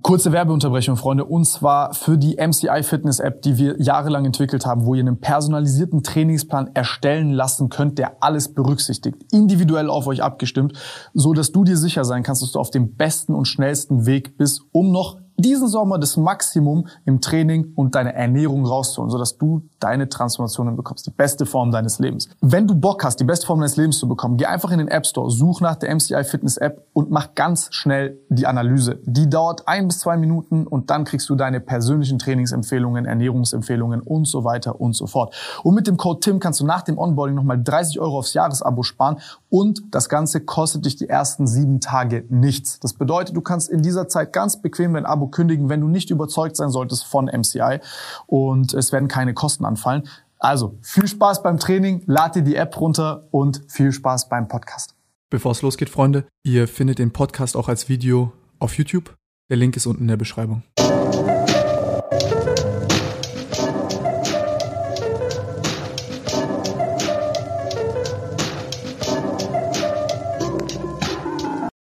Kurze Werbeunterbrechung, Freunde, und zwar für die MCI Fitness App, die wir jahrelang entwickelt haben, wo ihr einen personalisierten Trainingsplan erstellen lassen könnt, der alles berücksichtigt, individuell auf euch abgestimmt, so dass du dir sicher sein kannst, dass du auf dem besten und schnellsten Weg bist, um noch diesen Sommer das Maximum im Training und deine Ernährung rauszuholen, sodass du deine Transformationen bekommst, die beste Form deines Lebens. Wenn du Bock hast, die beste Form deines Lebens zu bekommen, geh einfach in den App Store, such nach der MCI Fitness App und mach ganz schnell die Analyse. Die dauert ein bis zwei Minuten und dann kriegst du deine persönlichen Trainingsempfehlungen, Ernährungsempfehlungen und so weiter und so fort. Und mit dem Code TIM kannst du nach dem Onboarding nochmal 30 Euro aufs Jahresabo sparen und das Ganze kostet dich die ersten sieben Tage nichts. Das bedeutet, du kannst in dieser Zeit ganz bequem dein Abo kündigen, wenn du nicht überzeugt sein solltest von MCI und es werden keine Kosten anfallen. Also viel Spaß beim Training, lad dir die App runter und viel Spaß beim Podcast. Bevor es losgeht, Freunde, ihr findet den Podcast auch als Video auf YouTube. Der Link ist unten in der Beschreibung.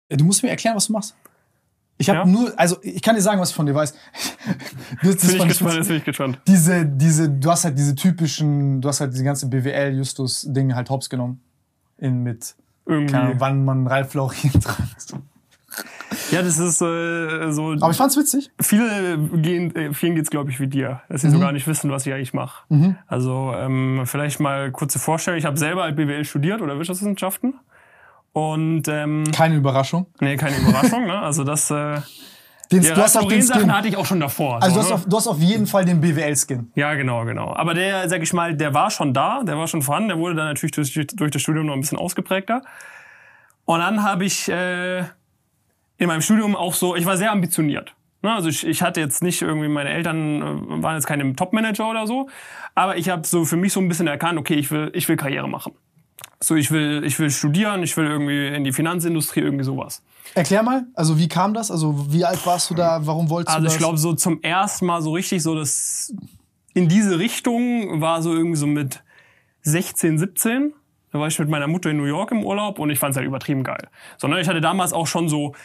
Du musst mir erklären, was du machst. Ich habe Ja? nur, also ich kann dir sagen, was ich von dir weiß. Das, das Bin ich gespannt, jetzt bin ich gespannt. Diese, diese, du hast halt diese typischen, du hast halt diese ganze BWL-Justus-Dinge halt hops genommen. In mit, Irgendwie. keine wann man Ralf Laurin dran ist. Ja, das ist äh, so. Aber ich fand's witzig. viele gehen, äh, vielen geht's glaube ich wie dir, dass Mhm. sie so gar nicht wissen, was ich eigentlich mache. Also ähm, vielleicht mal kurze Vorstellung. Ich habe selber BWL studiert oder Wirtschaftswissenschaften und ähm, Keine Überraschung. nee, keine Überraschung. ne? Also das, äh, Den, die du hast auch den Sachen Skin. hatte ich auch schon davor. Also du so, hast, ne? auf, du hast auf jeden Fall den BWL-Skin. Ja, genau, genau. Aber der, sag ich mal, der war schon da, der war schon vorhanden, der wurde dann natürlich durch, durch das Studium noch ein bisschen ausgeprägter. Und dann habe ich äh, in meinem Studium auch so, ich war sehr ambitioniert. Ne, Also ich, ich hatte jetzt nicht irgendwie, meine Eltern äh, waren jetzt keine Top-Manager oder so, aber ich habe so für mich so ein bisschen erkannt, okay, ich will, ich will Karriere machen. So, ich will, ich will studieren, ich will irgendwie in die Finanzindustrie, irgendwie sowas. Erklär mal, also wie kam das? Also wie alt warst du da? Warum wolltest Also du das? ich glaube, so zum ersten Mal so richtig so das in diese Richtung war so irgendwie so mit 16, 17. Da war ich mit meiner Mutter in New York im Urlaub und ich fand es halt übertrieben geil. Sondern ich hatte damals auch schon so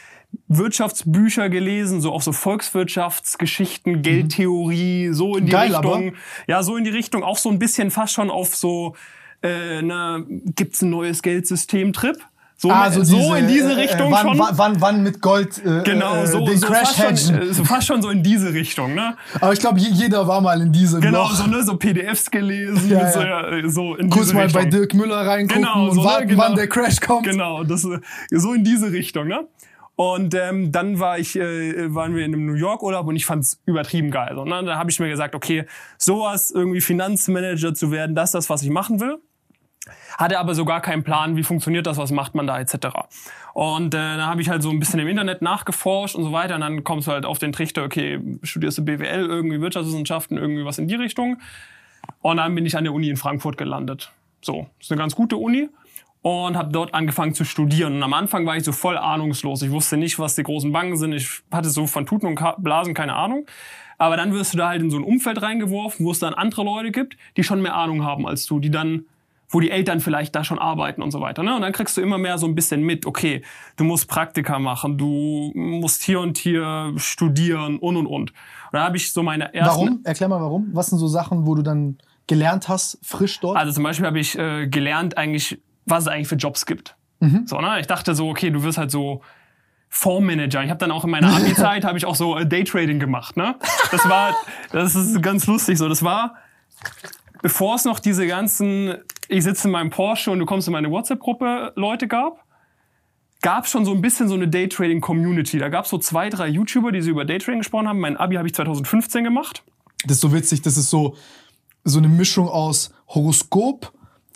Wirtschaftsbücher gelesen, so auch so Volkswirtschaftsgeschichten, Geldtheorie, so in die Mhm. Geil, Richtung. Ja, so in die Richtung, auch so ein bisschen fast schon auf so, äh, na, gibt's ein neues Geldsystem-Trip? So, Ah, so, diese, in diese äh, äh, Richtung wann, schon. Wann, wann, wann mit Gold äh, Genau, äh, so, den so, Crash fast schon, äh, so fast schon so in diese Richtung, ne? Aber ich glaube, jeder war mal in diesem Genau, Loch. so, ne, so PDFs gelesen, Ja, ja. so in Kurz diese mal Richtung. bei Dirk Müller reingucken Genau, und so, ne, warten, genau. wann der Crash kommt. Genau, das, äh, so in diese Richtung, ne? Und ähm, dann war ich, äh, waren wir in einem New York Urlaub und ich fand's übertrieben geil. So, ne? Da habe ich mir gesagt, okay, sowas irgendwie Finanzmanager zu werden, das ist das, was ich machen will. Hatte aber so gar keinen Plan, wie funktioniert das, was macht man da etc. Und äh, dann habe ich halt so ein bisschen im Internet nachgeforscht und so weiter. Und dann kommst du halt auf den Trichter, okay, studierst du BWL, irgendwie Wirtschaftswissenschaften, irgendwie was in die Richtung. Und dann bin ich an der Uni in Frankfurt gelandet. So, ist eine ganz gute Uni. Und habe dort angefangen zu studieren. Und am Anfang war ich so voll ahnungslos. Ich wusste nicht, was die großen Banken sind. Ich hatte so von Tuten und Blasen keine Ahnung. Aber dann wirst du da halt in so ein Umfeld reingeworfen, wo es dann andere Leute gibt, die schon mehr Ahnung haben als du, die dann wo die Eltern vielleicht da schon arbeiten und so weiter. Ne? Und dann kriegst du immer mehr so ein bisschen mit, okay, du musst Praktika machen, du musst hier und hier studieren und und und. Und da habe ich so meine ersten... Warum? Erklär mal warum. Was sind so Sachen, wo du dann gelernt hast, frisch dort? Also zum Beispiel habe ich äh, gelernt eigentlich, was es eigentlich für Jobs gibt. Mhm. So, ne? Ich dachte so, okay, du wirst halt so Fondsmanager. Ich habe dann auch in meiner Abi-Zeit habe ich auch so äh, Daytrading gemacht. Ne? Das war, das ist ganz lustig so. Das war, bevor es noch diese ganzen, ich sitze in meinem Porsche und du kommst in meine WhatsApp-Gruppe Leute gab, gab schon so ein bisschen so eine Daytrading-Community. Da gab es so zwei, drei YouTuber, die so über Daytrading gesprochen haben. Mein Abi habe ich 2015 gemacht. Das ist so witzig. Das ist so, so eine Mischung aus Horoskop,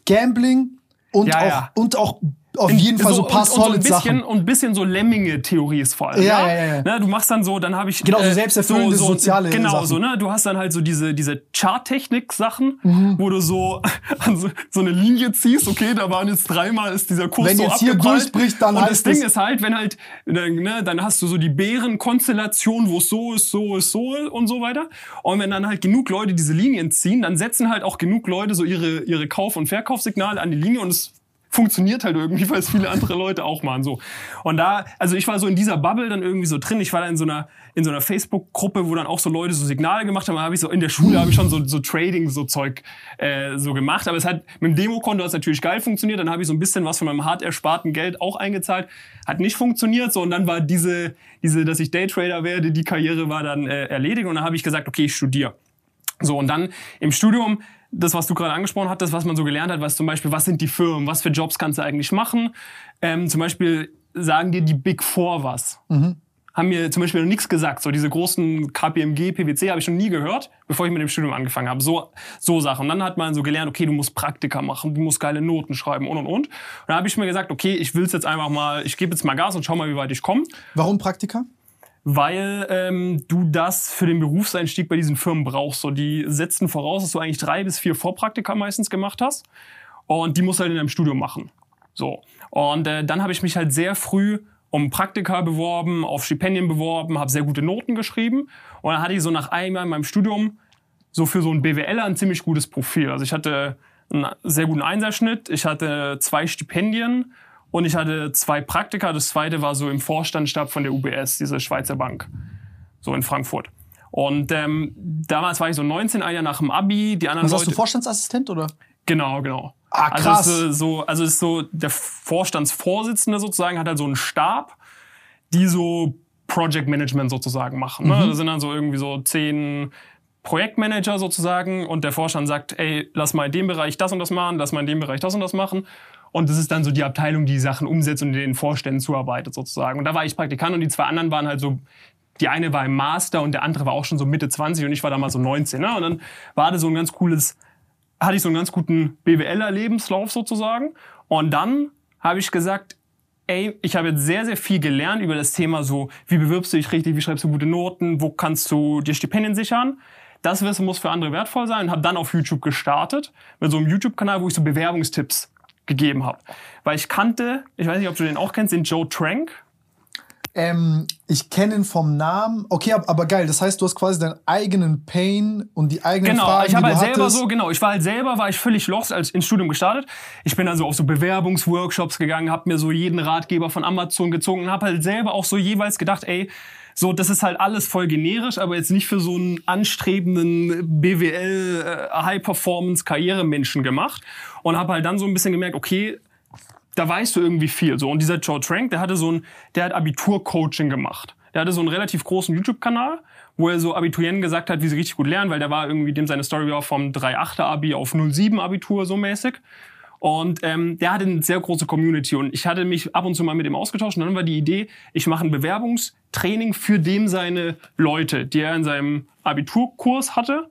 Gambling und, Ja, auch, ja. und auch auf jeden Fall so ein paar und, und so ein solid bisschen, Sachen. Und ein bisschen so Lemminge-Theorie ist vor allem. Ja, ja, ja, ja. Ne, du machst dann so, dann habe ich. Genau, so selbsterfüllende soziale Genau, Sachen. so, ne? Du hast dann halt so diese, diese Chart-Technik-Sachen, Mhm. wo du so, so, so eine Linie ziehst, okay, da waren jetzt dreimal, ist dieser Kurs Wenn so jetzt hier durchbricht, dann Und das Ding ist halt, wenn halt, ne, dann hast du so die Bärenkonstellation, wo es so ist, so ist, so und so weiter. Und wenn dann halt genug Leute diese Linien ziehen, dann setzen halt auch genug Leute so ihre, ihre Kauf- und Verkaufssignale an die Linie und es funktioniert halt irgendwie, weil es viele andere Leute auch machen. So. Und da, also ich war so in dieser Bubble dann irgendwie so drin. Ich war da in so einer, in so einer Facebook-Gruppe, wo dann auch so Leute so Signale gemacht haben. Da habe ich so in der Schule habe ich schon so, so Trading, so Zeug äh, so gemacht. Aber es hat mit dem Demokonto hat es natürlich geil funktioniert. Dann habe ich so ein bisschen was von meinem hart ersparten Geld auch eingezahlt. Hat nicht funktioniert. So, und dann war diese, diese, dass ich Daytrader werde, die Karriere war dann äh, erledigt. Und dann habe ich gesagt, okay, ich studiere. So, und dann im Studium das, was du gerade angesprochen hattest, was man so gelernt hat, was zum Beispiel, was sind die Firmen, was für Jobs kannst du eigentlich machen? Ähm, zum Beispiel sagen dir die Big Four was. Mhm. Haben mir zum Beispiel noch nichts gesagt. So diese großen KPMG, PwC habe ich schon nie gehört, bevor ich mit dem Studium angefangen habe. So, so Sachen. Und dann hat man so gelernt, okay, du musst Praktika machen, du musst geile Noten schreiben und und und. Und dann habe ich mir gesagt, okay, ich will es jetzt einfach mal, ich gebe jetzt mal Gas und schau mal, wie weit ich komme. Warum Praktika? Weil ähm, du das für den Berufseinstieg bei diesen Firmen brauchst. So, die setzen voraus, dass du eigentlich drei bis vier Vorpraktika meistens gemacht hast und die musst du halt in deinem Studium machen. So und äh, dann habe ich mich halt sehr früh um Praktika beworben, auf Stipendien beworben, habe sehr gute Noten geschrieben und dann hatte ich so nach einem Jahr in meinem Studium so für so ein BWLer ein ziemlich gutes Profil. Also ich hatte einen sehr guten Einserschnitt, ich hatte zwei Stipendien und ich hatte zwei Praktika. Das zweite war so im Vorstandsstab von der UBS, diese Schweizer Bank, so in Frankfurt. Und ähm, damals war ich so 19, ein Jahr nach dem Abi. Die anderen Was Leute, hast du, Vorstandsassistent oder? Genau, genau. Ah, krass. Also ist so, also ist so der Vorstandsvorsitzende sozusagen hat halt so einen Stab, die so Project Management sozusagen machen. Ne? Mhm. Das sind dann so irgendwie so zehn Projektmanager sozusagen und der Vorstand sagt, ey, lass mal in dem Bereich das und das machen, lass mal in dem Bereich das und das machen. Und das ist dann so die Abteilung, die Sachen umsetzt und den Vorständen zuarbeitet sozusagen. Und da war ich Praktikant und die zwei anderen waren halt so, die eine war im Master und der andere war auch schon so Mitte 20 und ich war damals so 19. Ne? Und dann war das so ein ganz cooles, hatte ich so einen ganz guten BWLer-Lebenslauf sozusagen. Und dann habe ich gesagt, ey, ich habe jetzt sehr, sehr viel gelernt über das Thema so, wie bewirbst du dich richtig, wie schreibst du gute Noten, wo kannst du dir Stipendien sichern. Das Wissen muss für andere wertvoll sein und habe dann auf YouTube gestartet mit so einem YouTube-Kanal, wo ich so Bewerbungstipps gegeben habe. Weil ich kannte, ich weiß nicht, ob du den auch kennst, den Joe Trank. Ähm, ich kenne ihn vom Namen. Okay, ab- aber geil. Das heißt, du hast quasi deinen eigenen Pain und die eigenen Genau, Fragen, ich habe halt selber hattest. so, genau, ich war halt selber, war ich völlig lost, als ins Studium gestartet. Ich bin dann so auf so Bewerbungsworkshops gegangen, habe mir so jeden Ratgeber von Amazon gezogen und habe halt selber auch so jeweils gedacht, ey, so, das ist halt alles voll generisch, aber jetzt nicht für so einen anstrebenden BWL äh, gemacht. Und habe halt dann so ein bisschen gemerkt, okay, da weißt du irgendwie viel. So. Und dieser Joe Trank, der hatte so ein, der hat Abiturcoaching gemacht. Der hatte so einen relativ großen YouTube-Kanal, wo er so Abiturienten gesagt hat, wie sie richtig gut lernen, weil der war irgendwie, dem seine Story war vom 3,8er Abi auf 0,7 Abitur so mäßig. Und ähm, der hatte eine sehr große Community und ich hatte mich ab und zu mal mit ihm ausgetauscht. Und dann war die Idee, ich mache ein Bewerbungstraining für dem seine Leute, die er in seinem Abiturkurs hatte.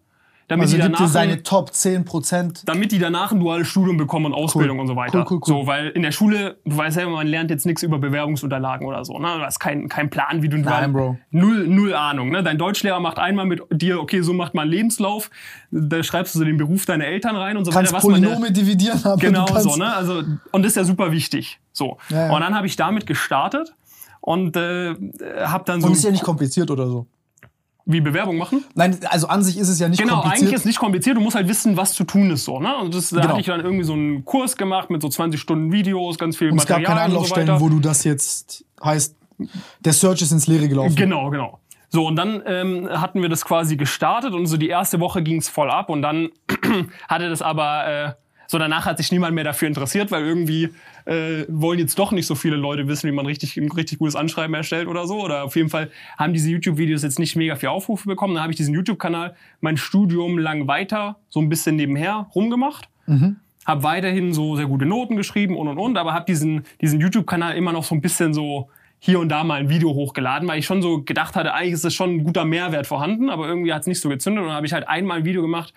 Damit Also die gibt dir danach seine Top 10 Prozent. damit die danach ein duales Studium bekommen und Ausbildung Cool. und so weiter. Cool, cool, cool. So, weil in der Schule, du weißt selber, man lernt jetzt nichts über Bewerbungsunterlagen oder so. Ne? Du hast keinen kein Plan, wie du Nein, Bro. Null, null Ahnung. Ne? Dein Deutschlehrer macht einmal mit dir, okay, so macht man einen Lebenslauf, da schreibst du so den Beruf deiner Eltern rein und so Kannst weiter. was man der- Polynome dividieren, aber Genau kannst, so, ne? Also, und das ist ja super wichtig. So. Ja, ja. Und dann habe ich damit gestartet und äh, habe dann so Und ist ja nicht kompliziert oder so. Wie Bewerbung machen. Nein, also an sich ist es ja nicht Genau, kompliziert. eigentlich ist nicht kompliziert, du musst halt wissen, was zu tun ist so, ne? Und das, da Genau. hatte ich dann irgendwie so einen Kurs gemacht mit so 20 Stunden Videos, ganz viel und es gab Material keine so Anlaufstellen, weiter. wo du das jetzt heißt, der Search ist ins Leere gelaufen. Genau, genau. So, und dann ähm, hatten wir das quasi gestartet und so die erste Woche ging's voll ab und dann hatte das aber, äh, so danach hat sich niemand mehr dafür interessiert, weil irgendwie äh, wollen jetzt doch nicht so viele Leute wissen, wie man richtig, ein richtig gutes Anschreiben erstellt oder so. Oder auf jeden Fall haben diese YouTube-Videos jetzt nicht mega viel Aufrufe bekommen. Dann habe ich diesen YouTube-Kanal mein Studium lang weiter so ein bisschen nebenher rumgemacht. Habe weiterhin so sehr gute Noten geschrieben und und und, aber habe diesen, diesen YouTube-Kanal immer noch so ein bisschen so hier und da mal ein Video hochgeladen, weil ich schon so gedacht hatte, eigentlich ist das schon ein guter Mehrwert vorhanden, aber irgendwie hat es nicht so gezündet. Und dann habe ich halt einmal ein Video gemacht,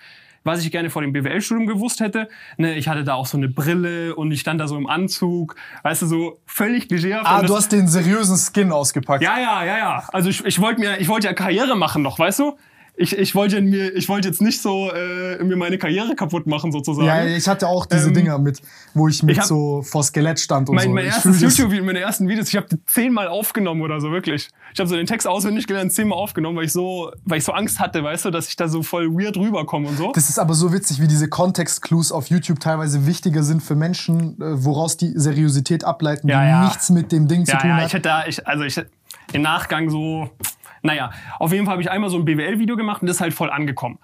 was ich gerne vor dem BWL-Studium gewusst hätte. Ne, ich hatte da auch so eine Brille und ich stand da so im Anzug, weißt du, so völlig klischeehaft. Ah, du hast den seriösen Skin ausgepackt. ja, ja, ja, ja. Also ich, ich wollte mir, ich wollte ja Karriere machen noch, weißt du? Ich, ich wollte mir, ich wollte jetzt nicht so äh, mir meine Karriere kaputt machen sozusagen. Ja, ich hatte auch diese Ähm, Dinger mit, wo ich mit ich so vor Skelett stand und Mein, so. mein Ich erstes YouTube-Video, meine ersten Videos, ich habe die zehnmal aufgenommen oder so, wirklich. Ich habe so den Text auswendig gelernt, zehnmal aufgenommen, weil ich so, weil ich so Angst hatte, weißt du, dass ich da so voll weird rüberkomme und so. Das ist aber so witzig, wie diese Kontext-Clues auf YouTube teilweise wichtiger sind für Menschen, äh, woraus die Seriosität ableiten, Ja, die ja. nichts mit dem Ding zu ja, tun ja, hat. ich hätte da, ich, also ich im Nachgang so, naja, auf jeden Fall habe ich einmal so ein BWL-Video gemacht und das ist halt voll angekommen.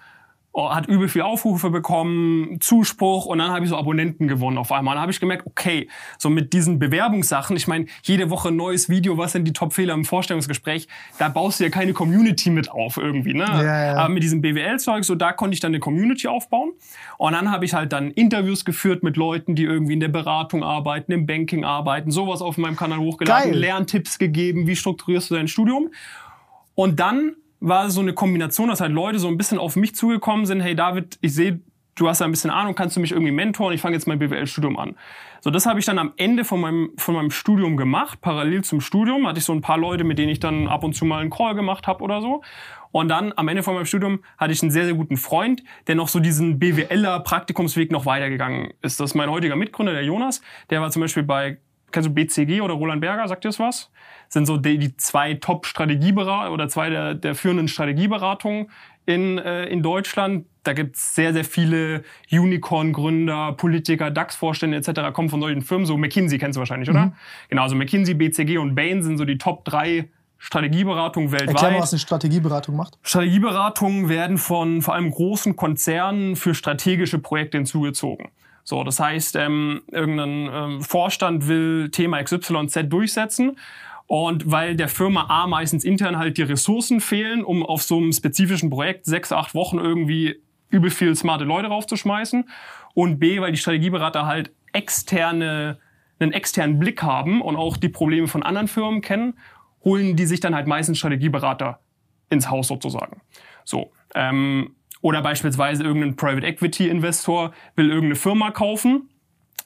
Oh, hat übel viel Aufrufe bekommen, Zuspruch und dann habe ich so Abonnenten gewonnen auf einmal. Dann habe ich gemerkt, okay, so mit diesen Bewerbungssachen, ich meine, jede Woche ein neues Video, was sind die Top-Fehler im Vorstellungsgespräch, da baust du ja keine Community mit auf irgendwie, ne? Ja, ja. Aber mit diesem BWL-Zeug, so da konnte ich dann eine Community aufbauen. Und dann habe ich halt dann Interviews geführt mit Leuten, die irgendwie in der Beratung arbeiten, im Banking arbeiten, sowas auf meinem Kanal hochgeladen, Geil. Lerntipps gegeben, wie strukturierst du dein Studium. Und dann war so eine Kombination, dass halt Leute so ein bisschen auf mich zugekommen sind, hey David, ich sehe, du hast da ein bisschen Ahnung, kannst du mich irgendwie mentoren? Ich fange jetzt mein BWL-Studium an. So, das habe ich dann am Ende von meinem, von meinem Studium gemacht. Parallel zum Studium hatte ich so ein paar Leute, mit denen ich dann ab und zu mal einen Call gemacht habe oder so. Und dann am Ende von meinem Studium hatte ich einen sehr, sehr guten Freund, der noch so diesen BWLer Praktikumsweg noch weitergegangen ist. Das ist mein heutiger Mitgründer, der Jonas. Der war zum Beispiel bei, kennst du BCG oder Roland Berger, sagt dir das was? Sind so die, die zwei Top-Strategieberater oder zwei der, der führenden Strategieberatungen in, äh, in Deutschland. Da gibt's sehr, sehr viele Unicorn-Gründer, Politiker, DAX-Vorstände etc. kommen von solchen Firmen. So McKinsey kennst du wahrscheinlich, oder? Genau, also McKinsey, BCG und Bain sind so die Top drei Strategieberatungen weltweit. Erklär mal, was eine Strategieberatung macht. Strategieberatungen werden von vor allem großen Konzernen für strategische Projekte hinzugezogen. So, das heißt, ähm, irgendein ähm, Vorstand will Thema XYZ durchsetzen. Und weil der Firma A meistens intern halt die Ressourcen fehlen, um auf so einem spezifischen Projekt sechs, acht Wochen irgendwie übel viel smarte Leute raufzuschmeißen. Und B, weil die Strategieberater halt externe, einen externen Blick haben und auch die Probleme von anderen Firmen kennen, holen die sich dann halt meistens Strategieberater ins Haus sozusagen. So. Ähm, oder beispielsweise irgendein Private Equity Investor will irgendeine Firma kaufen.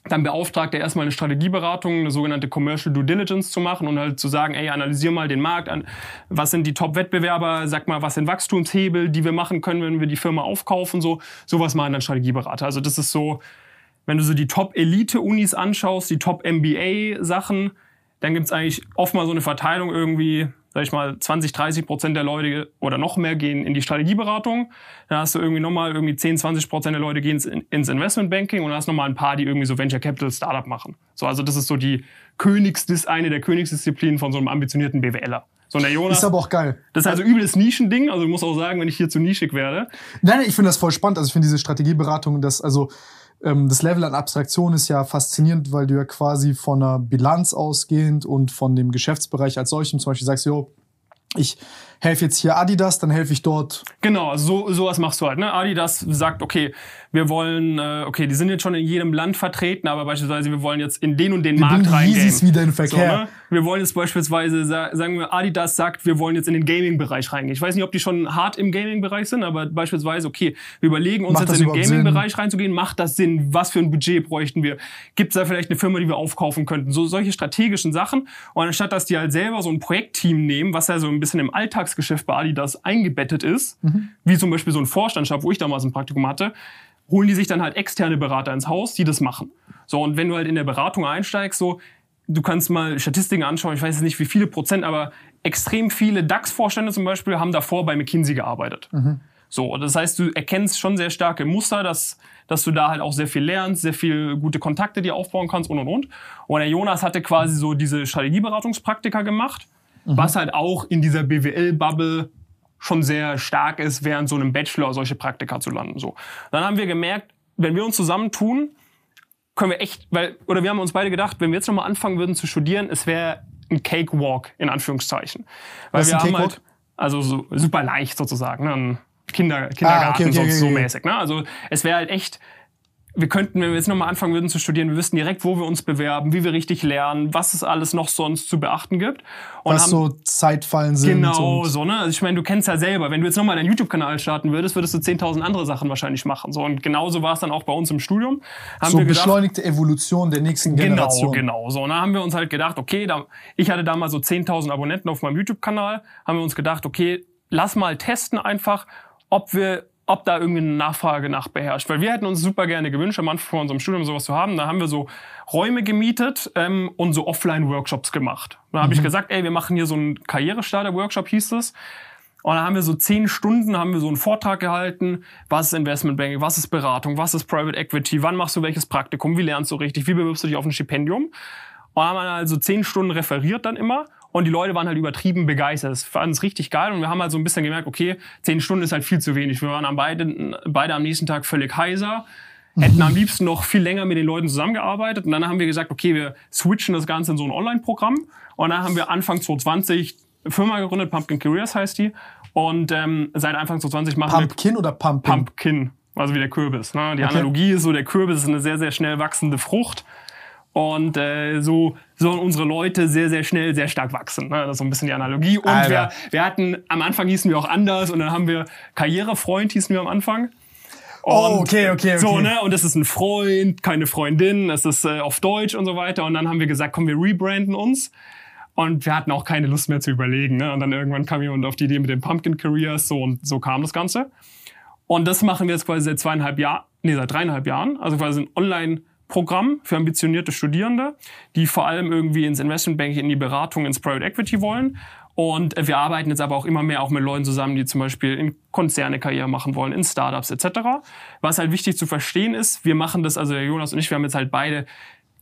Dann beauftragt er erstmal eine Strategieberatung, eine sogenannte Commercial Due Diligence zu machen und halt zu sagen, ey, analysier mal den Markt an. Was sind die Top-Wettbewerber? Sag mal, was sind Wachstumshebel, die wir machen können, wenn wir die Firma aufkaufen? So, sowas machen dann Strategieberater. Also das ist so, wenn du so die Top-Elite-Unis anschaust, die Top-MBA-Sachen, dann gibt's eigentlich oft mal so eine Verteilung irgendwie, sag ich mal, 20, 30 Prozent der Leute oder noch mehr gehen in die Strategieberatung. Dann hast du irgendwie nochmal irgendwie 10, 20 Prozent der Leute gehen ins, ins Investmentbanking und dann hast du nochmal ein paar, die irgendwie so Venture Capital Startup machen. So, also das ist so die Königsdis, eine der Königsdisziplinen von so einem ambitionierten BWLer. So, der Jonas, Ist aber auch geil. das ist also übles Nischending. Also ich muss auch sagen, wenn ich hier zu nischig werde, Nein, nein, ich finde das voll spannend. Also ich finde diese Strategieberatung, das, also das Level an Abstraktion ist ja faszinierend, weil du ja quasi von einer Bilanz ausgehend und von dem Geschäftsbereich als solchem zum Beispiel sagst, jo, ich helfe jetzt hier Adidas, dann helfe ich dort. Genau, so sowas machst du halt. Ne? Adidas sagt, okay, wir wollen, äh, okay, die sind jetzt schon in jedem Land vertreten, aber beispielsweise wir wollen jetzt in den und den Wir Markt reingehen. Wieder in den So, Verkehr. ne? Wir wollen jetzt beispielsweise, sa- sagen wir, Adidas sagt, wir wollen jetzt in den Gaming-Bereich reingehen. Ich weiß nicht, ob die schon hart im Gaming-Bereich sind, aber beispielsweise, okay, wir überlegen uns Macht jetzt in den? Gaming-Bereich reinzugehen. Macht das Sinn? Was für ein Budget bräuchten wir? Gibt es da vielleicht eine Firma, die wir aufkaufen könnten? So solche strategischen Sachen. Und anstatt, dass die halt selber so ein Projektteam nehmen, was ja so ein bisschen im Alltagsgeschäft bei Adidas eingebettet ist, Mhm. wie zum Beispiel so ein Vorstandstab, wo ich damals ein Praktikum hatte, holen die sich dann halt externe Berater ins Haus, die das machen. So, und wenn du halt in der Beratung einsteigst, so, du kannst mal Statistiken anschauen, ich weiß jetzt nicht wie viele Prozent, aber extrem viele DAX-Vorstände zum Beispiel haben davor bei McKinsey gearbeitet. So, und das heißt, du erkennst schon sehr starke Muster, dass, dass du da halt auch sehr viel lernst, sehr viel gute Kontakte dir aufbauen kannst und und und. Und der Jonas hatte quasi so diese Strategieberatungspraktika gemacht, was halt auch in dieser BWL-Bubble schon sehr stark ist, während so einem Bachelor solche Praktika zu landen. So. Dann haben wir gemerkt, wenn wir uns zusammentun, können wir echt, weil, oder wir haben uns beide gedacht, wenn wir jetzt nochmal anfangen würden zu studieren, es wäre ein Cakewalk, in Anführungszeichen. Weil Was wir haben halt, also so super leicht sozusagen, ne? ein Kinder, Kindergarten, Ah, okay, okay, so, okay, so mäßig. Ne? Also es wäre halt echt, wir könnten, wenn wir jetzt nochmal anfangen würden zu studieren, wir wüssten direkt, wo wir uns bewerben, wie wir richtig lernen, was es alles noch sonst zu beachten gibt. Und Was haben- so Zeitfallen sind. Genau, so, ne? Also ich meine, du kennst ja selber, wenn du jetzt nochmal deinen YouTube-Kanal starten würdest, würdest du 10.000 andere Sachen wahrscheinlich machen. So, und genauso war es dann auch bei uns im Studium. Haben so wir gedacht, beschleunigte Evolution der nächsten Genau, Generation. genau. So, und dann haben wir uns halt gedacht, okay, da, ich hatte damals so 10.000 Abonnenten auf meinem YouTube-Kanal, haben wir uns gedacht, okay, lass mal testen einfach, ob wir ob da irgendwie eine Nachfrage nach beherrscht. Weil wir hätten uns super gerne gewünscht, am Anfang von unserem Studium sowas zu haben. Da haben wir so Räume gemietet ähm, und so Offline-Workshops gemacht. Da habe ich gesagt, ey, wir machen hier so einen Karrierestarter-Workshop, hieß es. Und dann haben wir so zehn Stunden, haben wir so einen Vortrag gehalten, was ist Investmentbanking, was ist Beratung, was ist Private Equity, wann machst du welches Praktikum, wie lernst du richtig, wie bewirbst du dich auf ein Stipendium. Und dann haben wir also zehn Stunden referiert dann immer. Und die Leute waren halt übertrieben begeistert. Das fanden es richtig geil. Und wir haben halt so ein bisschen gemerkt, okay, zehn Stunden ist halt viel zu wenig. Wir waren am beide, beide am nächsten Tag völlig heiser. Hätten am liebsten noch viel länger mit den Leuten zusammengearbeitet. Und dann haben wir gesagt, okay, wir switchen das Ganze in so ein Online-Programm. Und dann haben wir Anfang 2020 Firma gegründet, Pumpkin Careers heißt die. Und ähm, seit Anfang 2020 machen Pumpkin oder wir Pumpkin? Pumpkin, also wie der Kürbis. Ne? Die Okay. Analogie ist so, der Kürbis ist eine sehr, sehr schnell wachsende Frucht. Und äh, so sollen unsere Leute sehr, sehr schnell, sehr stark wachsen. Ne? Das ist so ein bisschen die Analogie. Und Alter. wir, wir hatten, am Anfang hießen wir auch anders und dann haben wir Karrierefreund hießen wir am Anfang. Oh, Und, okay, okay, okay. So, ne? Und es ist ein Freund, keine Freundin, es ist äh, auf Deutsch und so weiter. Und dann haben wir gesagt, komm, wir rebranden uns. Und wir hatten auch keine Lust mehr zu überlegen. Ne? Und dann irgendwann kam jemand auf die Idee mit den Pumpkin Careers. So und so kam das Ganze. Und das machen wir jetzt quasi seit zweieinhalb Jahren, nee, seit dreieinhalb Jahren. Also quasi ein Online-Programm für ambitionierte Studierende, die vor allem irgendwie ins Investmentbanking, in die Beratung, ins Private Equity wollen. Und äh, wir arbeiten jetzt aber auch immer mehr auch mit Leuten zusammen, die zum Beispiel in Konzerne Karriere machen wollen, in Startups etc. Was halt wichtig zu verstehen ist, wir machen das, also der Jonas und ich, wir haben jetzt halt beide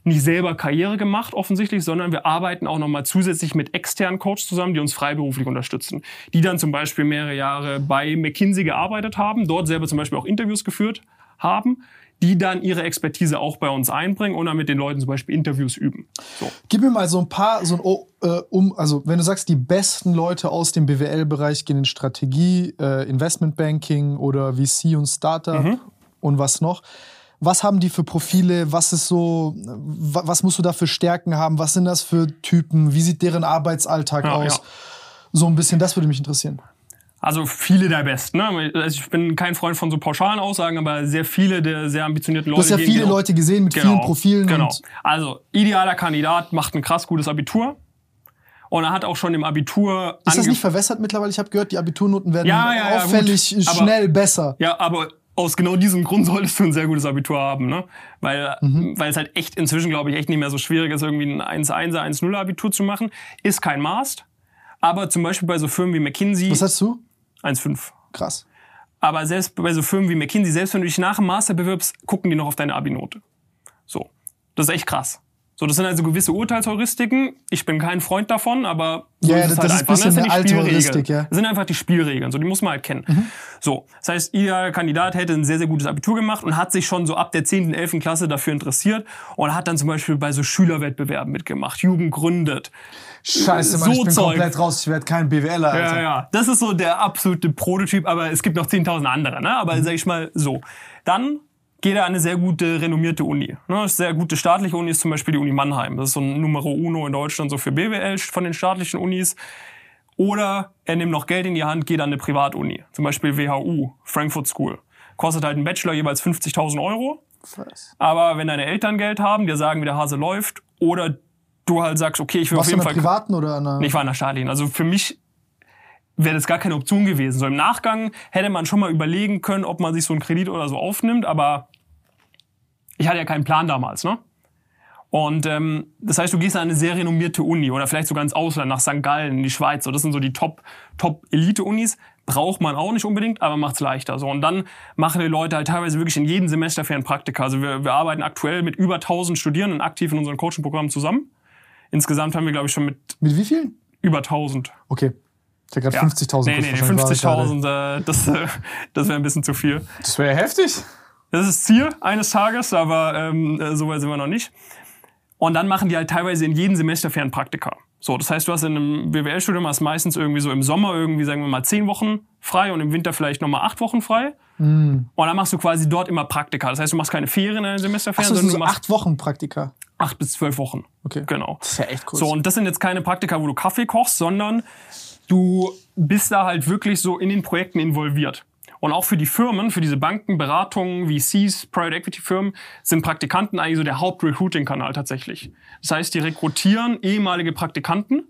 nicht selber Karriere gemacht offensichtlich, sondern wir arbeiten auch nochmal zusätzlich mit externen Coaches zusammen, die uns freiberuflich unterstützen. Die dann zum Beispiel mehrere Jahre bei McKinsey gearbeitet haben, dort selber zum Beispiel auch Interviews geführt haben, die dann ihre Expertise auch bei uns einbringen und dann mit den Leuten zum Beispiel Interviews üben. So. Gib mir mal so ein paar, so ein, oh, äh, um, also wenn du sagst, die besten Leute aus dem BWL-Bereich gehen in Strategie, äh, Investmentbanking oder VC und Startup Mhm. und was noch. Was haben die für Profile? Was ist so, wa- was musst du da für Stärken haben? Was sind das für Typen? Wie sieht deren Arbeitsalltag Ja, aus? ja. So ein bisschen, das würde mich interessieren. Also viele der Besten. Ne? Also ich bin kein Freund von so pauschalen Aussagen, aber sehr viele der sehr ambitionierten Du Leute. hast ja viele genau- Leute gesehen mit vielen Profilen. Genau. Also idealer Kandidat macht ein krass gutes Abitur und er hat auch schon im Abitur ist das nicht verwässert mittlerweile? Ich habe gehört, die Abiturnoten werden Ja, ja, ja, auffällig. Aber- schnell besser. Ja, aber aus genau diesem Grund solltest du ein sehr gutes Abitur haben, ne? Weil, Mhm. weil es halt echt inzwischen, glaube ich, echt nicht mehr so schwierig ist, irgendwie ein 1-1er, 1-0er Abitur zu machen. Ist kein Mast. Aber zum Beispiel bei so Firmen wie McKinsey Was hast du? 1,5. Krass. Aber selbst bei so Firmen wie McKinsey, selbst wenn du dich nach dem Master bewirbst, gucken die noch auf deine Abi-Note. So. Das ist echt krass. So, das sind also gewisse Urteilsheuristiken. Ich bin kein Freund davon, aber so Ja, ist es das halt ist ein einfach. bisschen Das sind die eine alte. Heuristik, ja. Mhm. Das sind einfach die Spielregeln. So, die muss man halt kennen. So. Das heißt, ihr Kandidat hätte ein sehr, sehr gutes Abitur gemacht und hat sich schon so ab der 10., 11. Klasse dafür interessiert und hat dann zum Beispiel bei so Schülerwettbewerben mitgemacht, Jugend gründet. Scheiße, Mann, So ich bin Zeug. komplett raus. Ich werde kein BWLer, Alter. Ja, ja. Das ist so der absolute Prototyp, aber es gibt noch 10.000 andere, ne? Mhm. Aber sag ich mal so. Dann geht er an eine sehr gute, renommierte Uni. Ne? Eine sehr gute staatliche Uni ist zum Beispiel die Uni Mannheim. Das ist so ein Numero Uno in Deutschland so für BWL von den staatlichen Unis. Oder er nimmt noch Geld in die Hand, geht an eine Privatuni. Zum Beispiel WHU, Frankfurt School. Kostet halt ein Bachelor jeweils 50.000 Euro. Aber wenn deine Eltern Geld haben, dir sagen, wie der Hase läuft, oder du halt sagst, okay, ich will Warst auf jeden Fall... privaten oder einer? Ich war in der staatlichen. Also für mich wäre das gar keine Option gewesen. So im Nachgang hätte man schon mal überlegen können, ob man sich so einen Kredit oder so aufnimmt, aber ich hatte ja keinen Plan damals, ne? Und ähm, das heißt, du gehst an eine sehr renommierte Uni oder vielleicht sogar ins Ausland, nach St. Gallen, in die Schweiz. So, das sind so die Top, Top. Braucht man auch nicht unbedingt, aber macht's leichter. So und dann machen die Leute halt teilweise wirklich in jedem Semester für ein Praktika. Also wir, wir arbeiten aktuell mit über 1000 Studierenden aktiv in unseren Coaching-Programmen zusammen. Insgesamt haben wir, glaube ich, schon mit Mit wie vielen? über 1000. Okay. Ich habe Ja. gerade 50.000 Nee, nee, nee, kurz wahrscheinlich 50.000, äh, das, äh, das wäre ein bisschen zu viel. Das wäre heftig. Das ist das Ziel eines Tages, aber ähm, äh, so weit sind wir noch nicht. Und dann machen die halt teilweise in jedem Semester Fernpraktika. So, das heißt, du hast in einem BWL-Studium hast meistens irgendwie so im Sommer irgendwie, sagen wir mal, zehn Wochen frei und im Winter vielleicht nochmal acht Wochen frei. Hm. Und dann machst du quasi dort immer Praktika. Das heißt, du machst keine Ferien in deinem Semesterferien, das sind sondern so du machst acht Wochen Praktika. Acht bis zwölf Wochen. Okay. Genau. Das ist ja echt cool. So, und das sind jetzt keine Praktika, wo du Kaffee kochst, sondern du bist da halt wirklich so in den Projekten involviert. Und auch für die Firmen, für diese Banken, Beratungen, VCs, Private Equity Firmen, sind Praktikanten eigentlich so der Hauptrecruiting-Kanal tatsächlich. Das heißt, die rekrutieren ehemalige Praktikanten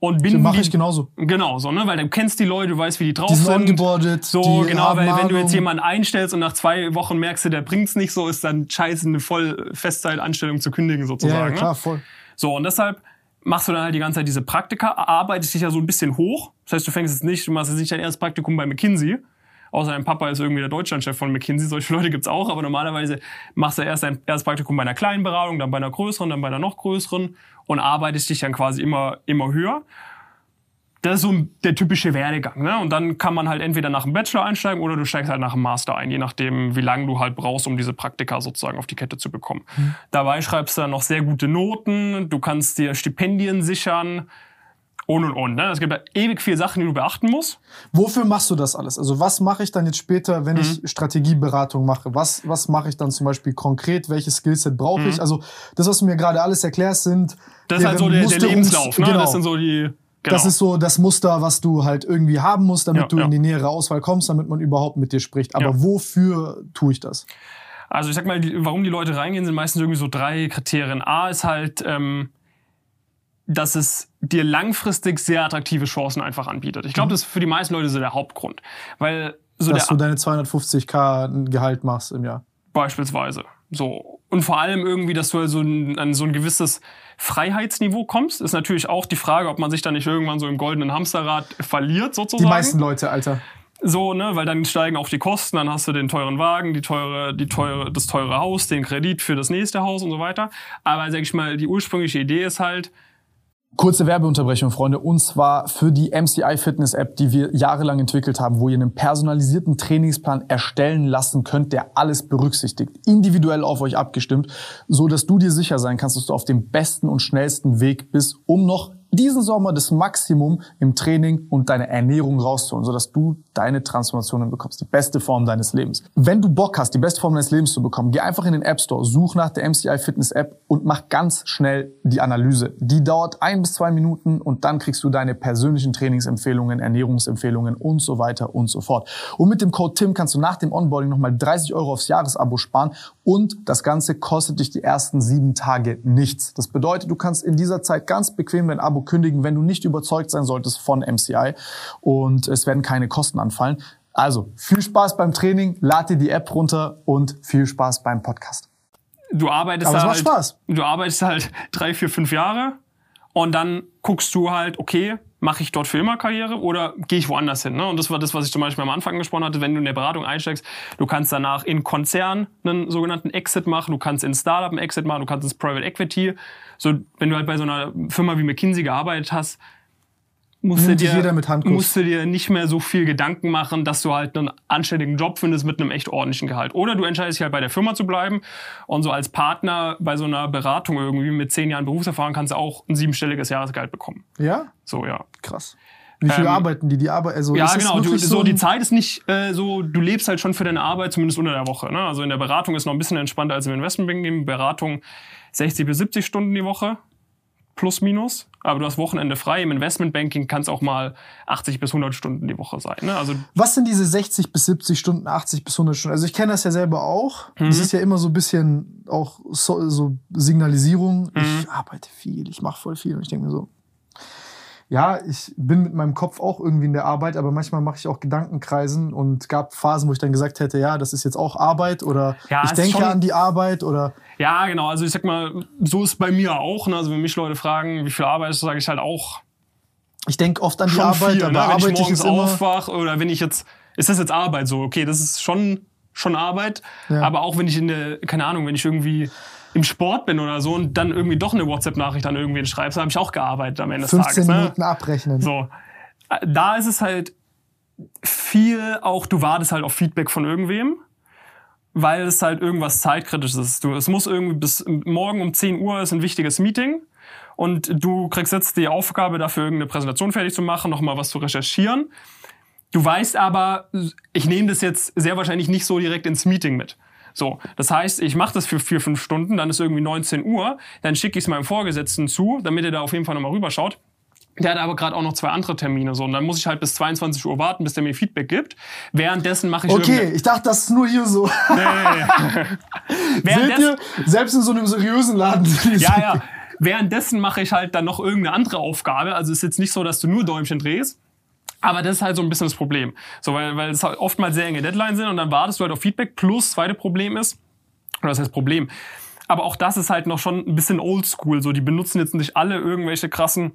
und Das binden mache ich genauso. Genau, so, ne? Weil du kennst die Leute, du weißt, wie die drauf Die sind ongeboardet, So, die genau, weil wenn du jetzt jemanden einstellst und nach zwei Wochen merkst du, der bringt's nicht so, ist dann scheiße, eine voll Festzeitanstellung zu kündigen sozusagen. ja, ne? klar, voll. So, und deshalb machst du dann halt die ganze Zeit diese Praktika, arbeitest dich ja so ein bisschen hoch. Das heißt, du fängst jetzt nicht, du machst jetzt nicht dein erstes Praktikum bei McKinsey. Außer dein Papa ist irgendwie der Deutschlandchef von McKinsey. Solche Leute gibt's auch, aber normalerweise machst du erst dein erstes Praktikum bei einer kleinen Beratung, dann bei einer größeren, dann bei einer noch größeren und arbeitest dich dann quasi immer, immer höher. Das ist so der typische Werdegang. Ne? Und dann kann man halt entweder nach dem Bachelor einsteigen oder du steigst halt nach dem Master ein, je nachdem, wie lange du halt brauchst, um diese Praktika sozusagen auf die Kette zu bekommen. Dabei schreibst du dann noch sehr gute Noten, du kannst dir Stipendien sichern und und und. Ne? Es gibt da ewig viele Sachen, die du beachten musst. Wofür machst du das alles? Also was mache ich dann jetzt später, wenn Mhm. ich Strategieberatung mache? Was, was mache ich dann zum Beispiel konkret? Welches Skillset brauche ich? Also das, was du mir gerade alles erklärst, sind Mhm. Das ist halt so der, der Lebenslauf. Ne? Genau. Das sind so die. Genau. Das ist so das Muster, was du halt irgendwie haben musst, damit Ja, du ja. in die nähere Auswahl kommst, damit man überhaupt mit dir spricht. Aber Ja. wofür tue ich das? Also ich sag mal, warum die Leute reingehen, sind meistens irgendwie so drei Kriterien. A ist halt, ähm, dass es dir langfristig sehr attraktive Chancen einfach anbietet. Ich glaube, das ist für die meisten Leute so der Hauptgrund. Weil so Dass du deine 250k Gehalt machst im Jahr. beispielsweise. So. Und vor allem irgendwie, dass du also ein, an so ein gewisses Freiheitsniveau kommst, ist natürlich auch die Frage, ob man sich dann nicht irgendwann so im goldenen Hamsterrad verliert, Die sozusagen. meisten Leute, Alter. So, ne, weil dann steigen auch die Kosten, dann hast du den teuren Wagen, die teure, die teure, das teure Haus, den Kredit für das nächste Haus und so weiter. Aber sag ich mal, die ursprüngliche Idee ist halt, Kurze Werbeunterbrechung, Freunde, und zwar für die MCI Fitness App, die wir jahrelang entwickelt haben, wo ihr einen personalisierten Trainingsplan erstellen lassen könnt, der alles berücksichtigt, individuell auf euch abgestimmt, so dass du dir sicher sein kannst, dass du auf dem besten und schnellsten Weg bist, um noch diesen Sommer das Maximum im Training und deine Ernährung rauszuholen, sodass du deine Transformationen bekommst, die beste Form deines Lebens. Wenn du Bock hast, die beste Form deines Lebens zu bekommen, geh einfach in den App Store, such nach der MCI Fitness App und mach ganz schnell die Analyse. Die dauert ein bis zwei Minuten und dann kriegst du deine persönlichen Trainingsempfehlungen, Ernährungsempfehlungen und so weiter und so fort. Und mit dem Code TIM kannst du nach dem Onboarding nochmal 30 Euro aufs Jahresabo sparen und das Ganze kostet dich die ersten sieben Tage nichts. Das bedeutet, du kannst in dieser Zeit ganz bequem dein Abo kündigen, wenn du nicht überzeugt sein solltest von MCI und es werden keine Kosten anfallen. Also viel Spaß beim Training, lad dir die App runter und viel Spaß beim Podcast. du arbeitest Aber es halt, Spaß. du arbeitest halt drei, vier, fünf Jahre und dann guckst du halt, okay, mache ich dort für immer Karriere oder gehe ich woanders hin? Ne? Und das war das, was ich zum Beispiel am Anfang gesprochen hatte, wenn du in der Beratung einsteigst, du kannst danach in Konzern einen sogenannten Exit machen, du kannst in Startup einen Exit machen, du kannst ins Private Equity. So, wenn du halt bei so einer Firma wie McKinsey gearbeitet hast, musst du dich dir, mit Handkuss. musst du dir nicht mehr so viel Gedanken machen, dass du halt einen anständigen Job findest mit einem echt ordentlichen Gehalt. Oder du entscheidest dich halt bei der Firma zu bleiben und so als Partner bei so einer Beratung irgendwie mit zehn Jahren Berufserfahrung kannst du auch ein siebenstelliges Jahresgehalt bekommen. Ja? So, ja. Krass. Wie viel Ähm, arbeiten die? Die arbeiten, also Ja, genau. Du, so, die Zeit ist nicht äh, so, du lebst halt schon für deine Arbeit, zumindest unter der Woche. Ne? Also in der Beratung ist noch ein bisschen entspannter als im Investmentbanking. Beratung 60 bis 70 Stunden die Woche, plus minus. Aber du hast Wochenende frei. Im Investmentbanking kann es auch mal 80 bis 100 Stunden die Woche sein. Ne? Also Was sind diese 60 bis 70 Stunden, 80 bis 100 Stunden? Also ich kenne das ja selber auch. Mhm. Das ist ja immer so ein bisschen auch so, so Signalisierung. Mhm. Ich arbeite viel, ich mache voll viel. Und ich denke mir so, ja, ich bin mit meinem Kopf auch irgendwie in der Arbeit, aber manchmal mache ich auch Gedankenkreisen und gab Phasen, wo ich dann gesagt hätte, ja, das ist jetzt auch Arbeit oder Ja, ich ist denke an die Arbeit oder Ja, genau. Also ich sag mal, so ist es bei mir auch. Ne? Also wenn mich Leute fragen, wie viel arbeitest du, sage ich halt auch ich denke oft an die Arbeit, viel. aber Ne? Wenn ich arbeite ich morgens jetzt immer. aufwach oder wenn ich jetzt, ist das jetzt Arbeit so? Okay, das ist schon schon Arbeit. Ja. Aber auch wenn ich in der, keine Ahnung, wenn ich irgendwie im Sport bin oder so und dann irgendwie doch eine WhatsApp-Nachricht an irgendwen schreibst, habe ich auch gearbeitet am Ende des 15 Tages. Ne? Minuten abrechnen. So. Da ist es halt viel auch, du wartest halt auf Feedback von irgendwem, weil es halt irgendwas zeitkritisches ist. Du, es muss irgendwie bis morgen um 10 Uhr ist ein wichtiges Meeting und du kriegst jetzt die Aufgabe dafür irgendeine Präsentation fertig zu machen, nochmal was zu recherchieren. Du weißt aber, ich nehme das jetzt sehr wahrscheinlich nicht so direkt ins Meeting mit. So, das heißt, ich mache das für vier, fünf Stunden, dann ist irgendwie 19 Uhr, dann schicke ich es meinem Vorgesetzten zu, damit er da auf jeden Fall nochmal rüberschaut. Der hat aber gerade auch noch zwei andere Termine so und dann muss ich halt bis 22 Uhr warten, bis der mir Feedback gibt. Währenddessen mache ich Okay, ich dachte, das ist nur hier so. irgendeine- Seht Währenddessen, ihr, selbst in so einem seriösen Laden. ja, ja. währenddessen mache ich halt dann noch irgendeine andere Aufgabe. Also ist jetzt nicht so, dass du nur Däumchen drehst. Aber das ist halt so ein bisschen das Problem. So, weil, weil es halt oftmals sehr enge Deadlines sind und dann wartest du halt auf Feedback. Plus, zweite Problem ist, oder das heißt Problem, aber auch das ist halt noch schon ein bisschen oldschool. So, die benutzen jetzt nicht alle irgendwelche krassen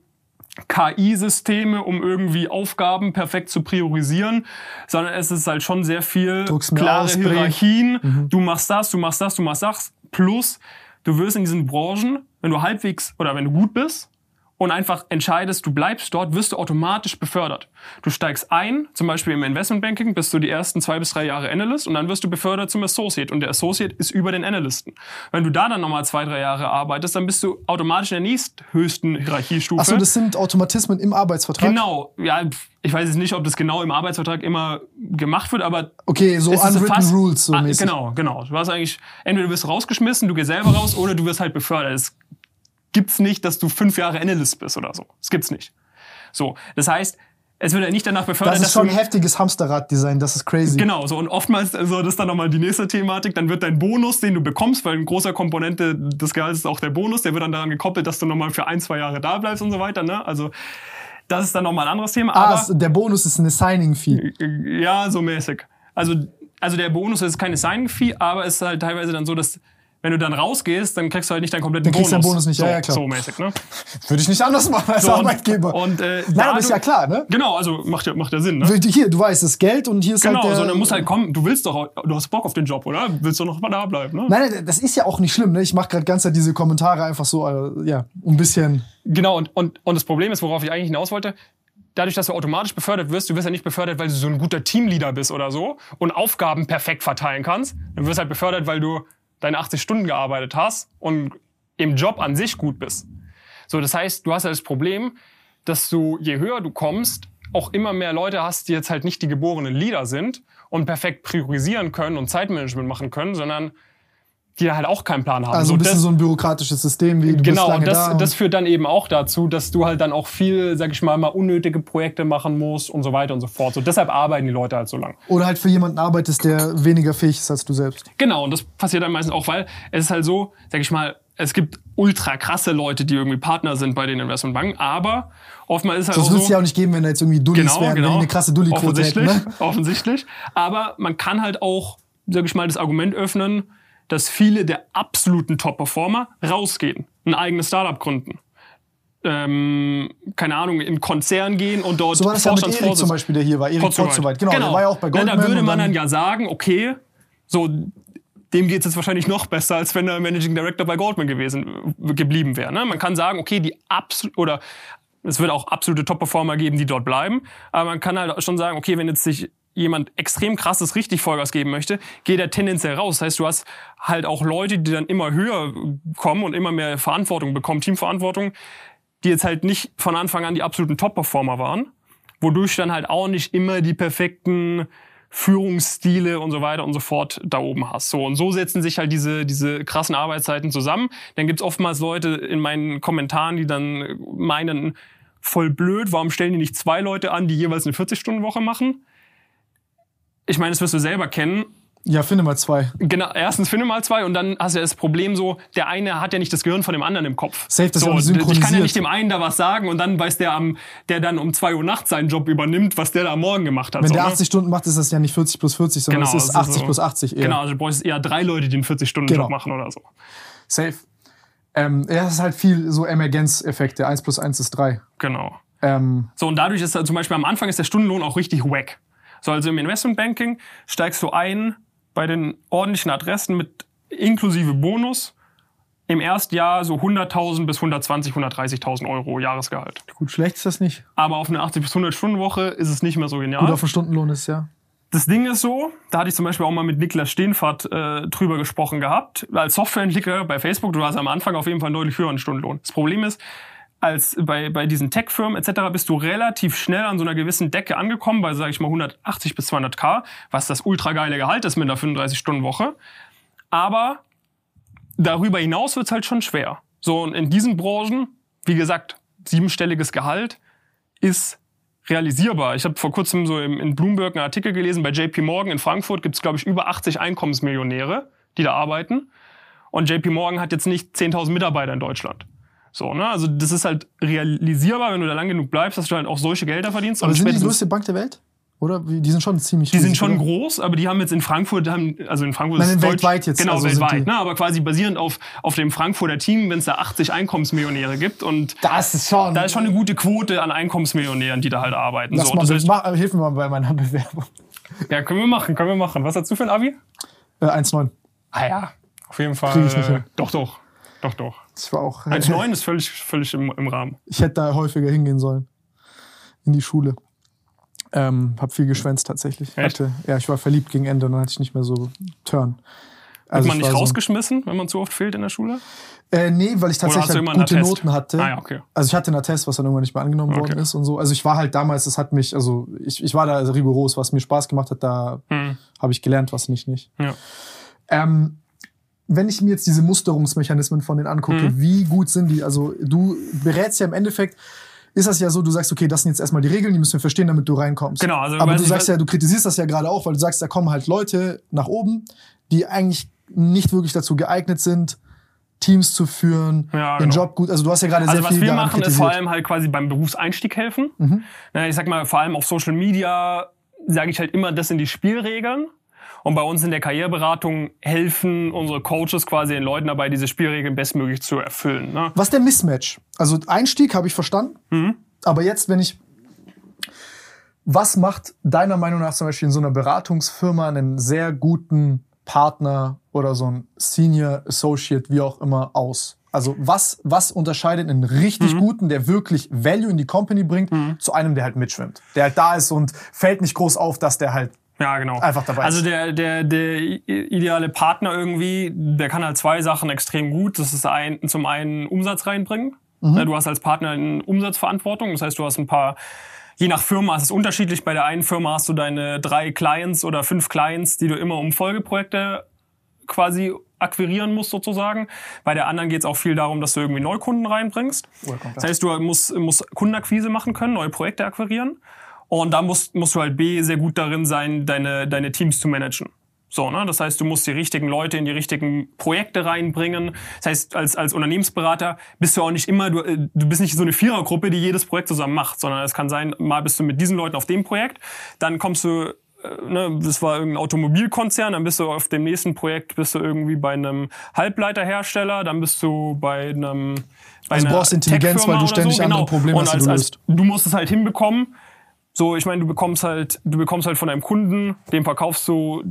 KI-Systeme, um irgendwie Aufgaben perfekt zu priorisieren, sondern es ist halt schon sehr viel klare aus. Hierarchien. Du machst das, du machst das, du machst das. Plus, du wirst in diesen Branchen, wenn du halbwegs oder wenn du gut bist und einfach entscheidest, du bleibst dort, wirst du automatisch befördert. Du steigst ein, zum Beispiel im Investmentbanking, bist du die ersten zwei bis drei Jahre Analyst und dann wirst du befördert zum Associate und der Associate ist über den Analysten. Wenn du da dann nochmal zwei, drei Jahre arbeitest, dann bist du automatisch in der nächsthöchsten Hierarchiestufe. Achso, das sind Automatismen im Arbeitsvertrag? Genau, ja, ich weiß jetzt nicht, ob das genau im Arbeitsvertrag immer gemacht wird, aber Okay, so unwritten fast- rules so Ah, mäßig. Genau, genau. Du hast eigentlich, entweder du wirst rausgeschmissen, du gehst selber raus, oder du wirst halt befördert. Es gibt's nicht, dass du fünf Jahre Analyst bist oder so. Das gibt's nicht. So, das heißt, es wird ja nicht danach befördert, Das ist schon du heftiges Hamsterrad-Design, das ist crazy. Genau, so und oftmals, also das ist dann nochmal die nächste Thematik, dann wird dein Bonus, den du bekommst, weil eine große Komponente des Gehalts ist auch der Bonus, der wird dann daran gekoppelt, dass du nochmal für ein, zwei Jahre da bleibst und so weiter. Ne? Also das ist dann nochmal ein anderes Thema. Ah, aber der Bonus ist eine Signing-Fee. ja, so mäßig. Also, also der Bonus ist keine Signing-Fee, aber es ist halt teilweise dann so, dass wenn du dann rausgehst, dann kriegst du halt nicht deinen kompletten Dann kriegst du Bonus. Bonus nicht, ja, so, ja, klar. So mäßig, ne? Würde ich nicht anders machen als So, und- Arbeitgeber. Und, äh, Nein, aber ist ja klar, ne? Genau, also macht ja, macht ja Sinn, ne? Hier, du weißt, das ist Geld und hier ist Genau, halt der... sondern muss halt kommen, du willst doch, du hast Bock auf den Job, oder? Willst du noch mal da bleiben, ne? Nein, nein, das ist ja auch nicht schlimm. Ne? Ich mache gerade ganz Zeit diese Kommentare einfach so, äh, ja, ein bisschen. Genau, und, und, und das Problem ist, worauf ich eigentlich hinaus wollte, dadurch, dass du automatisch befördert wirst, du wirst ja nicht befördert, weil du so ein guter Teamleader bist oder so und Aufgaben perfekt verteilen kannst. Du wirst halt befördert, weil du deine 80 Stunden gearbeitet hast und im Job an sich gut bist. So, das heißt, du hast ja das Problem, dass du, je höher du kommst, auch immer mehr Leute hast, die jetzt halt nicht die geborenen Leader sind und perfekt priorisieren können und Zeitmanagement machen können, sondern die halt auch keinen Plan haben. Also So, ein bisschen das- so ein bürokratisches System, wie du bist Genau, lange und das, da. und- das führt dann eben auch dazu, dass du halt dann auch viel, sag ich mal, mal unnötige Projekte machen musst und so weiter und so fort. So, deshalb arbeiten die Leute halt so lang. oder halt für jemanden arbeitest, der weniger fähig ist als du selbst. Genau, und das passiert dann meistens auch, weil es ist halt so, sag ich mal, es gibt ultra krasse Leute, die irgendwie Partner sind bei den Investmentbanken, aber oftmals ist halt Das auch würde es so, ja auch nicht geben, wenn da jetzt irgendwie Dullis genau, wären, genau, eine krasse Dulli-Quote hätten. offensichtlich, Ne? offensichtlich. Aber man kann halt auch, sag ich mal, das Argument öffnen, dass viele der absoluten Top-Performer rausgehen, ein eigenes Startup gründen. Ähm, keine Ahnung, in Konzern gehen und dort So war das ja mit Erik zum Beispiel, der hier war. Erik Potzowait. Genau, der war ja auch bei Goldman. Da würde man dann ja sagen, okay, so dem geht's jetzt wahrscheinlich noch besser, als wenn er Managing Director bei Goldman gewesen geblieben wäre. Ne? Man kann sagen, okay, die absolut oder es wird auch absolute Top-Performer geben, die dort bleiben. Aber man kann halt schon sagen, okay, wenn jetzt sich jemand extrem krasses richtig Vollgas geben möchte, geht er tendenziell raus. Das heißt, du hast halt auch Leute, die dann immer höher kommen und immer mehr Verantwortung bekommen, Teamverantwortung, die jetzt halt nicht von Anfang an die absoluten Top-Performer waren, wodurch dann halt auch nicht immer die perfekten Führungsstile und so weiter und so fort da oben hast. So und so setzen sich halt diese diese krassen Arbeitszeiten zusammen. Dann gibt's oftmals Leute in meinen Kommentaren, die dann meinen, voll blöd, warum stellen die nicht zwei Leute an, die jeweils eine 40-Stunden-Woche machen? Ich meine, das wirst du selber kennen. Ja, finde mal zwei. Genau, erstens finde mal zwei und dann hast du ja das Problem so, der eine hat ja nicht das Gehirn von dem anderen im Kopf. Safe, das ist so, ja auch Ich kann ja synchronisiert. nicht dem einen da was sagen und dann weiß der am, der dann um zwei Uhr nachts seinen Job übernimmt, was der da am Morgen gemacht hat. Wenn so, der ne? 80 Stunden macht, ist das ja nicht 40 plus 40, sondern Genau, es ist es ist 80 so. plus 80 eher. Genau, also du bräuchst eher drei Leute, die einen 40-Stunden-Job Genau. machen oder so. Safe. Ähm, ja, das ist halt viel so Emergenzeffekte. 1 plus 1 ist 3. Genau. Ähm, So, und dadurch ist halt zum Beispiel am Anfang ist der Stundenlohn auch richtig wack. So, also im Investmentbanking steigst du ein bei den ordentlichen Adressen mit inklusive Bonus im ersten Jahr so 100.000 bis 120, 130.000 Euro Jahresgehalt. gut, schlecht ist das nicht. Aber auf eine 80 bis 100 Stunden Woche ist es nicht mehr so genial. Gut auf den Stundenlohn ist ja. Das Ding ist so, da hatte ich zum Beispiel auch mal mit Niklas Steenfahrt äh, drüber gesprochen gehabt. Als Softwareentwickler bei Facebook, du hast am Anfang auf jeden Fall einen deutlich höheren Stundenlohn. Das Problem ist, als bei, bei diesen Tech-Firmen etc. bist du relativ schnell an so einer gewissen Decke angekommen, bei, sage ich mal, 180 bis 200k, was das ultra geile Gehalt ist mit einer 35-Stunden-Woche. Aber darüber hinaus wird's halt schon schwer. So, und in diesen Branchen, wie gesagt, siebenstelliges Gehalt ist realisierbar. Ich habe vor kurzem so im, in Bloomberg einen Artikel gelesen, bei JP Morgan in Frankfurt gibt's glaube ich, über 80 Einkommensmillionäre, die da arbeiten. Und JP Morgan hat jetzt nicht 10.000 Mitarbeiter in Deutschland. So, ne? Also das ist halt realisierbar, wenn du da lang genug bleibst, dass du halt auch solche Gelder verdienst. Aber sind die größte Bank der Welt? Oder? Die sind schon ziemlich die sind schon oder? groß, aber die haben jetzt in Frankfurt, haben, also in Frankfurt Nein, ist weltweit jetzt, Genau, also weltweit, ne? aber quasi basierend auf, auf dem Frankfurter Team, wenn es da 80 Einkommensmillionäre gibt und Das ist schon. da ist schon eine gute Quote an Einkommensmillionären, die da halt arbeiten. Lass so, mal, das heißt, mach, hilf mir mal bei meiner Bewerbung. ja, können wir machen, können wir machen. Was hast du für ein Abi? Äh, 1,9. Ah ja, auf jeden Fall. Krieg ich nicht äh, hin. doch, doch. Doch, doch. Das war auch. 1,9 ist völlig, völlig im, im Rahmen. Ich hätte da häufiger hingehen sollen. In die Schule. Ähm, hab viel geschwänzt tatsächlich. Echt? Hatte, ja, ich war verliebt gegen Ende und dann hatte ich nicht mehr so Turn. Wird Also man ich nicht war so- rausgeschmissen, wenn man zu oft fehlt in der Schule? Äh, nee, weil ich tatsächlich halt gute Attest? Noten hatte. Ah ja, okay. Also ich hatte einen Attest, was dann irgendwann nicht mehr angenommen Okay. worden ist und so. Also ich war halt damals, das hat mich, also ich, ich war da rigoros, was mir Spaß gemacht hat, da Hm. habe ich gelernt, was nicht nicht. Ja. Ähm, wenn ich mir jetzt diese Musterungsmechanismen von denen angucke, Mhm. wie gut sind die? Also du berätst ja im Endeffekt, ist das ja so, du sagst, okay, das sind jetzt erstmal die Regeln, die müssen wir verstehen, damit du reinkommst. Genau, also Aber du sagst was- ja, du kritisierst das ja gerade auch, weil du sagst, da kommen halt Leute nach oben, die eigentlich nicht wirklich dazu geeignet sind, Teams zu führen, Ja, den genau. Job gut. Also du hast ja gerade Also sehr was viel wir daran machen, ist kritisiert. vor allem halt quasi beim Berufseinstieg helfen. Mhm. Ich sag mal, vor allem auf Social Media sage ich halt immer, das sind die Spielregeln. Und bei uns in der Karriereberatung helfen unsere Coaches quasi den Leuten dabei, diese Spielregeln bestmöglich zu erfüllen. Ne? Was ist der Mismatch? Also Einstieg habe ich verstanden. Mhm. Aber jetzt, wenn ich. Was macht deiner Meinung nach zum Beispiel in so einer Beratungsfirma einen sehr guten Partner oder so ein Senior Associate, wie auch immer, aus? Also was, was unterscheidet einen richtig Mhm. guten, der wirklich Value in die Company bringt, zu einem, der halt mitschwimmt? Der halt da ist und fällt nicht groß auf, dass der halt Ja, genau. Einfach dabei Also der, der, der ideale Partner irgendwie, der kann halt zwei Sachen extrem gut. Das ist ein, zum einen Umsatz reinbringen. Mhm. Ja, Du hast als Partner eine Umsatzverantwortung. Das heißt, du hast ein paar, je nach Firma ist es unterschiedlich. Bei der einen Firma hast du deine drei Clients oder fünf Clients, die du immer um Folgeprojekte quasi akquirieren musst sozusagen. Bei der anderen geht es auch viel darum, dass du irgendwie Neukunden reinbringst. Das heißt, du musst, musst Kundenakquise machen können, neue Projekte akquirieren. Und da musst, musst du halt B sehr gut darin sein, deine, deine Teams zu managen. So, ne? Das heißt, du musst die richtigen Leute in die richtigen Projekte reinbringen. Das heißt, als, als Unternehmensberater bist du auch nicht immer, du, äh, du bist nicht so eine Vierergruppe, die jedes Projekt zusammen macht, sondern es kann sein, mal bist du mit diesen Leuten auf dem Projekt, dann kommst du äh, ne, das war irgendein Automobilkonzern, dann bist du auf dem nächsten Projekt bist du irgendwie bei einem Halbleiterhersteller, dann bist du bei einem bei Also einer brauchst Intelligenz, weil du ständig so, andere genau. Probleme hast, als, du als, löst. du musst es halt hinbekommen. So, ich meine, du bekommst halt, du bekommst halt von deinem Kunden, dem verkaufst du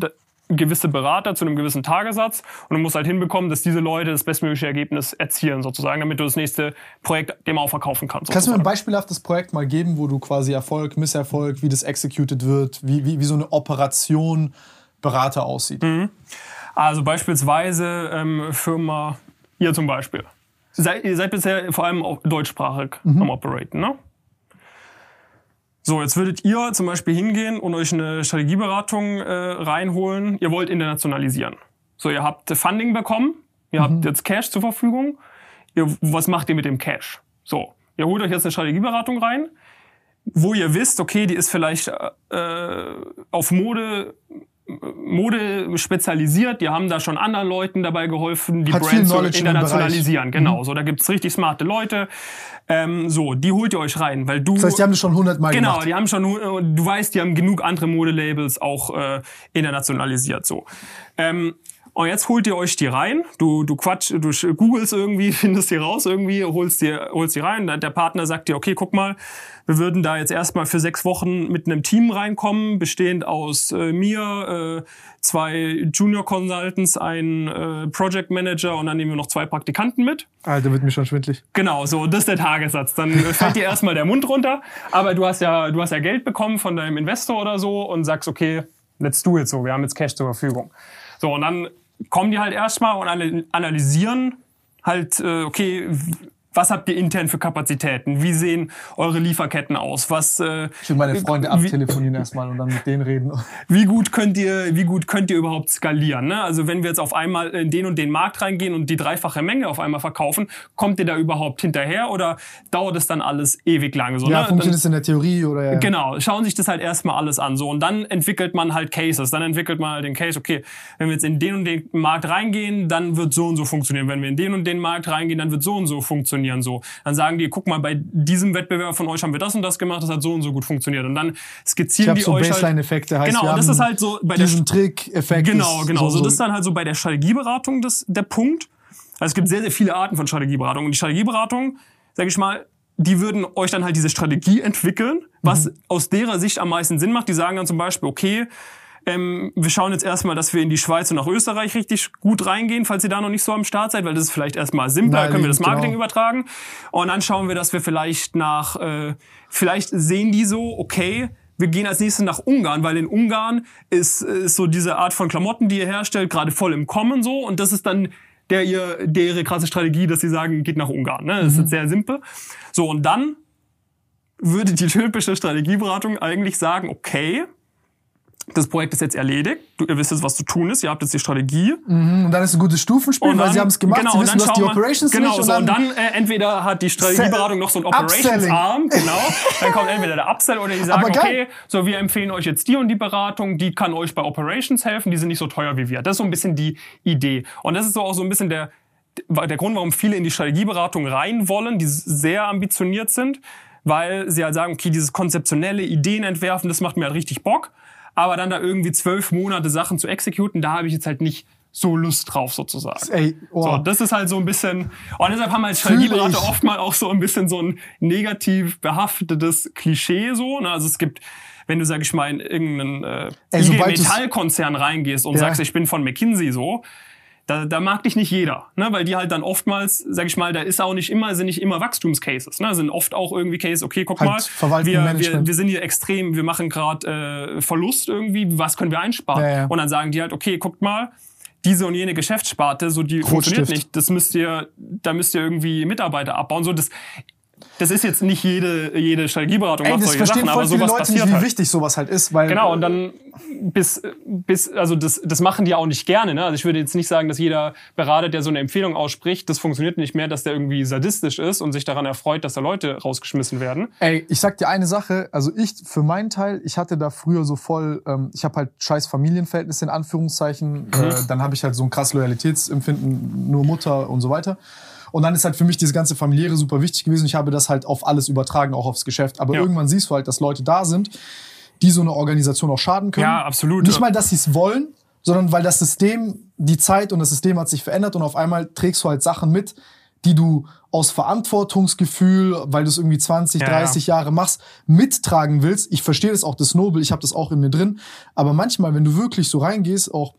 gewisse Berater zu einem gewissen Tagessatz und du musst halt hinbekommen, dass diese Leute das bestmögliche Ergebnis erzielen sozusagen, damit du das nächste Projekt dem auch verkaufen kannst. Kannst du mir ein sozusagen. beispielhaftes Projekt mal geben, wo du quasi Erfolg, Misserfolg, wie das executed wird, wie, wie, wie so eine Operation Berater aussieht? Also beispielsweise ähm, Firma, ihr zum Beispiel. Seid, ihr seid bisher vor allem deutschsprachig am Operaten, ne? So, jetzt würdet ihr zum Beispiel hingehen und euch eine Strategieberatung äh, reinholen. Ihr wollt internationalisieren. So, ihr habt Funding bekommen, ihr habt jetzt Cash zur Verfügung. Ihr, was macht ihr mit dem Cash? So, ihr holt euch jetzt eine Strategieberatung rein, wo ihr wisst, okay, die ist vielleicht äh, auf Mode Mode spezialisiert, die haben da schon anderen Leuten dabei geholfen, die Hat Brand zu internationalisieren. Bereich. Mhm. Genau, so da gibt's richtig smarte Leute. Ähm, so, die holt ihr euch rein, weil du Das heißt, die haben das schon hundertmal Genau, gemacht. die haben schon, äh, du weißt, die haben genug andere Modelabels auch äh, internationalisiert. So. Ähm, und jetzt holt ihr euch die rein. Du, du quatsch, du googelst irgendwie, findest die raus irgendwie, holst die, holst die rein. Der Partner sagt dir, okay, guck mal, wir würden da jetzt erstmal für sechs Wochen mit einem Team reinkommen, bestehend aus äh, mir, äh, zwei Junior Consultants, ein äh, Project Manager und dann nehmen wir noch zwei Praktikanten mit. Alter, wird mir schon schwindlig. Genau, so, das ist der Tagessatz. Dann fällt dir erstmal der Mund runter, aber du hast ja, du hast ja Geld bekommen von deinem Investor oder so und sagst, okay, let's do it so, wir haben jetzt Cash zur Verfügung. So, und dann kommen die halt erstmal und ana- analysieren halt, äh, okay, was habt ihr intern für Kapazitäten? Wie sehen eure Lieferketten aus? Was, äh, Ich will meine Freunde wie- abtelefonieren erstmal und dann mit denen reden. wie gut könnt ihr, wie gut könnt ihr überhaupt skalieren? Ne? Also wenn wir jetzt auf einmal in den und den Markt reingehen und die dreifache Menge auf einmal verkaufen, kommt ihr da überhaupt hinterher oder dauert es dann alles ewig lange? So, Ja, ne? funktioniert es in der Theorie oder ja. Genau, schauen sich das halt erstmal alles an. So. Und dann entwickelt man halt Cases. Dann entwickelt man halt den Case, okay, wenn wir jetzt in den und den Markt reingehen, dann wird so und so funktionieren. Wenn wir in den und den Markt reingehen, dann wird so und so funktionieren. Definieren so. Dann sagen die, guck mal, bei diesem Wettbewerb von euch haben wir das und das gemacht, das hat so und so gut funktioniert. Und dann skizzieren die so euch halt. Baseline-Effekte. heißt, Genau, das ist halt so bei diesen Trick-Effekt. Genau, genau. So, so, das ist dann halt so bei der Strategieberatung das, der Punkt. Also es gibt sehr, sehr viele Arten von Strategieberatung. Und die Strategieberatung, sage ich mal, die würden euch dann halt diese Strategie entwickeln, was Mhm. aus derer Sicht am meisten Sinn macht. Die sagen dann zum Beispiel, okay, ähm, wir schauen jetzt erstmal, dass wir in die Schweiz und nach Österreich richtig gut reingehen, falls ihr da noch nicht so am Start seid, weil das ist vielleicht erstmal simpler, da können wir das Naheliegend, Marketing genau. übertragen. Und dann schauen wir, dass wir vielleicht nach, äh, vielleicht sehen die so, okay, wir gehen als nächstes nach Ungarn, weil in Ungarn ist, ist so diese Art von Klamotten, die ihr herstellt, gerade voll im Kommen so. Und das ist dann der ihr, der ihre krasse Strategie, dass sie sagen, geht nach Ungarn. Ne? Das ist jetzt sehr simpel. So, und dann würde die typische Strategieberatung eigentlich sagen, okay, das Projekt ist jetzt erledigt, du, ihr wisst jetzt, was zu tun ist, ihr habt jetzt die Strategie. Und dann ist ein gutes Stufenspiel, weil sie haben es gemacht, genau, sie und wissen, dann was die Operations genau, nicht. so, und dann äh, entweder hat die Strategieberatung noch so einen Upselling. Operations-Arm, genau, dann kommt entweder der Upsell oder die sagen, okay, so wir empfehlen euch jetzt die und die Beratung, die kann euch bei Operations helfen, die sind nicht so teuer wie wir. Das ist so ein bisschen die Idee. Und das ist so auch so ein bisschen der, der Grund, warum viele in die Strategieberatung rein wollen, die sehr ambitioniert sind, weil sie halt sagen, okay, dieses konzeptionelle Ideen entwerfen, das macht mir halt richtig Bock, aber dann da irgendwie zwölf Monate Sachen zu exekuten, da habe ich jetzt halt nicht so Lust drauf sozusagen. Ey, oh. So, das ist halt so ein bisschen, und deshalb haben halt Fühle Strategieberater ich. oft mal auch so ein bisschen so ein negativ behaftetes Klischee so. Ne? Also es gibt, wenn du, sag ich mal, in irgendeinen äh, Ey, IG Metallkonzern reingehst und Ja. sagst, ich bin von McKinsey so, da, da mag dich nicht jeder, ne? weil die halt dann oftmals, sag ich mal, da ist auch nicht immer, sind nicht immer Wachstumscases, ne? sind oft auch irgendwie Cases, okay, guck Halt mal, wir, wir, wir sind hier extrem, wir machen gerade äh, Verlust irgendwie, was können wir einsparen? Ja, ja. Und dann sagen die halt, okay, guckt mal, diese und jene Geschäftssparte, so die funktioniert Rotstift. nicht. Das müsst ihr, da müsst ihr irgendwie Mitarbeiter abbauen. So das, das ist jetzt nicht jede jede Strategieberatung Ey, macht solche Sachen, aber sowas Leute passiert nicht, wie halt. wichtig sowas halt ist, weil Genau, und dann bis, bis, also das, das machen die auch nicht gerne. Ne? Also ich würde jetzt nicht sagen, dass jeder Berater, der so eine Empfehlung ausspricht, das funktioniert nicht mehr, dass der irgendwie sadistisch ist und sich daran erfreut, dass da Leute rausgeschmissen werden. Ey, ich sag dir eine Sache, also ich für meinen Teil, ich hatte da früher so voll, ähm, ich habe halt scheiß Familienverhältnisse in Anführungszeichen, äh, dann habe ich halt so ein krass Loyalitätsempfinden, nur Mutter und so weiter. Und dann ist halt für mich dieses ganze familiäre super wichtig gewesen. Ich habe das halt auf alles übertragen, auch aufs Geschäft. Aber Ja. irgendwann siehst du halt, dass Leute da sind, die so eine Organisation auch schaden können. Ja, absolut. Nicht mal, dass sie es wollen, sondern weil das System, die Zeit und das System hat sich verändert und auf einmal trägst du halt Sachen mit, die du aus Verantwortungsgefühl, weil du es irgendwie 20, Ja, ja. 30 Jahre machst, mittragen willst. Ich verstehe das auch, das Nobel, ich habe das auch in mir drin. Aber manchmal, wenn du wirklich so reingehst, auch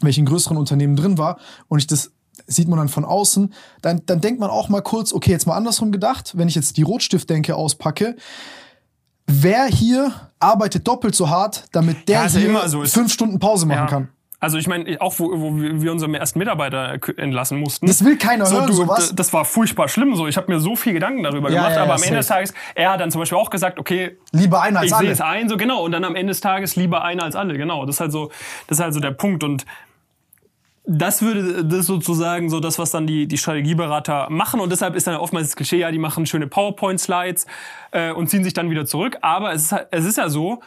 wenn ich in größeren Unternehmen drin war und ich das sieht man dann von außen, dann, dann denkt man auch mal kurz, okay, jetzt mal andersrum gedacht, wenn ich jetzt die Rotstiftdenke auspacke, wer hier arbeitet doppelt so hart, damit der Ja, ja hier immer so. Ist- fünf Stunden Pause machen Ja. kann. Also ich meine, auch wo, wo wir unseren ersten Mitarbeiter entlassen mussten. Das will keiner hören, du, sowas. Das war furchtbar schlimm. So, ich habe mir so viel Gedanken darüber Ja, gemacht, ja, aber am Ende des. Tages, er hat dann zum Beispiel auch gesagt, okay, Lieber einer als ich sehe alle. es ein, so genau. Und dann am Ende des Tages lieber einer als alle, genau. Das ist halt so, das ist halt so der Punkt. Und das würde das sozusagen so das, was dann die, die Strategieberater machen. Und deshalb ist dann oftmals das Klischee, ja, die machen schöne PowerPoint-Slides äh, und ziehen sich dann wieder zurück. Aber es ist, halt- es ist ja so,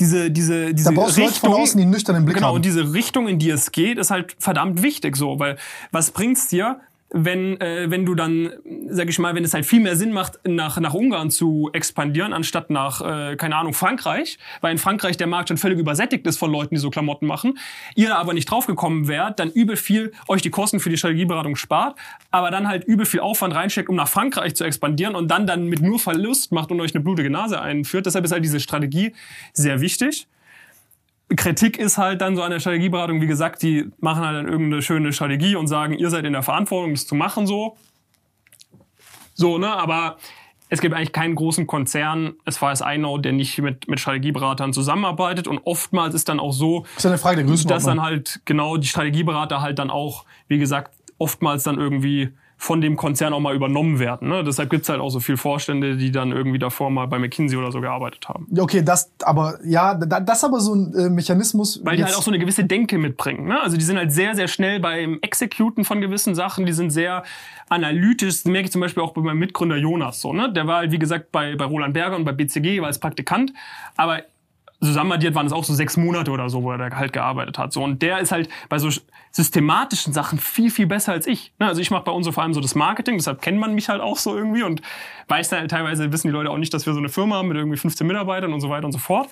diese, diese, diese Da brauchst du Leute von außen, die nüchternen Blick genau, haben. und diese Richtung, in die es geht, ist halt verdammt wichtig so, weil was bringt's dir, wenn, äh, wenn du dann, sag ich mal, wenn es halt viel mehr Sinn macht, nach, nach Ungarn zu expandieren, anstatt nach, äh, keine Ahnung, Frankreich, weil in Frankreich der Markt schon völlig übersättigt ist von Leuten, die so Klamotten machen, ihr aber nicht draufgekommen wärt, dann übel viel euch die Kosten für die Strategieberatung spart, aber dann halt übel viel Aufwand reinsteckt, um nach Frankreich zu expandieren und dann dann mit nur Verlust macht und euch eine blutige Nase einführt. Deshalb ist halt diese Strategie sehr wichtig. Kritik ist halt dann so an der Strategieberatung, wie gesagt, die machen halt dann irgendeine schöne Strategie und sagen, ihr seid in der Verantwortung, das zu machen so. So, ne, aber es gibt eigentlich keinen großen Konzern, far as I know, der nicht mit, mit Strategieberatern zusammenarbeitet und oftmals ist dann auch so, Das ist eine Frage der dass dann halt genau die Strategieberater halt dann auch, wie gesagt, oftmals dann irgendwie von dem Konzern auch mal übernommen werden. Ne? Deshalb gibt's halt auch so viele Vorstände, die dann irgendwie davor mal bei McKinsey oder so gearbeitet haben. Okay, das, aber ja, da- das ist aber so ein äh, Mechanismus. Weil die halt auch so eine gewisse Denke mitbringen. Ne? Also die sind halt sehr, sehr schnell beim Executen von gewissen Sachen. Die sind sehr analytisch. Das merke ich zum Beispiel auch bei meinem Mitgründer Jonas. So, ne? Der war halt, wie gesagt, bei, bei Roland Berger und bei BCG, war als Praktikant. Aber zusammenaddiert waren es auch so sechs Monate oder so, wo er da halt gearbeitet hat. So und der ist halt bei so systematischen Sachen viel viel besser als ich. Ne, also ich mache bei uns so vor allem so das Marketing, deshalb kennt man mich halt auch so irgendwie und weiß halt teilweise wissen die Leute auch nicht, dass wir so eine Firma haben mit irgendwie 15 Mitarbeitern und so weiter und so fort.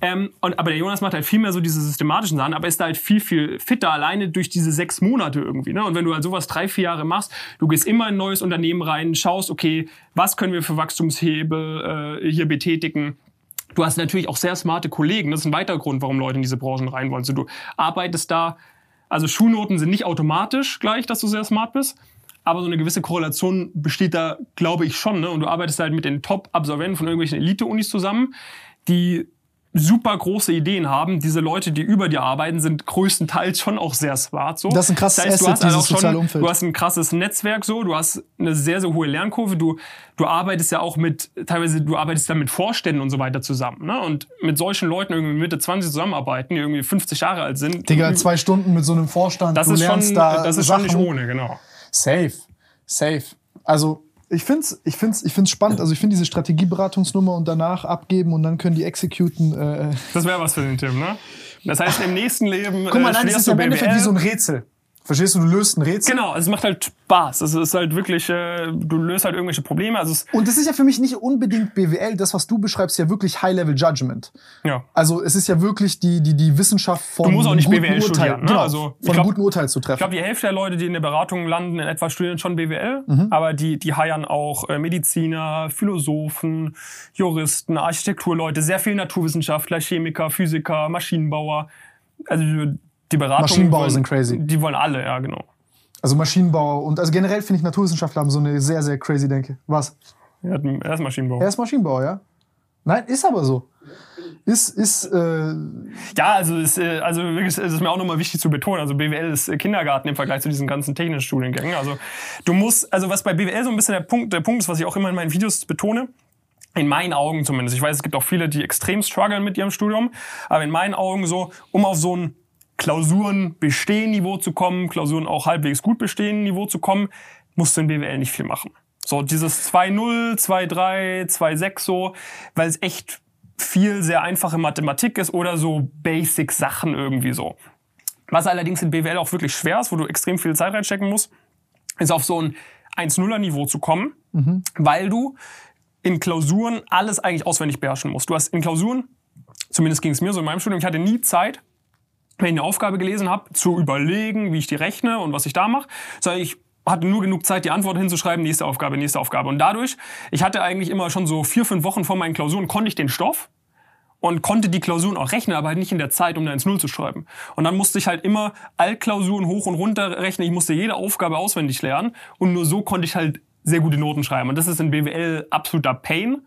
Ähm, und aber der Jonas macht halt viel mehr so diese systematischen Sachen, aber ist da halt viel viel fitter alleine durch diese sechs Monate irgendwie. Ne? Und wenn du halt sowas drei vier Jahre machst, du gehst immer in ein neues Unternehmen rein, schaust, okay, was können wir für Wachstumshebel äh, hier betätigen Du hast natürlich auch sehr smarte Kollegen. Das ist ein weiterer Grund, warum Leute in diese Branchen rein wollen. Also du arbeitest da, also Schulnoten sind nicht automatisch gleich, dass du sehr smart bist. Aber so eine gewisse Korrelation besteht da, glaube ich, schon. Ne? Und du arbeitest halt mit den Top-Absolventen von irgendwelchen Elite-Unis zusammen, die super große Ideen haben. Diese Leute, die über dir arbeiten, sind größtenteils schon auch sehr smart. So. Das ist ein krasses das heißt, du Asset, hast auch schon, Umfeld. Du hast ein krasses Netzwerk so, du hast eine sehr, sehr hohe Lernkurve. Du, du arbeitest ja auch mit, teilweise, du arbeitest da mit Vorständen und so weiter zusammen. Ne? Und mit solchen Leuten irgendwie Mitte 20 zusammenarbeiten, die irgendwie 50 Jahre alt sind. Digga, zwei Stunden mit so einem Vorstand, das du ist lernst schon, da Das ist Sachen. schon nicht ohne, genau. Safe, safe. Also ich find's, ich find's, ich find's spannend. Also ich finde diese Strategieberatungsnummer und danach abgeben und dann können die executen. Äh, Das wäre was für den Tim, ne? Das heißt, im nächsten Leben Guck mal, äh, nein, das ist ja im Endeffekt wie so ein Rätsel. Verstehst du, du löst ein Rätsel. Genau, also es macht halt Spaß. Es ist halt wirklich, äh, du löst halt irgendwelche Probleme. Also es, Und das ist ja für mich nicht unbedingt BWL. Das, was du beschreibst, ja wirklich High-Level-Judgment. ja. Also es ist ja wirklich die, die, die Wissenschaft von Du musst auch nicht BWL Urteil, studieren, ne? genau, Also, ich von glaub- guten Urteil zu Ich treffen. glaube, die Hälfte der Leute, die in der Beratung landen, in etwa studieren schon BWL, Mhm. aber die, die heiern auch äh, Mediziner, Philosophen, Juristen, Architekturleute, sehr viel Naturwissenschaftler, Chemiker, Physiker, Maschinenbauer. Also die Beratung. Maschinenbauer wollen, sind crazy. Die wollen alle, ja, genau. Also Maschinenbauer und also generell finde ich Naturwissenschaftler haben so eine sehr, sehr crazy Denke. Was? Er, hat, er ist Maschinenbauer. Er ist Maschinenbauer, ja? Nein, ist aber so. Ist, ist, äh, Ja, also ist, äh, also wirklich, es ist mir auch nochmal wichtig zu betonen. Also BWL ist äh, Kindergarten im Vergleich zu diesen ganzen technischen Studiengängen. Also du musst, also was bei BWL so ein bisschen der Punkt, der Punkt ist, was ich auch immer in meinen Videos betone, in meinen Augen zumindest. Ich weiß, es gibt auch viele, die extrem strugglen mit ihrem Studium, aber in meinen Augen so, um auf so ein Klausuren bestehen Niveau zu kommen, Klausuren auch halbwegs gut bestehen Niveau zu kommen, musst du in BWL nicht viel machen. So dieses 2-0, 2-3, 2-6 so, weil es echt viel sehr einfache Mathematik ist oder so Basic Sachen irgendwie so. Was allerdings in BWL auch wirklich schwer ist, wo du extrem viel Zeit reinstecken musst, ist auf so ein 1-0er Niveau zu kommen, weil du in Klausuren alles eigentlich auswendig beherrschen musst. Du hast in Klausuren, zumindest ging es mir so in meinem Studium, ich hatte nie Zeit, wenn ich eine Aufgabe gelesen habe, zu überlegen, wie ich die rechne und was ich da mache, sondern ich hatte nur genug Zeit, die Antwort hinzuschreiben, nächste Aufgabe, nächste Aufgabe. Und dadurch, ich hatte eigentlich immer schon so vier, fünf Wochen vor meinen Klausuren, konnte ich den Stoff und konnte die Klausuren auch rechnen, aber halt nicht in der Zeit, um da ins Null zu schreiben. Und dann musste ich halt immer Altklausuren hoch und runter rechnen. Ich musste jede Aufgabe auswendig lernen und nur so konnte ich halt sehr gute Noten schreiben. Und das ist in BWL absoluter Pain.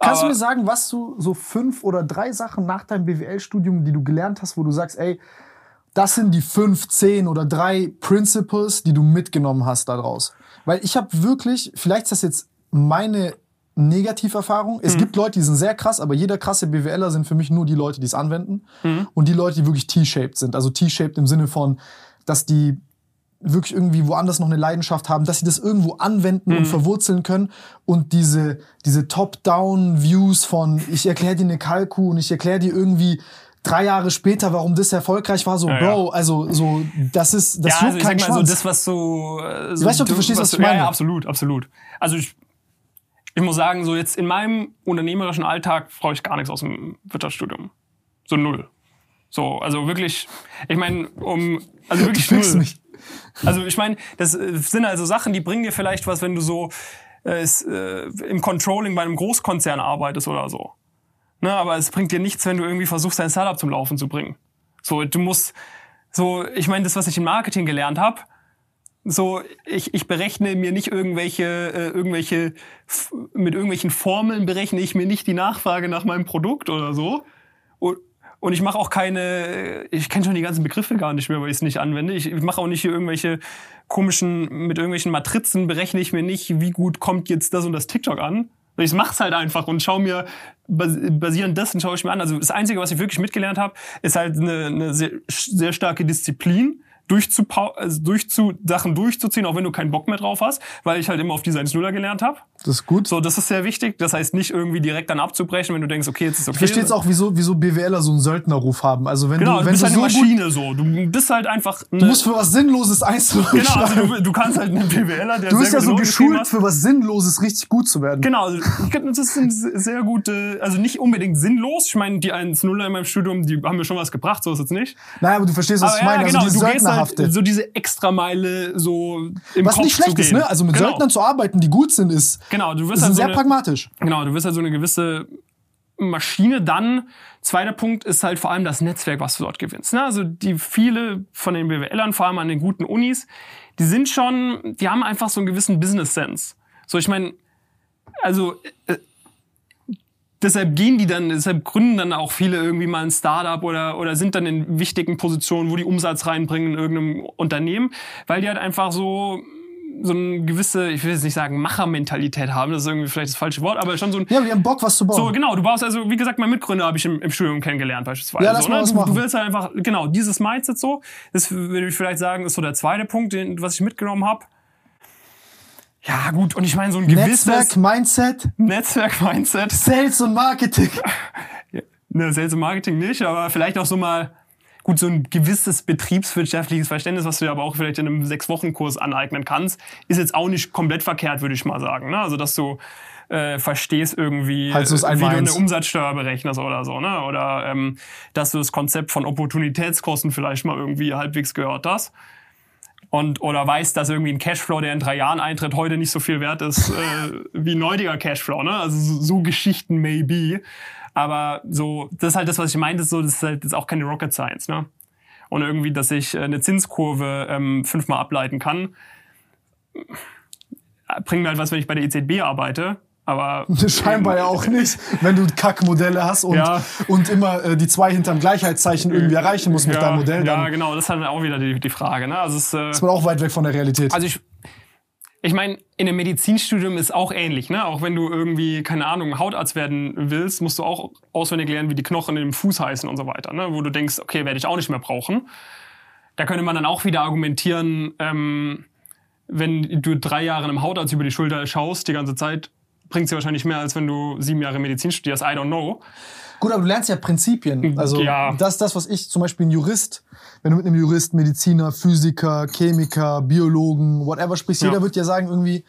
Kannst du Aber- mir sagen, was du so fünf oder drei Sachen nach deinem BWL-Studium, die du gelernt hast, wo du sagst, ey, das sind die fünf, zehn oder drei Principles, die du mitgenommen hast daraus? Weil ich habe wirklich, vielleicht ist das jetzt meine Negativerfahrung. Es gibt Leute, die sind sehr krass, aber jeder krasse BWLer sind für mich nur die Leute, die es anwenden. Und die Leute, die wirklich T-shaped sind. Also T-shaped im Sinne von, dass die wirklich irgendwie woanders noch eine Leidenschaft haben, dass sie das irgendwo anwenden und verwurzeln können und diese, diese Top-Down-Views von ich erkläre dir eine Kalku und ich erkläre dir irgendwie drei Jahre später, warum das erfolgreich war, so Ja, Bro, also so, das ist, das ja, also ich keinen sag mal so, Schwanz. das, was so. äh, so Ich weiß nicht, ob du verstehst, was ich Ja, meine. ja, absolut, absolut. Also ich, ich muss sagen, so jetzt in meinem unternehmerischen Alltag brauche ich gar nichts aus dem Wirtschaftsstudium. So null. So, also wirklich, ich meine, um, also wirklich null. mich. Also ich meine, das äh, sind also Sachen, die bringen dir vielleicht was, wenn du so äh, äh, im Controlling bei einem Großkonzern arbeitest oder so. Ne, aber es bringt dir nichts, wenn du irgendwie versuchst, dein Startup zum Laufen zu bringen. So, du musst, so, ich meine, das, was ich im Marketing gelernt habe, so, ich, ich berechne mir nicht irgendwelche, äh, irgendwelche, mit irgendwelchen Formeln berechne ich mir nicht die Nachfrage nach meinem Produkt oder so. Und ich mache auch keine, ich kenne schon die ganzen Begriffe gar nicht mehr, weil ich es nicht anwende. Ich, ich mache auch nicht hier irgendwelche komischen, mit irgendwelchen Matrizen berechne ich mir nicht, wie gut kommt jetzt das und das TikTok an. Ich mach's halt einfach und schau mir, bas- basierend dessen schaue ich mir an. Also das Einzige, was ich wirklich mitgelernt habe, ist halt eine, eine sehr, sehr starke Disziplin, durchzupau also durchzu Sachen durchzuziehen, auch wenn du keinen Bock mehr drauf hast, weil ich halt immer auf diese 1-0er gelernt habe. Das ist gut. So, das ist sehr wichtig. Das heißt, nicht irgendwie direkt dann abzubrechen, wenn du denkst, okay, jetzt ist okay. Ich verstehe jetzt auch, wieso, wieso BWLer so einen Söldnerruf haben. Also wenn Genau, du, du wenn bist du halt so eine Maschine so. Du bist halt einfach. Du musst für was Sinnloses einzeln genau, also du, du kannst halt einen BWLer, der Du bist ja so geschult, für was Sinnloses richtig gut zu werden. Genau, das sind sehr gute, also nicht unbedingt sinnlos. Ich meine, die 1-0er in meinem Studium, die haben mir schon was gebracht, so ist es nicht. Naja, aber du verstehst, was Aber ich meine. ja, genau, also die du gehst halt so diese Extrameile so im was Kopf nicht zu schlecht ist, ne? Also mit genau. Söldnern zu arbeiten, die gut sind, ist, Genau, du wirst ist halt so sehr eine, pragmatisch. Genau, du wirst halt so eine gewisse Maschine dann. Zweiter Punkt ist halt vor allem das Netzwerk, was du dort gewinnst. Ne? Also die viele von den BWLern, vor allem an den guten Unis, die sind schon, die haben einfach so einen gewissen Business Sense. So, ich meine, also äh, deshalb gehen die dann, deshalb gründen dann auch viele irgendwie mal ein Startup oder, oder sind dann in wichtigen Positionen, wo die Umsatz reinbringen in irgendeinem Unternehmen, weil die halt einfach so so eine gewisse, ich will jetzt nicht sagen Machermentalität haben, das ist irgendwie vielleicht das falsche Wort, aber schon so ein Ja, die haben Bock, was zu bauen. so, genau, du baust also, wie gesagt, mein Mitgründer habe ich im, im Studium kennengelernt beispielsweise. Ja, lass so, mal ne? was du, machen. du willst halt einfach, genau, dieses Mindset so, das würde ich vielleicht sagen, ist so der zweite Punkt, den, was ich mitgenommen habe. Ja, gut, und ich meine, so ein gewisses Netzwerk, Mindset, Netzwerk-Mindset, Sales und Marketing. ne, Sales und Marketing nicht, aber vielleicht auch so mal, gut, so ein gewisses betriebswirtschaftliches Verständnis, was du dir aber auch vielleicht in einem Sechs-Wochen-Kurs aneignen kannst, ist jetzt auch nicht komplett verkehrt, würde ich mal sagen. Ne? Also, dass du äh, verstehst irgendwie, Halt so wie du eine. Umsatzsteuer berechnest oder so, ne? Oder ähm, dass du das Konzept von Opportunitätskosten vielleicht mal irgendwie halbwegs gehört hast. Und, oder weißt, dass irgendwie ein Cashflow, der in drei Jahren eintritt, heute nicht so viel wert ist äh, wie ein neutiger Cashflow. Ne? Also so, so Geschichten maybe. Aber so, das ist halt das, was ich meinte, so, das ist halt ist auch keine Rocket Science. Ne? Und irgendwie, dass ich äh, eine Zinskurve ähm, fünfmal ableiten kann, äh, bringt mir halt was, wenn ich bei der EZB arbeite. Aber Scheinbar ja auch nicht, wenn du Kackmodelle hast und, Ja. und immer äh, die zwei hinterm Gleichheitszeichen irgendwie erreichen musst mit ja, deinem Modell, ja, dann genau, das ist halt auch wieder die, die Frage. Ne? Also es, äh, ist man auch weit weg von der Realität. Also ich, ich meine, in einem Medizinstudium ist auch ähnlich, ne? Auch wenn du irgendwie, keine Ahnung, Hautarzt werden willst, musst du auch auswendig lernen, wie die Knochen im Fuß heißen und so weiter, ne? Wo du denkst, okay, werde ich auch nicht mehr brauchen. Da könnte man dann auch wieder argumentieren, ähm, wenn du drei Jahre einem Hautarzt über die Schulter schaust, die ganze Zeit, bringt dir wahrscheinlich mehr, als wenn du sieben Jahre Medizin studierst. I don't know. Gut, aber du lernst ja Prinzipien. Also Ja. das ist das, was ich zum Beispiel ein Jurist, wenn du mit einem Jurist, Mediziner, Physiker, Chemiker, Biologen, whatever sprichst, Ja. jeder wird ja sagen irgendwie,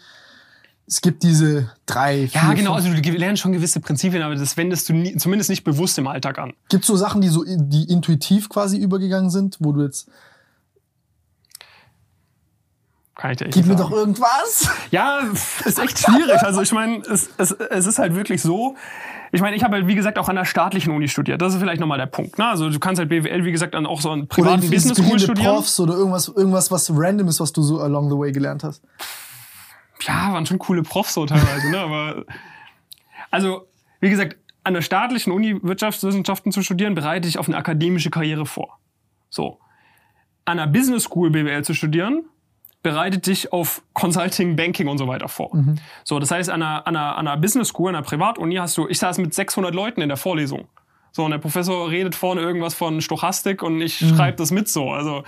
es gibt diese drei, vier, Ja, genau. Also du lernst schon gewisse Prinzipien, aber das wendest du nie, zumindest nicht bewusst im Alltag an. Gibt so Sachen, die so die intuitiv quasi übergegangen sind, wo du jetzt Kann ich dir echt gib nicht mir sagen. doch irgendwas. Ja, ist echt schwierig. Also ich meine, es, es, es ist halt wirklich so. Ich meine, ich habe halt, wie gesagt, auch an der staatlichen Uni studiert. Das ist vielleicht nochmal der Punkt. Ne? Also du kannst halt BWL, wie gesagt, dann auch so an Oder privaten Business School studieren. Profs oder irgendwas, irgendwas, was random ist, was du so along the way gelernt hast. Ja, waren schon coole Profs so teilweise. ne? Aber also, wie gesagt, an der staatlichen Uni Wirtschaftswissenschaften zu studieren, bereite ich auf eine akademische Karriere vor. So. An der Business School BWL zu studieren, bereitet dich auf Consulting, Banking und so weiter vor. So, das heißt, an einer, an, einer, an einer Business School, an einer Privatuni hast du, ich saß mit 600 Leuten in der Vorlesung. So, und der Professor redet vorne irgendwas von Stochastik und ich schreibe das mit so. Also,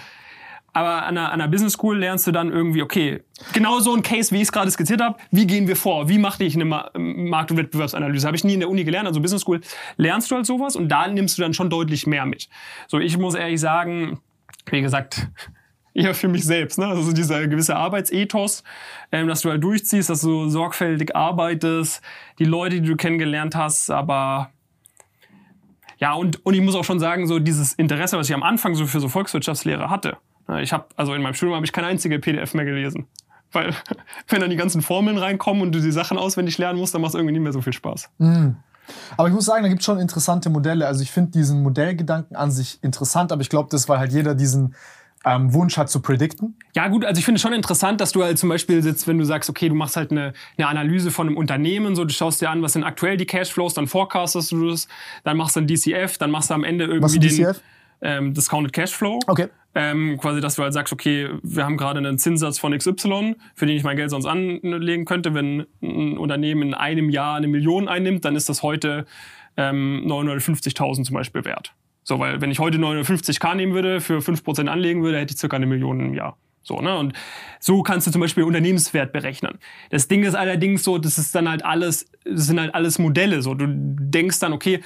aber an einer, an einer Business School lernst du dann irgendwie, okay, genau so ein Case, wie ich es gerade skizziert habe, wie gehen wir vor? Wie mache ich eine Ma Markt- und Wettbewerbsanalyse? Habe ich nie in der Uni gelernt, also Business School lernst du halt sowas und da nimmst du dann schon deutlich mehr mit. So, ich muss ehrlich sagen, wie gesagt, eher für mich selbst, ne? Also so dieser gewisse Arbeitsethos, ähm, dass du halt durchziehst, dass du sorgfältig arbeitest, die Leute, die du kennengelernt hast, aber ja, und, und ich muss auch schon sagen, so dieses Interesse, was ich am Anfang so für so Volkswirtschaftslehre hatte. ne, Ich habe, also in meinem Studium habe ich keine einzige PDF mehr gelesen. Weil, wenn dann die ganzen Formeln reinkommen und du die Sachen auswendig lernen musst, dann macht es irgendwie nicht mehr so viel Spaß. Aber ich muss sagen, da gibt es schon interessante Modelle. Also ich finde diesen Modellgedanken an sich interessant, aber ich glaube, das, weil halt jeder diesen ähm, Wunsch hat zu predikten. Ja, gut, also ich finde es schon interessant, dass du halt zum Beispiel sitzt, wenn du sagst, okay, du machst halt eine, eine Analyse von einem Unternehmen, so du schaust dir an, was sind aktuell die Cashflows, dann forecastest du das, dann machst du ein DCF, dann machst du am Ende irgendwie Was ist den DCF? Ähm, Discounted Cashflow. Okay. Ähm, quasi, dass du halt sagst, okay, wir haben gerade einen Zinssatz von XY, für den ich mein Geld sonst anlegen könnte. Wenn ein Unternehmen in einem Jahr eine Million einnimmt, dann ist das heute ähm, 950.000 zum Beispiel wert. So, weil wenn ich heute 950k nehmen würde, für 5% anlegen würde, hätte ich circa eine Million im Jahr. So, ne? Und so kannst du zum Beispiel Unternehmenswert berechnen. Das Ding ist allerdings so, das ist dann halt alles, das sind halt alles Modelle. So, du denkst dann, okay,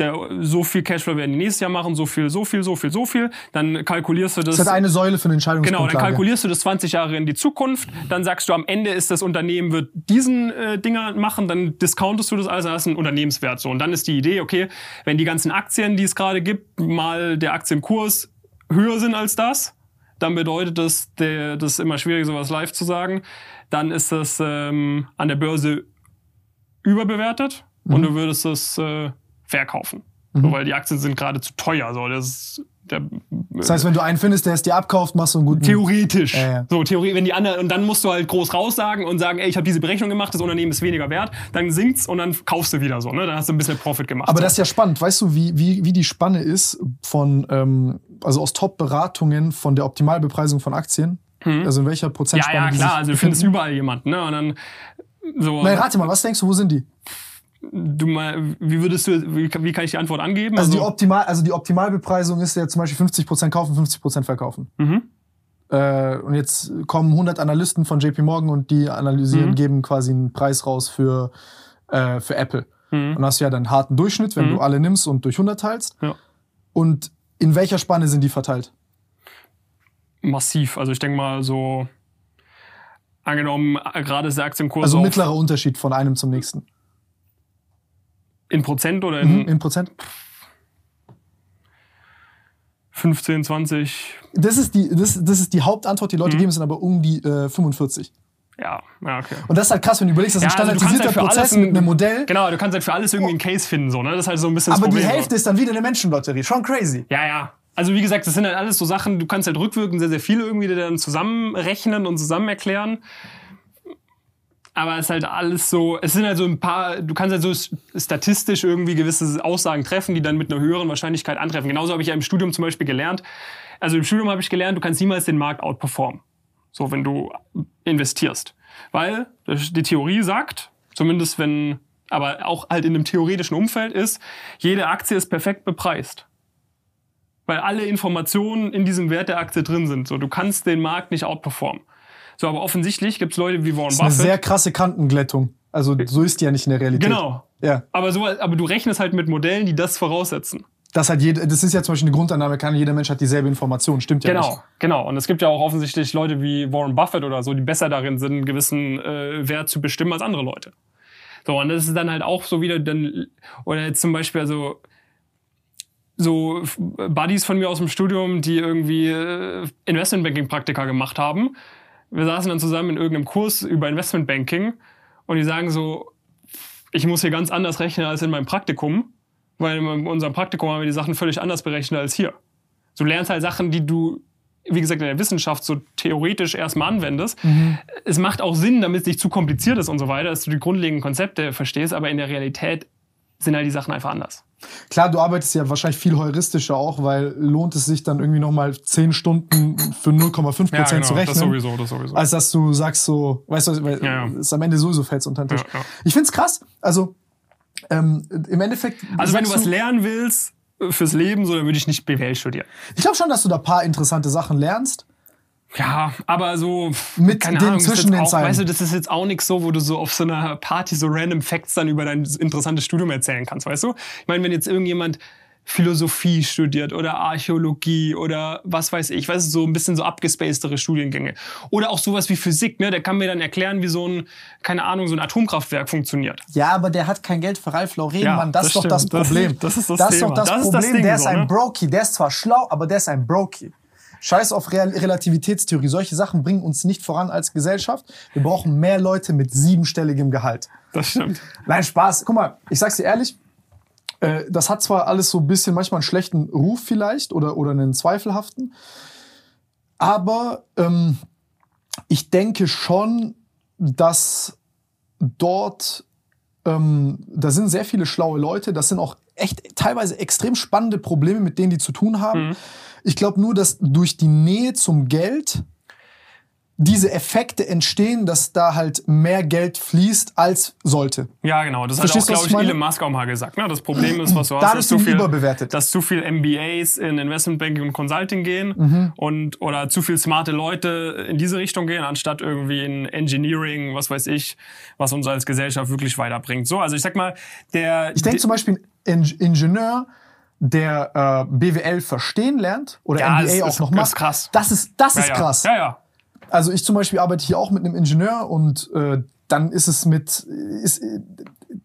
der, so viel Cashflow werden die nächstes Jahr machen, so viel, so viel, so viel, so viel. Dann kalkulierst du das. Das ist halt eine Säule für eine Entscheidungsgrundlage. Genau, dann kalkulierst du das 20 Jahre in die Zukunft. Dann sagst du, am Ende ist das Unternehmen wird diesen äh, Dinger machen. Dann discountest du das alles, dann hast du einen Unternehmenswert. So und dann ist die Idee, okay, wenn die ganzen Aktien, die es gerade gibt, mal der Aktienkurs höher sind als das, dann bedeutet das, der, das ist immer schwierig, sowas live zu sagen. Dann ist das ähm, an der Börse überbewertet mhm. und du würdest es äh, verkaufen. Mhm. So, weil die Aktien sind gerade zu teuer. So, das der, das heißt, wenn du einen findest, der es dir abkauft, machst du einen guten. Theoretisch. Ja, ja. So, Theorie, wenn die anderen, und dann musst du halt groß raussagen und sagen, ey, ich habe diese Berechnung gemacht, das Unternehmen ist weniger wert, dann sinkt's und dann kaufst du wieder so, ne? Dann hast du ein bisschen Profit gemacht. Aber so. das ist ja spannend. Weißt du, wie, wie, wie die Spanne ist von, ähm, also aus Top-Beratungen von der Optimalbepreisung von Aktien? Hm. Also in welcher Prozentspanne? Ja, ja, klar. Also du findest überall jemanden, ne? Und dann so. Nein, rate mal, was denkst du, wo sind die? Du mal, wie würdest du, wie, wie kann ich die Antwort angeben? Also, also die Optimal, also die Optimalbepreisung ist ja zum Beispiel 50% kaufen, 50% verkaufen. Mhm. Äh, und jetzt kommen 100 Analysten von JP Morgan und die analysieren, mhm. geben quasi einen Preis raus für, äh, für Apple. Mhm. Und hast ja dann harten Durchschnitt, wenn mhm. du alle nimmst und durch 100 teilst. Ja. Und in welcher Spanne sind die verteilt? Massiv. Also ich denke mal so, angenommen, gerade ist der Aktienkurs. Also mittlerer Unterschied von einem zum nächsten. In Prozent oder in? Mhm, in Prozent. 15, 20. Das ist die, das, das ist die Hauptantwort, die Leute mhm. geben, sind aber um die äh, 45. Ja, ja, okay. Und das ist halt krass, wenn du überlegst, das ist ja, ein standardisierter also halt Prozess ein, mit einem Modell. Genau, du kannst halt für alles irgendwie einen Case finden, so, ne? Das ist halt so ein bisschen Aber Problem, die Hälfte so. ist dann wieder eine Menschenlotterie. Schon crazy. Ja, ja. Also wie gesagt, das sind halt alles so Sachen, du kannst halt rückwirkend sehr, sehr viele irgendwie dann zusammenrechnen und zusammen erklären aber es ist halt alles so, es sind halt so ein paar, du kannst halt so statistisch irgendwie gewisse Aussagen treffen, die dann mit einer höheren Wahrscheinlichkeit antreffen. Genauso habe ich ja im Studium zum Beispiel gelernt. Also im Studium habe ich gelernt, du kannst niemals den Markt outperformen. So, wenn du investierst. Weil die Theorie sagt, zumindest wenn, aber auch halt in einem theoretischen Umfeld ist, jede Aktie ist perfekt bepreist. Weil alle Informationen in diesem Wert der Aktie drin sind. So, du kannst den Markt nicht outperformen. So, aber offensichtlich gibt es Leute wie Warren das ist Buffett. Eine sehr krasse Kantenglättung. Also so ist die ja nicht in der Realität. Genau. Ja. Aber, so, aber du rechnest halt mit Modellen, die das voraussetzen. Das, hat jede, das ist ja zum Beispiel eine Grundannahme, kann jeder Mensch hat dieselbe Information, stimmt ja genau, nicht. Genau, und es gibt ja auch offensichtlich Leute wie Warren Buffett oder so, die besser darin sind, einen gewissen äh, Wert zu bestimmen als andere Leute. So, und das ist dann halt auch so wieder dann, oder jetzt zum Beispiel, also so Buddies von mir aus dem Studium, die irgendwie äh, Investmentbanking-Praktika gemacht haben wir saßen dann zusammen in irgendeinem Kurs über Investmentbanking und die sagen so, ich muss hier ganz anders rechnen als in meinem Praktikum, weil in unserem Praktikum haben wir die Sachen völlig anders berechnet als hier. Du lernst halt Sachen, die du, wie gesagt, in der Wissenschaft so theoretisch erstmal anwendest. Mhm. Es macht auch Sinn, damit es nicht zu kompliziert ist und so weiter, dass du die grundlegenden Konzepte verstehst, aber in der Realität sind halt die Sachen einfach anders. Klar, du arbeitest ja wahrscheinlich viel heuristischer auch, weil lohnt es sich dann irgendwie nochmal 10 Stunden für 0,5 Prozent ja, genau, zu rechnen. Das sowieso, das sowieso. Als dass du sagst so, weißt du, weil ja, ja. ist am Ende sowieso fällt unter den Tisch. Ja, ja. Ich find's krass. Also, ähm, im Endeffekt. Also, wenn du was lernen willst, äh, fürs Leben, so, dann würde ich nicht BWL studieren. Ich glaube schon, dass du da paar interessante Sachen lernst. Ja, aber so mit keine den Ahnung, zwischen den auch, Weißt du, das ist jetzt auch nichts so, wo du so auf so einer Party so random Facts dann über dein interessantes Studium erzählen kannst, weißt du? Ich meine, wenn jetzt irgendjemand Philosophie studiert oder Archäologie oder was weiß ich, weißt du, so ein bisschen so abgespacedere Studiengänge. Oder auch sowas wie Physik, ne? Der kann mir dann erklären, wie so ein, keine Ahnung, so ein Atomkraftwerk funktioniert. Ja, aber der hat kein Geld für Ralf Lauren, ja, Mann. Das, ist doch das Problem. Das, das ist das, das Thema. Ist doch das, das Problem. Das Ding, der ist ein Brokey. Der ist zwar schlau, aber der ist ein Brokey. Scheiß auf Real Relativitätstheorie. Solche Sachen bringen uns nicht voran als Gesellschaft. Wir brauchen mehr Leute mit siebenstelligem Gehalt. Das stimmt. Nein, Spaß. Guck mal, ich sag's dir ehrlich. Äh, das hat zwar alles so ein bisschen manchmal einen schlechten Ruf vielleicht oder, oder einen zweifelhaften. Aber ähm, ich denke schon, dass dort, ähm, da sind sehr viele schlaue Leute, das sind auch echt teilweise extrem spannende Probleme, mit denen die zu tun haben. Mhm. Ich glaube nur, dass durch die Nähe zum Geld diese Effekte entstehen, dass da halt mehr Geld fließt als sollte. Ja, genau. Das Verstehst hat auch, glaube ich? Elon Musk auch mal gesagt. Ne? Das Problem ist, was du hast, Dadurch dass zu viel, überbewertet. dass zu viel MBAs in Investmentbanking und Consulting gehen Mhm. und oder zu viel smarte Leute in diese Richtung gehen, anstatt irgendwie in Engineering, was weiß ich, was uns als Gesellschaft wirklich weiterbringt. So, also ich sag mal, der Ich denke zum Beispiel, ein In- Ingenieur, der äh, BWL verstehen lernt oder Ja, MBA auch noch ist macht, krass. das ist, das ja, ist ja. krass. Ja, ja. Also ich zum Beispiel arbeite hier auch mit einem Ingenieur und äh, dann ist es mit, ist,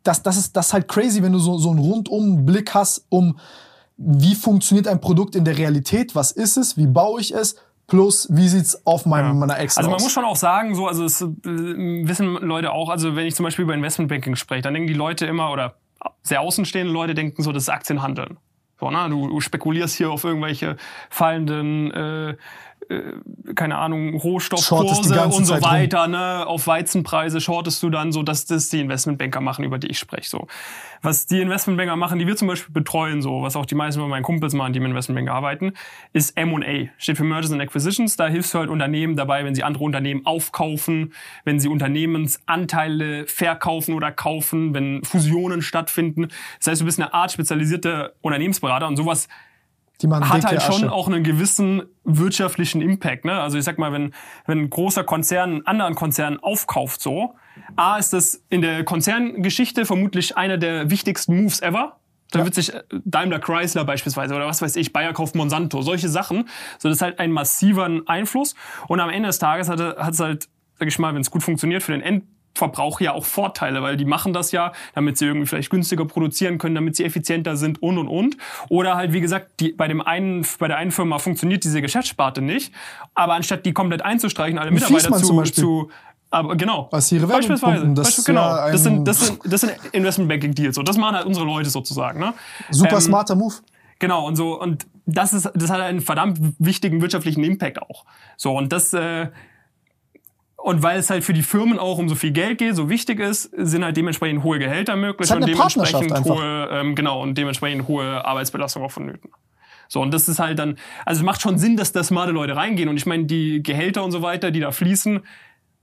das, das ist das ist halt crazy, wenn du so, so einen rundum Blick hast, um wie funktioniert ein Produkt in der Realität, was ist es, wie baue ich es, plus wie sieht's auf meinem, meiner Excel Also man aus. muss schon auch sagen, so, also es äh, wissen Leute auch, also wenn ich zum Beispiel über Investmentbanking spreche, dann denken die Leute immer, oder sehr außenstehende Leute denken so, das ist Aktienhandeln. So, ne? du, spekulierst hier auf irgendwelche fallenden, äh, keine Ahnung, Rohstoffkurse und so Zeit rum. weiter, ne? Auf Weizenpreise shortest du dann so, dass das die Investmentbanker machen, über die ich spreche. So. Was die Investmentbanker machen, die wir zum Beispiel betreuen, so, was auch die meisten von meinen Kumpels machen, die im Investmentbank arbeiten, ist M&A. Steht für Mergers and Acquisitions. Da hilfst du halt Unternehmen dabei, wenn sie andere Unternehmen aufkaufen, wenn sie Unternehmensanteile verkaufen oder kaufen, wenn Fusionen stattfinden. Das heißt, du bist eine Art spezialisierter Unternehmensberater und sowas die machen hat halt schon Asche. auch einen gewissen wirtschaftlichen Impact. Ne? Also ich sag mal, wenn, wenn ein großer Konzern einen anderen Konzern aufkauft, so, A ist das in der Konzerngeschichte vermutlich einer der wichtigsten Moves ever. Da wird sich äh, Daimler Chrysler beispielsweise oder was weiß ich, Bayer kauft Monsanto, solche Sachen. So, das ist halt ein massiver Einfluss. Und am Ende des Tages hat es halt, sag ich mal, wenn es gut funktioniert, für den Endverbraucher ja auch Vorteile, weil die machen das ja, damit sie irgendwie vielleicht günstiger produzieren können, damit sie effizienter sind und und und. Oder halt, wie gesagt, die, bei dem einen, bei der einen Firma funktioniert diese Geschäftssparte nicht, aber anstatt die komplett einzustreichen, alle Mitarbeiter zu, zu aber genau. Was ihre Beispielsweise. das Beispiel, genau. ja das, sind, das, sind, das sind Investment-Banking-Deals. So. Das machen halt unsere Leute sozusagen. Ne? Super Ähm, smarter Move. Genau, und so, und das ist, das hat einen verdammt wichtigen wirtschaftlichen Impact auch. So, und das, äh, und weil es halt für die Firmen auch um so viel Geld geht, so wichtig ist, sind halt dementsprechend hohe Gehälter möglich und dementsprechend hohe, ähm, genau, und dementsprechend hohe Arbeitsbelastung auch vonnöten. So, und das ist halt dann, also es macht schon Sinn, dass da smarte Leute reingehen. Und ich meine, die Gehälter und so weiter, die da fließen,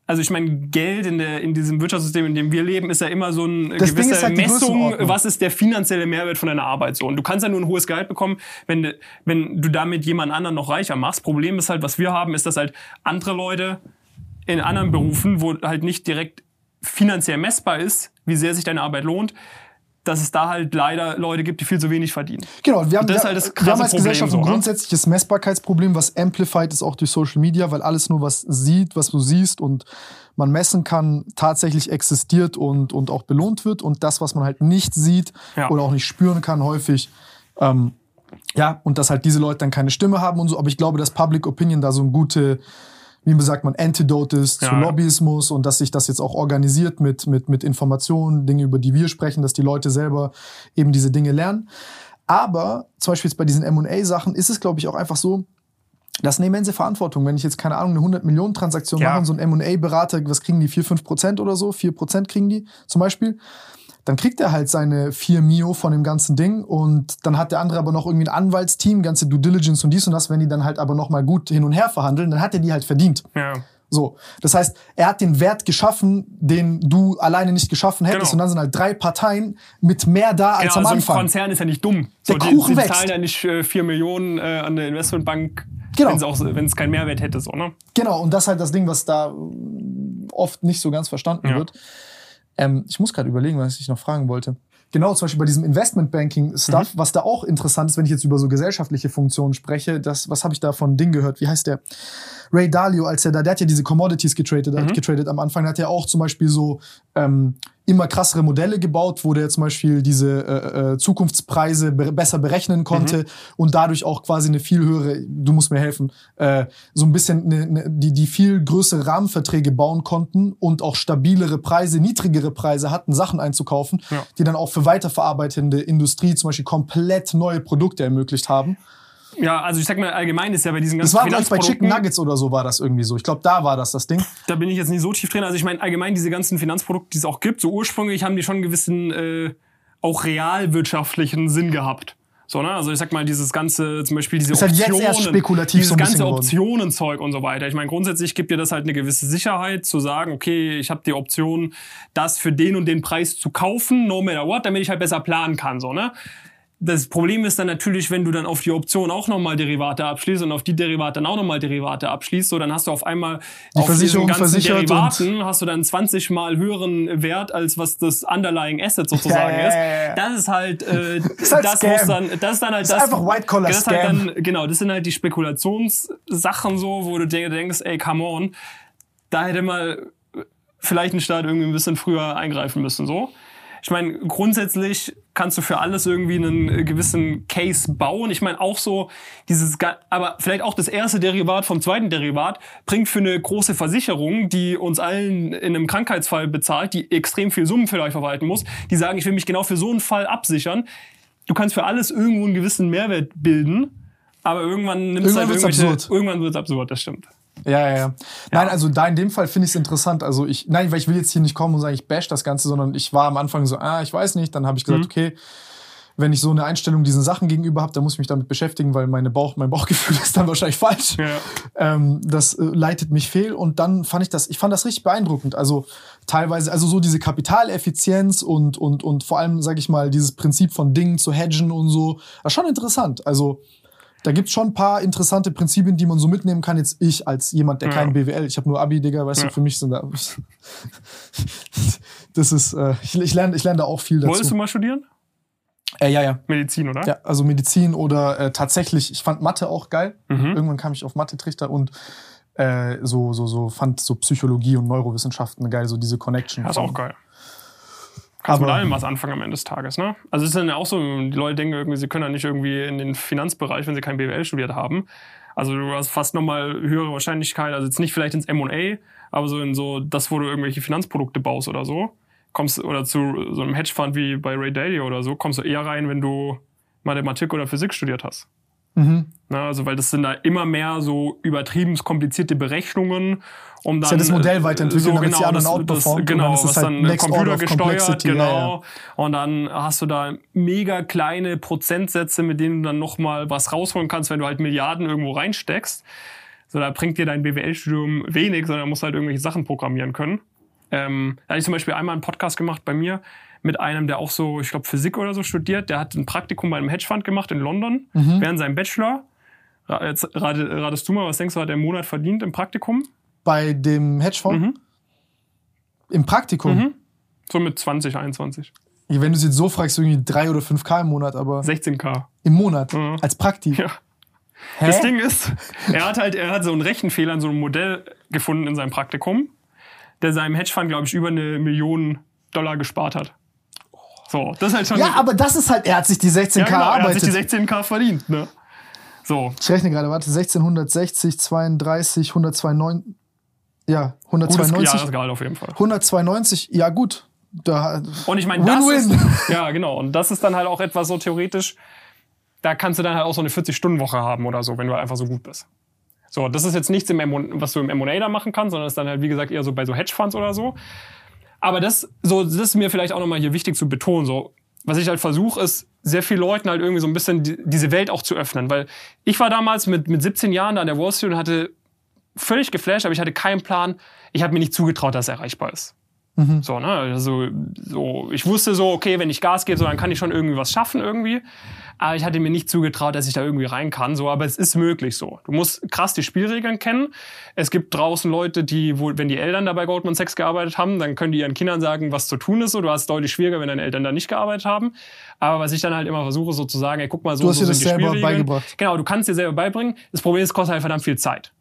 also ich meine, Geld in, der, in diesem Wirtschaftssystem, in dem wir leben, ist ja immer so eine Das gewisse halt Messung, was ist der finanzielle Mehrwert von deiner Arbeit so. Und du kannst ja nur ein hohes Gehalt bekommen, wenn, du- wenn du damit jemand anderen noch reicher machst. Problem ist halt, was wir haben, ist, dass halt andere Leute in anderen Berufen, wo halt nicht direkt finanziell messbar ist, wie sehr sich deine Arbeit lohnt, dass es da halt leider Leute gibt, die viel zu wenig verdienen. Genau, wir haben, das wir, halt das wir haben als Problem Gesellschaft so, ein ne? grundsätzliches Messbarkeitsproblem, was amplified ist auch durch Social Media, weil alles nur, was sieht, was du siehst und man messen kann, tatsächlich existiert und, und auch belohnt wird. Und das, was man halt nicht sieht Ja. oder auch nicht spüren kann, häufig, ähm, ja, und dass halt diese Leute dann keine Stimme haben und so. Aber ich glaube, dass Public Opinion da so ein gute, wie sagt man, Antidote ist zu Ja. Lobbyismus und dass sich das jetzt auch organisiert mit, mit, mit Informationen, Dinge, über die wir sprechen, dass die Leute selber eben diese Dinge lernen. Aber zum Beispiel jetzt bei diesen M&A-Sachen ist es, glaube ich, auch einfach so, das ist eine immense Verantwortung. Wenn ich jetzt, keine Ahnung, eine 100-Millionen-Transaktion Ja. mache und so ein M&A-Berater, was kriegen die, 4, 5 Prozent oder so? 4 Prozent kriegen die zum Beispiel. Dann kriegt er halt seine 4 Mio von dem ganzen Ding und dann hat der andere aber noch irgendwie ein Anwaltsteam, ganze Due Diligence und dies und das. Wenn die dann halt aber noch mal gut hin und her verhandeln, dann hat er die halt verdient. Ja. So, das heißt, er hat den Wert geschaffen, den du alleine nicht geschaffen hättest. Genau. Und dann sind halt drei Parteien mit mehr da als Genau, am so ein. Konzern ist ja nicht dumm. So, Der die, Kuchen die wächst. zahlen ja nicht äh, 4 Millionen äh, an der Investmentbank, Genau. wenn es so- keinen Mehrwert hätte. So, ne? Genau, und das ist halt das Ding, was da oft nicht so ganz verstanden Ja. wird. Ähm, ich muss gerade überlegen, was ich noch fragen wollte. Genau, zum Beispiel bei diesem Investment-Banking-Stuff, was da auch interessant ist, wenn ich jetzt über so gesellschaftliche Funktionen spreche, das, was habe ich da von Ding gehört? Wie heißt der? Ray Dalio, als er da, der hat ja diese Commodities getradet, hat getradet am Anfang, hat er auch zum Beispiel so ähm, immer krassere Modelle gebaut, wo der zum Beispiel diese äh, äh, Zukunftspreise be besser berechnen konnte und dadurch auch quasi eine viel höhere, du musst mir helfen, äh, so ein bisschen eine, eine, die, die viel größere Rahmenverträge bauen konnten und auch stabilere Preise, niedrigere Preise hatten, Sachen einzukaufen, Ja. die dann auch für weiterverarbeitende Industrie zum Beispiel komplett neue Produkte ermöglicht haben. Ja, also ich sag mal, allgemein ist ja bei diesen Das ganzen war gleich bei Chicken Nuggets oder so war das irgendwie so. Ich glaube, da war das das Ding. da bin ich jetzt nicht so tief drin. Also ich meine, allgemein diese ganzen Finanzprodukte, die es auch gibt, so ursprünglich haben die schon einen gewissen, äh, auch realwirtschaftlichen Sinn gehabt. So, ne? Also ich sag mal, dieses ganze, zum Beispiel diese Ist halt jetzt Optionen, erst spekulativ dieses so ganze. Optionenzeug und so weiter. Ich meine, grundsätzlich gibt dir das halt eine gewisse Sicherheit, zu sagen, okay, ich habe die Option, das für den und den Preis zu kaufen, no matter what, damit ich halt besser planen kann. So, ne? Das Problem ist dann natürlich, wenn du dann auf die Option auch nochmal Derivate abschließt und auf die Derivate dann auch nochmal Derivate abschließt, so dann hast du auf einmal auf Versicherung diesen ganzen Derivaten hast du dann 20 mal höheren Wert, als was das Underlying Asset sozusagen Ja, ja, ja, ja. ist. Das ist halt, äh, ist halt das Scam. muss dann, das ist dann halt Das ist einfach White-Collar das ist halt Scam. dann, genau, das sind halt die Spekulationssachen so, wo du denkst, ey, come on, da hätte mal vielleicht ein Staat irgendwie ein bisschen früher eingreifen müssen, so. Ich meine, grundsätzlich kannst du für alles irgendwie einen äh, gewissen Case bauen. Ich meine, auch so dieses, aber vielleicht auch das erste Derivat vom zweiten Derivat bringt für eine große Versicherung, die uns allen in einem Krankheitsfall bezahlt, die extrem viel Summen für euch verwalten muss, die sagen, ich will mich genau für so einen Fall absichern. Du kannst für alles irgendwo einen gewissen Mehrwert bilden, aber irgendwann nimmst du halt Irgendwann wird's irgendwelche, absurd. irgendwann wird's absurd, das stimmt. Ja, ja, ja. Nein, also da in dem Fall finde ich es interessant. Also ich, nein, weil ich will jetzt hier nicht kommen und sagen, ich bash das Ganze, sondern ich war am Anfang so, ah, ich weiß nicht. Dann habe ich Mhm. gesagt, okay, wenn ich so eine Einstellung diesen Sachen gegenüber habe, dann muss ich mich damit beschäftigen, weil meine Bauch, mein Bauchgefühl ist dann wahrscheinlich falsch. Ja. Ähm, das äh, leitet mich fehl. Und dann fand ich das, ich fand das richtig beeindruckend. Also teilweise, also so diese Kapitaleffizienz und, und, und vor allem, sage ich mal, dieses Prinzip von Dingen zu hedgen und so, war schon interessant. Also da gibt's schon ein paar interessante Prinzipien, die man so mitnehmen kann. Jetzt ich als jemand, der Ja. kein BWL, ich habe nur Abi, Digga, weißt Ja. du, für mich sind da. das ist, äh, ich, ich lerne ich lerne da auch viel dazu. Wolltest du mal studieren? Äh, ja, ja. Medizin, oder? Ja, also Medizin oder äh, tatsächlich, ich fand Mathe auch geil. Mhm. Irgendwann kam ich auf Mathe-Trichter und äh, so, so, so fand so Psychologie und Neurowissenschaften geil, so diese Connection. Das ist auch geil. Kannst Aber- mit allem was anfangen am Ende des Tages, ne? Also es ist dann ja auch so, die Leute denken irgendwie, sie können ja nicht irgendwie in den Finanzbereich, wenn sie kein BWL studiert haben. Also du hast fast nochmal höhere Wahrscheinlichkeit, also jetzt nicht vielleicht ins M&A, aber so in so das, wo du irgendwelche Finanzprodukte baust oder so, kommst oder zu so einem Hedgefonds wie bei Ray Dalio oder so, kommst du eher rein, wenn du Mathematik oder Physik studiert hast. Mhm. Na, also weil das sind da immer mehr so übertrieben komplizierte Berechnungen, um dann ja das Modell weiterentwickeln, damit die anderen das, outperformt genau, ist es was halt dann computergesteuert, complexity, ja, genau. Und dann hast du da mega kleine Prozentsätze, mit denen du dann noch mal was rausholen kannst, wenn du halt Milliarden irgendwo reinsteckst. So, da bringt dir dein BWL-Studium wenig, sondern musst halt irgendwelche Sachen programmieren können. Ähm, da hatte ich zum Beispiel einmal einen Podcast gemacht bei mir mit einem, der auch so, ich glaube, Physik oder so studiert. Der hat ein Praktikum bei einem Hedgefonds gemacht in London Mhm. während seinem Bachelor. Jetzt rate, ratest du mal, was denkst du, hat er im Monat verdient im Praktikum? Bei dem Hedgefonds Mhm. im Praktikum. Mhm. So mit 20, 21. Wenn du es jetzt so fragst, irgendwie 3 oder 5K im Monat, aber 16k. im Monat Mhm. als Praktik. Ja. Hä? Das Ding ist, er hat halt, er hat so einen Rechenfehler in so einem Modell gefunden in seinem Praktikum, der seinem Hedgefonds, glaube ich, über eine Million Dollar gespart hat. So, das ist halt schon. ja, aber das ist halt, er hat sich die 16K ja, genau, er hat sich die 16k verdient, ne? So. Ich rechne gerade, warte, 1660, 32, 192, ja, Gutes 192, Jahresgehalt auf jeden Fall. 192, ja gut. Da, Und ich meine, das ist, ja, genau. Und das ist dann halt auch etwas so theoretisch, da kannst du dann halt auch so eine 40-Stunden-Woche haben oder so, wenn du einfach so gut bist. So, das ist jetzt nichts, im M was du im M&A da machen kannst, sondern ist dann halt, wie gesagt, eher so bei so Hedgefonds oder so. Aber das, so, das ist mir vielleicht auch nochmal hier wichtig zu betonen, so. Was ich halt versuche, ist, sehr vielen Leuten halt irgendwie so ein bisschen die, diese Welt auch zu öffnen. Weil ich war damals mit, mit 17 Jahren da an der Wall Street und hatte völlig geflasht, aber ich hatte keinen Plan. Ich habe mir nicht zugetraut, dass es erreichbar ist. So, ne? Also, so, ich wusste so, okay, wenn ich Gas gebe, so, dann kann ich schon irgendwie was schaffen irgendwie. Aber ich hatte mir nicht zugetraut, dass ich da irgendwie rein kann. So, aber es ist möglich so. Du musst krass die Spielregeln kennen. Es gibt draußen Leute, die, wo, wenn die Eltern da bei Goldman Sachs gearbeitet haben, dann können die ihren Kindern sagen, was zu tun ist. So, du hast es deutlich schwieriger, wenn deine Eltern da nicht gearbeitet haben. Aber was ich dann halt immer versuche, so zu sagen, ey, guck mal, so, Du hast so dir das selber beigebracht. Genau, du kannst dir selber beibringen. Das Problem ist, es kostet halt verdammt viel Zeit.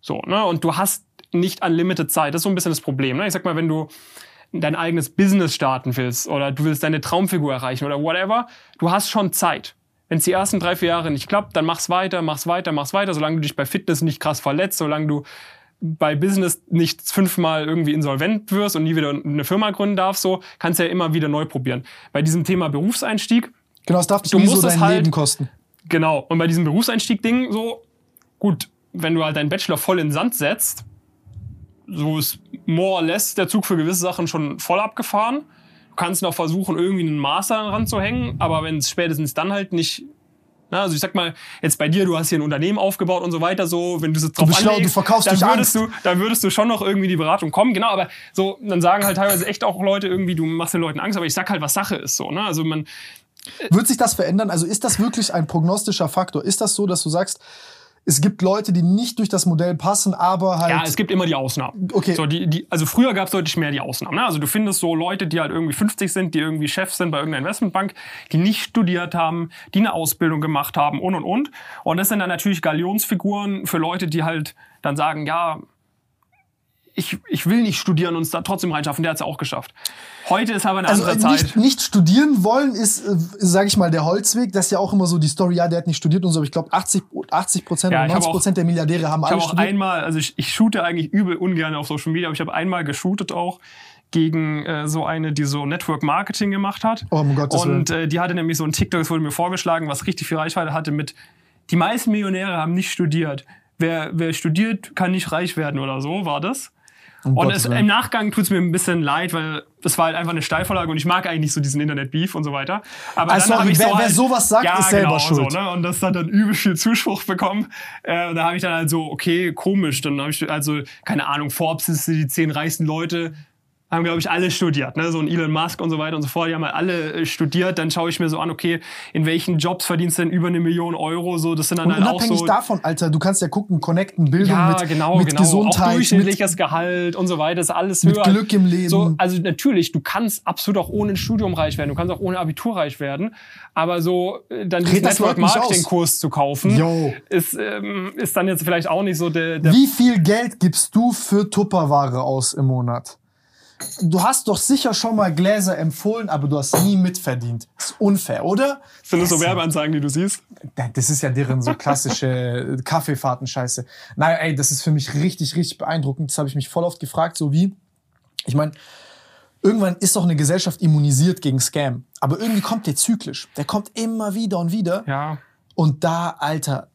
So, ne? Und du hast nicht unlimited Zeit. Das ist so ein bisschen das Problem. Ne? Ich sag mal, wenn du dein eigenes Business starten willst oder du willst deine Traumfigur erreichen oder whatever, du hast schon Zeit. Wenn es die ersten drei, vier Jahre nicht klappt, dann mach's weiter, mach's weiter, mach's weiter, solange du dich bei Fitness nicht krass verletzt, solange du bei Business nicht fünfmal irgendwie insolvent wirst und nie wieder eine Firma gründen darfst, so kannst du ja immer wieder neu probieren. Bei diesem Thema Berufseinstieg, genau, es darf dich Du nie musst so dein halt- Leben kosten. Genau. Und bei diesem Berufseinstieg-Ding so, gut, wenn du halt deinen Bachelor voll in den Sand setzt, so ist more or less der Zug für gewisse Sachen schon voll abgefahren. Du kannst noch versuchen, irgendwie einen Master dran zu hängen, aber wenn es spätestens dann halt nicht Na, also ich sag mal, jetzt bei dir, du hast hier ein Unternehmen aufgebaut und so weiter, so, wenn du es drauf schlau, anlegst, du verkaufst dann würdest du, dann würdest du schon noch irgendwie die Beratung kommen, genau, aber so, dann sagen halt teilweise echt auch Leute irgendwie, du machst den Leuten Angst, aber ich sag halt, was Sache ist, so, ne, also man, Wird sich das verändern? Also ist das wirklich ein prognostischer Faktor? Ist das so, dass du sagst, es gibt Leute, die nicht durch das Modell passen, aber halt. Ja, es gibt immer die Ausnahmen. Okay. So, die, die, also früher gab es deutlich mehr die Ausnahmen. Ne? Also du findest so Leute, die halt irgendwie 50 sind, die irgendwie Chefs sind bei irgendeiner Investmentbank, die nicht studiert haben, die eine Ausbildung gemacht haben und und und. Und das sind dann natürlich Galionsfiguren für Leute, die halt dann sagen, ja, ich, ich will nicht studieren und es da trotzdem reinschaffen. Der hat es ja auch geschafft. Heute ist aber eine also andere äh, Zeit. nicht, nicht studieren wollen ist, äh, sage ich mal, der Holzweg. Das ist ja auch immer so die Story, ja, der hat nicht studiert und so. Aber ich glaube, 80 80 Prozent Ja, oder ich hab 90 Prozent der Milliardäre haben Ich alle habe auch studiert. einmal, also ich, ich shoote eigentlich übel ungern auf Social Media, aber ich habe einmal geshootet auch gegen äh, so eine, die so Network Marketing gemacht hat. Oh, um Gottes Willen. Und äh, die hatte nämlich so ein TikTok, das wurde mir vorgeschlagen, was richtig viel Reichweite hatte mit, die meisten Millionäre haben nicht studiert. Wer, wer studiert, kann nicht reich werden oder so, war das. Um und es, im Nachgang tut's mir ein bisschen leid, weil das war halt einfach eine Steilvorlage und ich mag eigentlich nicht so diesen Internet-Beef und so weiter. Aber Ah, dann sorry, ich wer- so wer halt, sowas sagt, ja, ist selber genau, schuld. So, ne? Und das hat dann übel viel Zuspruch bekommen. Äh, und da habe ich dann halt so, okay, komisch. Dann habe ich also, keine Ahnung, Forbes ist die zehn reichsten Leute. Haben, glaube ich, alle studiert, ne? So ein Elon Musk und so weiter und so fort. Die haben halt alle äh, studiert. Dann schaue ich mir so an, okay, in welchen Jobs verdienst du denn über eine Million Euro? So, das sind dann Und halt auch unabhängig so. davon, Alter, du kannst ja gucken, connecten, Bildung Ja, mit, genau, mit genau. auch Gesundheit, mit, durchschnittliches Gehalt und so weiter, ist alles mit höher. Glück im Leben. So, also natürlich, du kannst absolut auch ohne ein Studium reich werden, du kannst auch ohne Abitur reich werden, aber so äh, dann diesen das Network Leuten nicht aus. Marketing Kurs zu kaufen, Yo. ist ähm, ist dann jetzt vielleicht auch nicht so der, der Wie viel Geld gibst du für Tupperware aus im Monat? Du hast doch sicher schon mal Gläser empfohlen, aber du hast nie mitverdient. ist unfair, oder? sind das so Werbeanzeigen, die du siehst. Das ist ja deren so klassische Kaffeefahrten-Scheiße. Naja, ey, das ist für mich richtig, richtig beeindruckend. Das habe ich mich voll oft gefragt, so wie, ich meine, irgendwann ist doch eine Gesellschaft immunisiert gegen Scam. Aber irgendwie kommt der zyklisch. Der kommt immer wieder und wieder. Ja. Und da, Alter,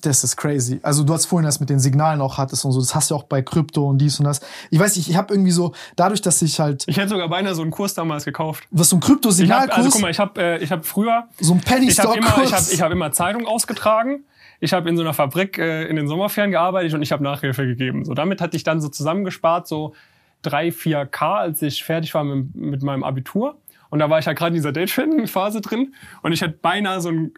das ist crazy. Also du hast vorhin das mit den Signalen auch hattest und so, das hast du auch bei Krypto und dies und das. Ich weiß nicht, ich habe irgendwie so, dadurch, dass ich halt, Ich hätte sogar beinahe so einen Kurs damals gekauft. was so ein Krypto-Signalkurs, also guck mal, ich habe äh, ich hab früher so ein ich habe immer, ich hab, ich hab immer Zeitung ausgetragen. Ich habe in so einer Fabrik äh, in den Sommerferien gearbeitet und ich habe Nachhilfe gegeben. So damit hatte ich dann so zusammengespart so drei, vier K, als ich fertig war mit, mit meinem Abitur. Und da war ich halt gerade in dieser Date-Phase drin und ich hatte beinahe so ein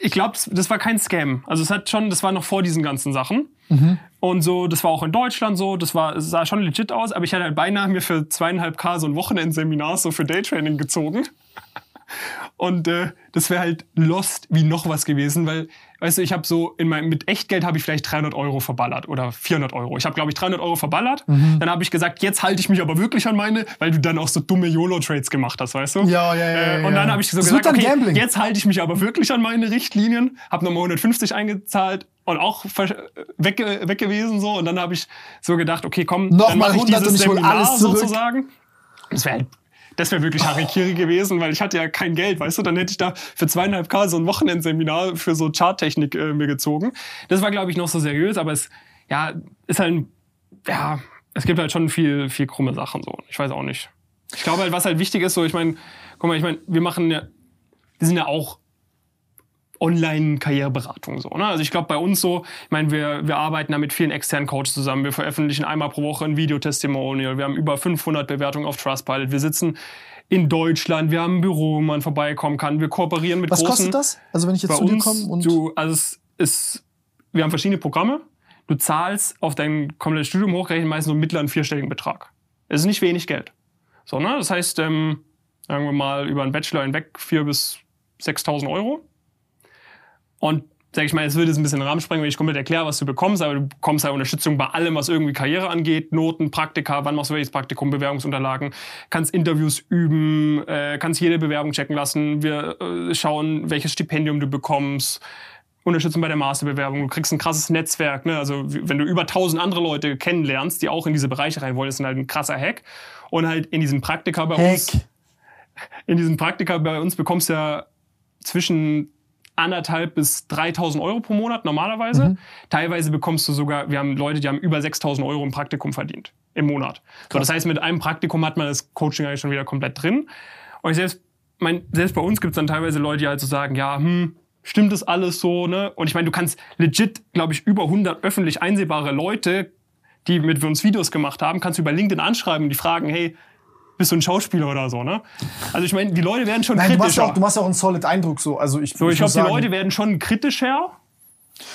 ich glaube, das war kein Scam. Also es hat schon, das war noch vor diesen ganzen Sachen. Und so, das war auch in Deutschland so, das war, es sah schon legit aus, aber ich hatte halt beinahe mir für zweieinhalb K so ein Wochenendseminar so für Daytraining gezogen. Und äh, das wäre halt lost wie noch was gewesen, weil, weißt du, ich habe so, in meinem, mit Echtgeld habe ich vielleicht 300 Euro verballert oder 400 Euro. Ich habe, glaube ich, 300 Euro verballert. Mhm. Dann habe ich gesagt, jetzt halte ich mich aber wirklich an meine, weil du dann auch so dumme YOLO-Trades gemacht hast, weißt du? Ja, ja, ja, Äh, ja, und dann ja. habe ich so Das gesagt, dann okay, Gambling. jetzt halte ich mich aber wirklich an meine Richtlinien, habe nochmal 150 eingezahlt und auch weg, weg gewesen so. Und dann habe ich so gedacht, okay, komm, Noch dann mal mache ich 100 dieses und ich Seminar alles zurück. sozusagen. Das wäre halt das wäre wirklich Harikiri gewesen, weil ich hatte ja kein Geld, weißt du? Dann hätte ich da für zweieinhalb K so ein Wochenendseminar für so Charttechnik äh, mir gezogen. Das war, glaube ich, noch so seriös, aber es, ja, ist halt, ja, es gibt halt schon viel, viel krumme Sachen so. Ich weiß auch nicht. Ich glaube halt, was halt wichtig ist, so, ich meine, guck mal, ich meine, wir machen ja, wir sind ja auch Online-Karriereberatung so. Ne? Also ich glaube bei uns so, ich meine, wir, wir arbeiten da mit vielen externen Coaches zusammen. Wir veröffentlichen einmal pro Woche ein Videotestimonial. Wir haben über 500 Bewertungen auf Trustpilot. Wir sitzen in Deutschland. Wir haben ein Büro, wo man vorbeikommen kann. Wir kooperieren mit Was großen... kostet das? Also wenn ich jetzt zu dir komme und du, also es ist, wir haben verschiedene Programme. Du zahlst auf dein komplettes Studium hochgerechnet meistens so einen mittleren vierstelligen Betrag. Es ist nicht wenig Geld. So, ne? Das heißt, ähm, sagen wir mal, über einen Bachelor hinweg 4.000 bis 6.000 Euro. Und sag ich mal, jetzt würde es ein bisschen den Rahmen sprengen, wenn ich komplett erkläre, was du bekommst, aber du bekommst halt Unterstützung bei allem, was irgendwie Karriere angeht, Noten, Praktika, wann machst du welches Praktikum, Bewerbungsunterlagen, kannst Interviews üben, äh, kannst jede Bewerbung checken lassen, wir äh, schauen, welches Stipendium du bekommst, Unterstützung bei der Masterbewerbung, du kriegst ein krasses Netzwerk, ne? also wenn du über tausend andere Leute kennenlernst, die auch in diese Bereiche rein wollen, ist halt ein krasser Hack. Und halt in diesen Praktika bei uns, Heck. in diesen Praktika bei uns bekommst du ja zwischen anderthalb bis 3.000 Euro pro Monat normalerweise. Teilweise bekommst du sogar, wir haben Leute, die haben über 6.000 Euro im Praktikum verdient im Monat. So, das heißt, mit einem Praktikum hat man das Coaching eigentlich schon wieder komplett drin. Und ich selbst, mein, selbst bei uns gibt es dann teilweise Leute, die halt so sagen, ja, hm, stimmt das alles so, ne? Und ich meine, du kannst legit, glaube ich, über 100 öffentlich einsehbare Leute, die mit uns Videos gemacht haben, kannst du über LinkedIn anschreiben und die fragen, hey, bist du ein Schauspieler oder so, ne? Also ich meine, die Leute werden schon Nein, du machst, kritischer. ja auch, du machst ja auch einen solid Eindruck so. Also ich, so, ich, muss glaube, die Leute werden schon kritischer.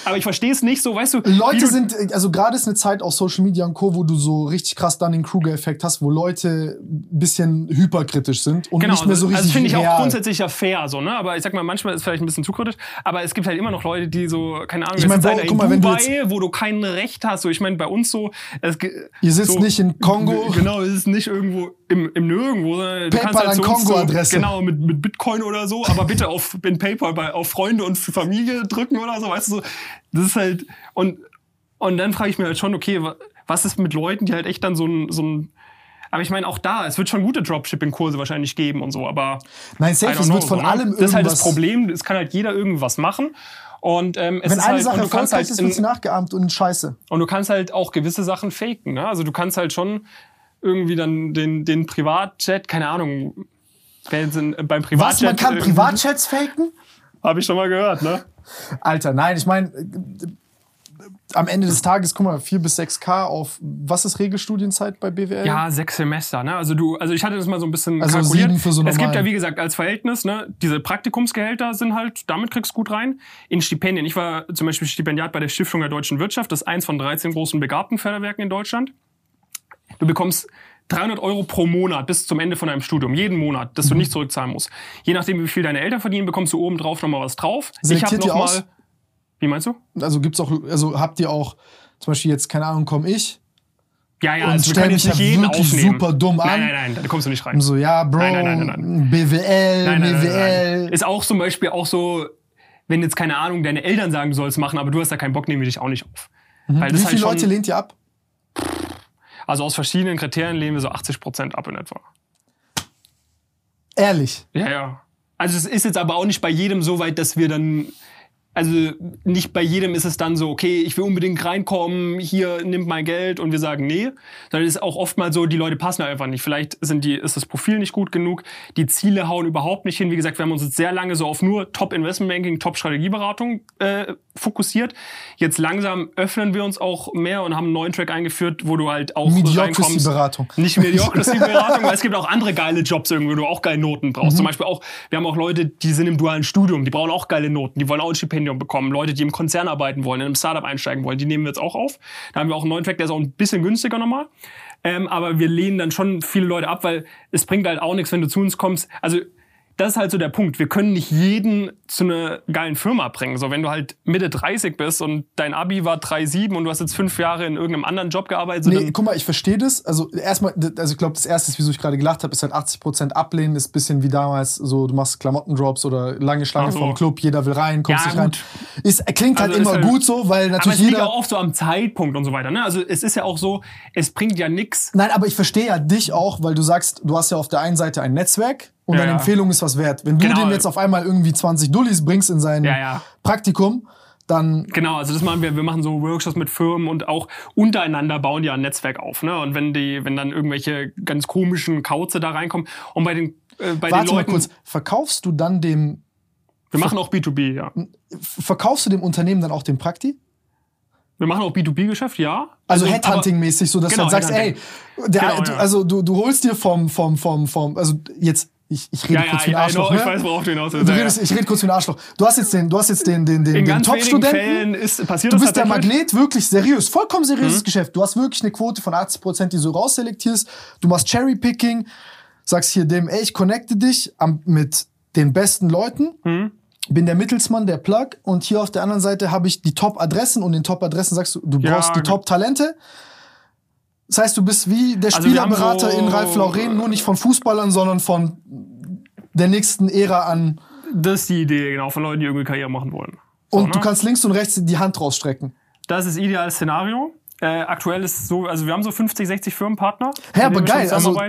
Aber ich verstehe es nicht so, weißt du. Leute du, sind, also gerade ist eine Zeit auf Social Media und Co., wo du so richtig krass dann den Kruger-Effekt hast, wo Leute ein bisschen hyperkritisch sind und Genau, nicht mehr so also richtig finde ich auch grundsätzlich ja fair, so, ne? Aber ich sag mal, manchmal ist es vielleicht ein bisschen zu kritisch. Aber es gibt halt immer noch Leute, die so, keine Ahnung, Ich mein, Bro, halt guck mal, du Dubai, wo du kein Recht hast. So, ich meine, bei uns so, es, Ihr sitzt so, nicht in Kongo. Genau, es ist nicht irgendwo im, im Nirgendwo, du PayPal halt an Kongo-Adresse. So, genau, mit, mit Bitcoin oder so, aber bitte auf in PayPal bei, auf Freunde und Familie drücken oder so, weißt du so. Das ist halt, und, und dann frage ich mir halt schon, okay, wa- was ist mit Leuten, die halt echt dann so ein, so ein aber ich meine, auch da, es wird schon gute Dropshipping-Kurse wahrscheinlich geben und so, aber Nein, safe, es wird von so, ne? allem irgendwas. Das ist halt das Problem, es kann halt jeder irgendwas machen. Und ähm, es Wenn ist eine halt, Sache und du kannst erfolgreich halt ist, wird sie nachgeahmt und scheiße. und du kannst halt auch gewisse Sachen faken. Ne? Also du kannst halt schon irgendwie dann den, den Privatjet, keine Ahnung, beim Privatjet. Was, man kann Privatchats faken? Hab ich schon mal gehört, ne? Alter, nein, ich meine, am Ende des Tages, guck mal, 4 bis 6K auf, was ist Regelstudienzeit bei BWL? Ja, sechs Semester, ne? Also du, also ich hatte das mal so ein bisschen Also kalkuliert. sieben für so es gibt ja, wie gesagt, als Verhältnis, ne, diese Praktikumsgehälter sind halt, damit kriegst du gut rein. In Stipendien. Ich war zum Beispiel Stipendiat bei der Stiftung der Deutschen Wirtschaft, das ist eins von 13 großen Begabtenförderwerken in Deutschland. Du bekommst 300 Euro pro Monat bis zum Ende von deinem Studium, jeden Monat, das Mhm. du nicht zurückzahlen musst. Je nachdem, wie viel deine Eltern verdienen, bekommst du oben drauf nochmal was drauf. Selektiert ich ihr hab noch aus? mal, Wie meinst du? Also gibt's auch, also habt ihr auch, zum Beispiel jetzt, keine Ahnung, komm ich Ja, ja, und also stell mich nicht jeden wirklich aufnehmen. super dumm an. Nein, nein, nein, da kommst du nicht rein. Und so, ja, Bro, Nein, nein, nein, nein, BWL, Nein, BWL. Ist auch zum Beispiel auch so, wenn jetzt keine Ahnung, deine Eltern sagen, du sollst machen, aber du hast da keinen Bock, nehmen wir dich auch nicht auf. Weil Wie viele halt schon, Leute lehnt ihr ab? Also aus verschiedenen Kriterien lehnen wir so 80 Prozent ab in etwa. Ehrlich. Ja, ja. Also es ist jetzt aber auch nicht bei jedem so weit, dass wir dann also nicht bei jedem ist es dann so, okay, ich will unbedingt reinkommen, hier nimmt mein Geld und wir sagen nee. Sondern es ist auch oft mal so, die Leute passen einfach nicht. Vielleicht sind die, ist das Profil nicht gut genug, die Ziele hauen überhaupt nicht hin. Wie gesagt, wir haben uns jetzt sehr lange so auf nur Top Investment Banking, Top Strategieberatung äh, fokussiert. Jetzt langsam öffnen wir uns auch mehr und haben einen neuen Track eingeführt, wo du halt auch reinkommst. Mediocrity-Beratung. Nicht Mediocrity-Beratung, weil es gibt auch andere geile Jobs irgendwie, wo du auch geile Noten brauchst. Mhm. Zum Beispiel auch, wir haben auch Leute, die sind im dualen Studium, die brauchen auch geile Noten, die wollen auch ein Stipendium bekommen. Leute, die im Konzern arbeiten wollen, in einem Startup einsteigen wollen, die nehmen wir jetzt auch auf. Da haben wir auch einen neuen Track, der ist auch ein bisschen günstiger nochmal. Ähm, aber wir lehnen dann schon viele Leute ab, weil es bringt halt auch nichts, wenn du zu uns kommst. Also das ist halt so der Punkt. Wir können nicht jeden zu einer geilen Firma bringen. So, wenn du halt Mitte 30 bist und dein Abi war 3,7 und du hast jetzt fünf Jahre in irgendeinem anderen Job gearbeitet, so Nee, guck mal, ich verstehe das. Also erstmal, also ich glaube, das erste, wieso ich gerade gelacht habe, ist halt 80% ablehnen, ist ein bisschen wie damals, so du machst Klamottendrops oder lange Schlange so. vom Club, jeder will rein, kommst Ja, nicht rein. Ist, klingt halt Also ist immer halt- gut so, weil aber natürlich es liegt jeder. auch oft so am Zeitpunkt und so weiter. Ne? Also es ist ja auch so, es bringt ja nix. Nein, aber ich verstehe ja dich auch, weil du sagst, du hast ja auf der einen Seite ein Netzwerk und Ja, deine. Empfehlung ist was wert. Wenn du Genau. dem jetzt auf einmal irgendwie 20 Dullis bringst in sein. Praktikum, dann Genau, also das machen wir, wir machen so Workshops mit Firmen und auch untereinander bauen die ein Netzwerk auf. Ne? Und wenn die, wenn dann irgendwelche ganz komischen Kauze da reinkommen und bei den, äh, bei warte den mal Leuten, kurz, verkaufst du dann dem, wir machen auch B2B, ja. verkaufst du dem Unternehmen dann auch den Prakti? Wir machen auch B2B-Geschäft, ja. Also, aber- Headhunting-mäßig, so dass Genau, du halt sagst, ey, der, Genau, ja. also du, du holst dir vom, vom, vom, vom, also jetzt, ich, ich rede Ja, ja, kurz wie ein ja, Arschloch, ich ne? weiß, worauf du hinaus willst. Ja, redest, ja. ich rede kurz wie ein Arschloch. Du hast jetzt den, du hast jetzt den, den, den, In den Top-Studenten. Du bist der. Magnet, wirklich seriös, vollkommen seriöses Mhm. Geschäft. Du hast wirklich eine Quote von 80 Prozent, die du rausselektierst. Du machst Cherry-Picking, sagst hier dem, ey, ich connecte dich am, mit den besten Leuten. Mhm. Bin der Mittelsmann, der Plug. Und hier auf der anderen Seite habe ich die Top-Adressen und in Top-Adressen sagst du, du Ja, brauchst die. Top-Talente. Das heißt, du bist wie der Also Spielerberater so- in Ralf Lauren, nur nicht von Fußballern, sondern von der nächsten Ära an. Das ist die Idee, genau, von Leuten, die irgendwie Karriere machen wollen. So, Und du ne? kannst links und rechts die Hand rausstrecken. Das ist ideales Szenario. Äh, aktuell ist es so, also wir haben so 50, 60 Firmenpartner. Hä, aber geil, also-.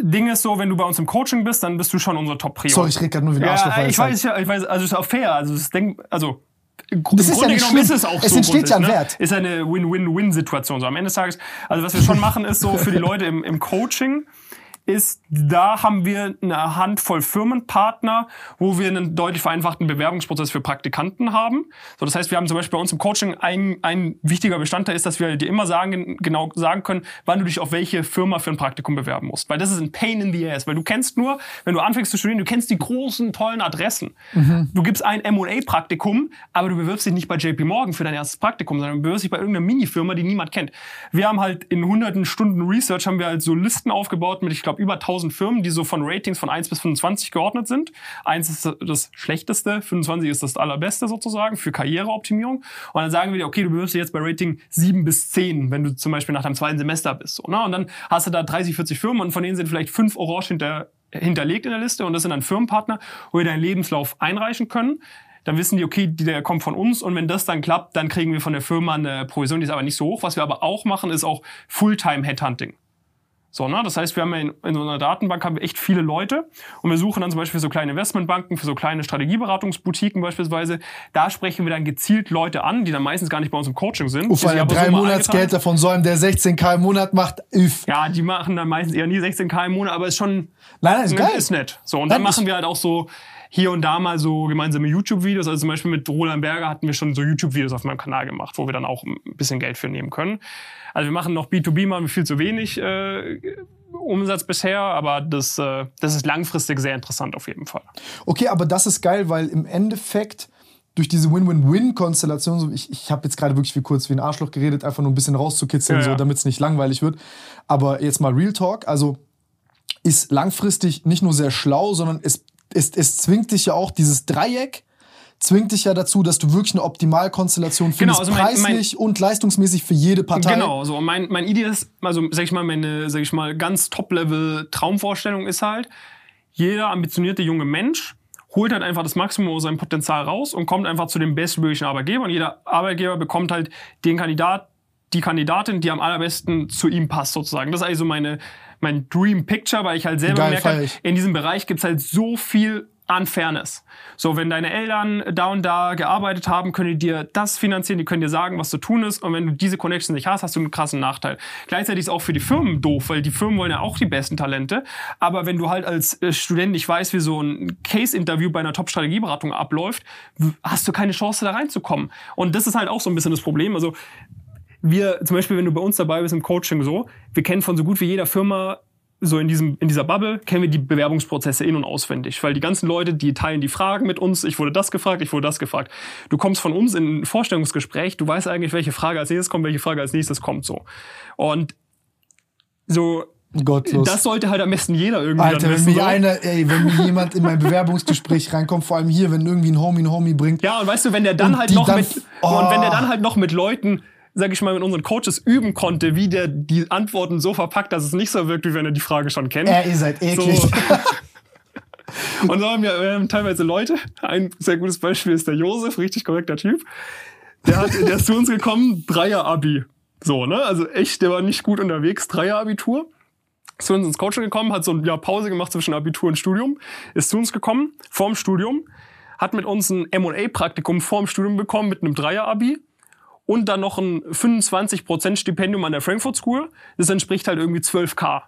Ding ist so, wenn du bei uns im Coaching bist, dann bist du schon unser top prio Sorry, ich rede gerade nur wie ein Ja, Arschloch. ich weiß, ja, ich weiß, also es ist auch fair. Also es denk, also Das ist ja nicht genommen schlimm. ist es auch Es so. entsteht ja ein grundsätzlich, Wert. Ne? Ist eine Win-Win-Win-Situation. So am Ende des Tages, also was wir schon machen, ist so für die Leute im, im Coaching, ist, da haben wir eine Handvoll Firmenpartner, wo wir einen deutlich vereinfachten Bewerbungsprozess für Praktikanten haben. So, das heißt, wir haben zum Beispiel bei uns im Coaching ein, ein wichtiger Bestandteil ist, dass wir dir immer sagen, genau sagen können, wann du dich auf welche Firma für ein Praktikum bewerben musst. Weil das ist ein Pain in the ass. Weil du kennst nur, wenn du anfängst zu studieren, du kennst die großen, tollen Adressen. Mhm. Du gibst ein M&A-Praktikum, aber du bewirbst dich nicht bei JP Morgan für dein erstes Praktikum, sondern du bewirbst dich bei irgendeiner Mini-Firma, die niemand kennt. Wir haben halt in hunderten Stunden Research haben wir halt so Listen aufgebaut mit, ich glaube, über 1000 Firmen, die so von Ratings von 1 bis 25 geordnet sind. 1 ist das schlechteste, 25 ist das allerbeste sozusagen für Karriereoptimierung. Und dann sagen wir dir, okay, du dich jetzt bei Rating 7 bis 10, wenn du zum Beispiel nach deinem zweiten Semester bist. So, ne? Und dann hast du da 30, 40 Firmen und von denen sind vielleicht fünf Orange hinter, hinterlegt in der Liste und das sind dann Firmenpartner, wo wir deinen Lebenslauf einreichen können dann wissen die, okay, der kommt von uns und wenn das dann klappt, dann kriegen wir von der Firma eine Provision, die ist aber nicht so hoch. Was wir aber auch machen, ist auch Fulltime Headhunting. So, ne? Das heißt, wir haben ja in, in so einer Datenbank haben wir echt viele Leute und wir suchen dann zum Beispiel für so kleine Investmentbanken, für so kleine Strategieberatungsboutiquen beispielsweise. Da sprechen wir dann gezielt Leute an, die dann meistens gar nicht bei uns im Coaching sind. Uff, weil drei so Monatsgelder von so einem, der 16k im Monat macht, üff. Ja, die machen dann meistens eher nie 16k im Monat, aber ist schon, nein, nein, ist, geil. ist nett. So, und dann machen wir halt auch so, hier und da mal so gemeinsame YouTube-Videos. Also zum Beispiel mit Roland Berger hatten wir schon so YouTube-Videos auf meinem Kanal gemacht, wo wir dann auch ein bisschen Geld für nehmen können. Also wir machen noch B2B, machen wir viel zu wenig äh, Umsatz bisher, aber das, äh, das ist langfristig sehr interessant auf jeden Fall. Okay, aber das ist geil, weil im Endeffekt durch diese Win-Win-Win-Konstellation, so ich, ich habe jetzt gerade wirklich wie kurz wie ein Arschloch geredet, einfach nur ein bisschen rauszukitzeln, ja, ja. so, damit es nicht langweilig wird. Aber jetzt mal Real Talk, also ist langfristig nicht nur sehr schlau, sondern es es, es zwingt dich ja auch, dieses Dreieck zwingt dich ja dazu, dass du wirklich eine Optimalkonstellation findest, genau, also mein, preislich mein, und leistungsmäßig für jede Partei. Genau, so mein mein Idee ist, also sag ich mal, meine sag ich mal ganz Top-Level Traumvorstellung ist halt, jeder ambitionierte junge Mensch holt halt einfach das Maximum aus seinem Potenzial raus und kommt einfach zu dem bestmöglichen Arbeitgeber und jeder Arbeitgeber bekommt halt den Kandidat, die Kandidatin, die am allerbesten zu ihm passt sozusagen. Das ist also meine mein Dream Picture, weil ich halt selber Geil, merke, in diesem Bereich gibt's halt so viel Unfairness. So, wenn deine Eltern da und da gearbeitet haben, können die dir das finanzieren, die können dir sagen, was zu tun ist. Und wenn du diese Connection nicht hast, hast du einen krassen Nachteil. Gleichzeitig ist auch für die Firmen doof, weil die Firmen wollen ja auch die besten Talente. Aber wenn du halt als äh, Student nicht weißt, wie so ein Case-Interview bei einer Top-Strategieberatung abläuft, hast du keine Chance, da reinzukommen. Und das ist halt auch so ein bisschen das Problem. Also, wir, zum Beispiel, wenn du bei uns dabei bist im Coaching so, wir kennen von so gut wie jeder Firma so in diesem in dieser Bubble kennen wir die Bewerbungsprozesse in und auswendig, weil die ganzen Leute, die teilen die Fragen mit uns. Ich wurde das gefragt, ich wurde das gefragt. Du kommst von uns in ein Vorstellungsgespräch, du weißt eigentlich, welche Frage als nächstes kommt, welche Frage als nächstes kommt so. Und so Gottlos. Das sollte halt am besten jeder irgendwie Alter, wenn mir einer, ey, wenn mir jemand in mein Bewerbungsgespräch reinkommt, vor allem hier, wenn irgendwie ein Homie ein Homie bringt. Ja, und weißt du, wenn der dann halt noch dann, mit oh. und wenn der dann halt noch mit Leuten sag ich mal, mit unseren Coaches üben konnte, wie der die Antworten so verpackt, dass es nicht so wirkt, wie wenn er die Frage schon kennt. Ja, ihr seid eklig. So. Und so haben wir, haben teilweise Leute. Ein sehr gutes Beispiel ist der Josef, richtig korrekter Typ. Der, hat, der ist zu uns gekommen, Dreier-Abi. So, ne? Also echt, der war nicht gut unterwegs, Dreier-Abitur. Ist zu uns ins Coaching gekommen, hat so ein Jahr Pause gemacht zwischen Abitur und Studium. Ist zu uns gekommen, vorm Studium. Hat mit uns ein M&A-Praktikum vorm Studium bekommen mit einem Dreier-Abi und dann noch ein 25% Stipendium an der Frankfurt School. Das entspricht halt irgendwie 12k.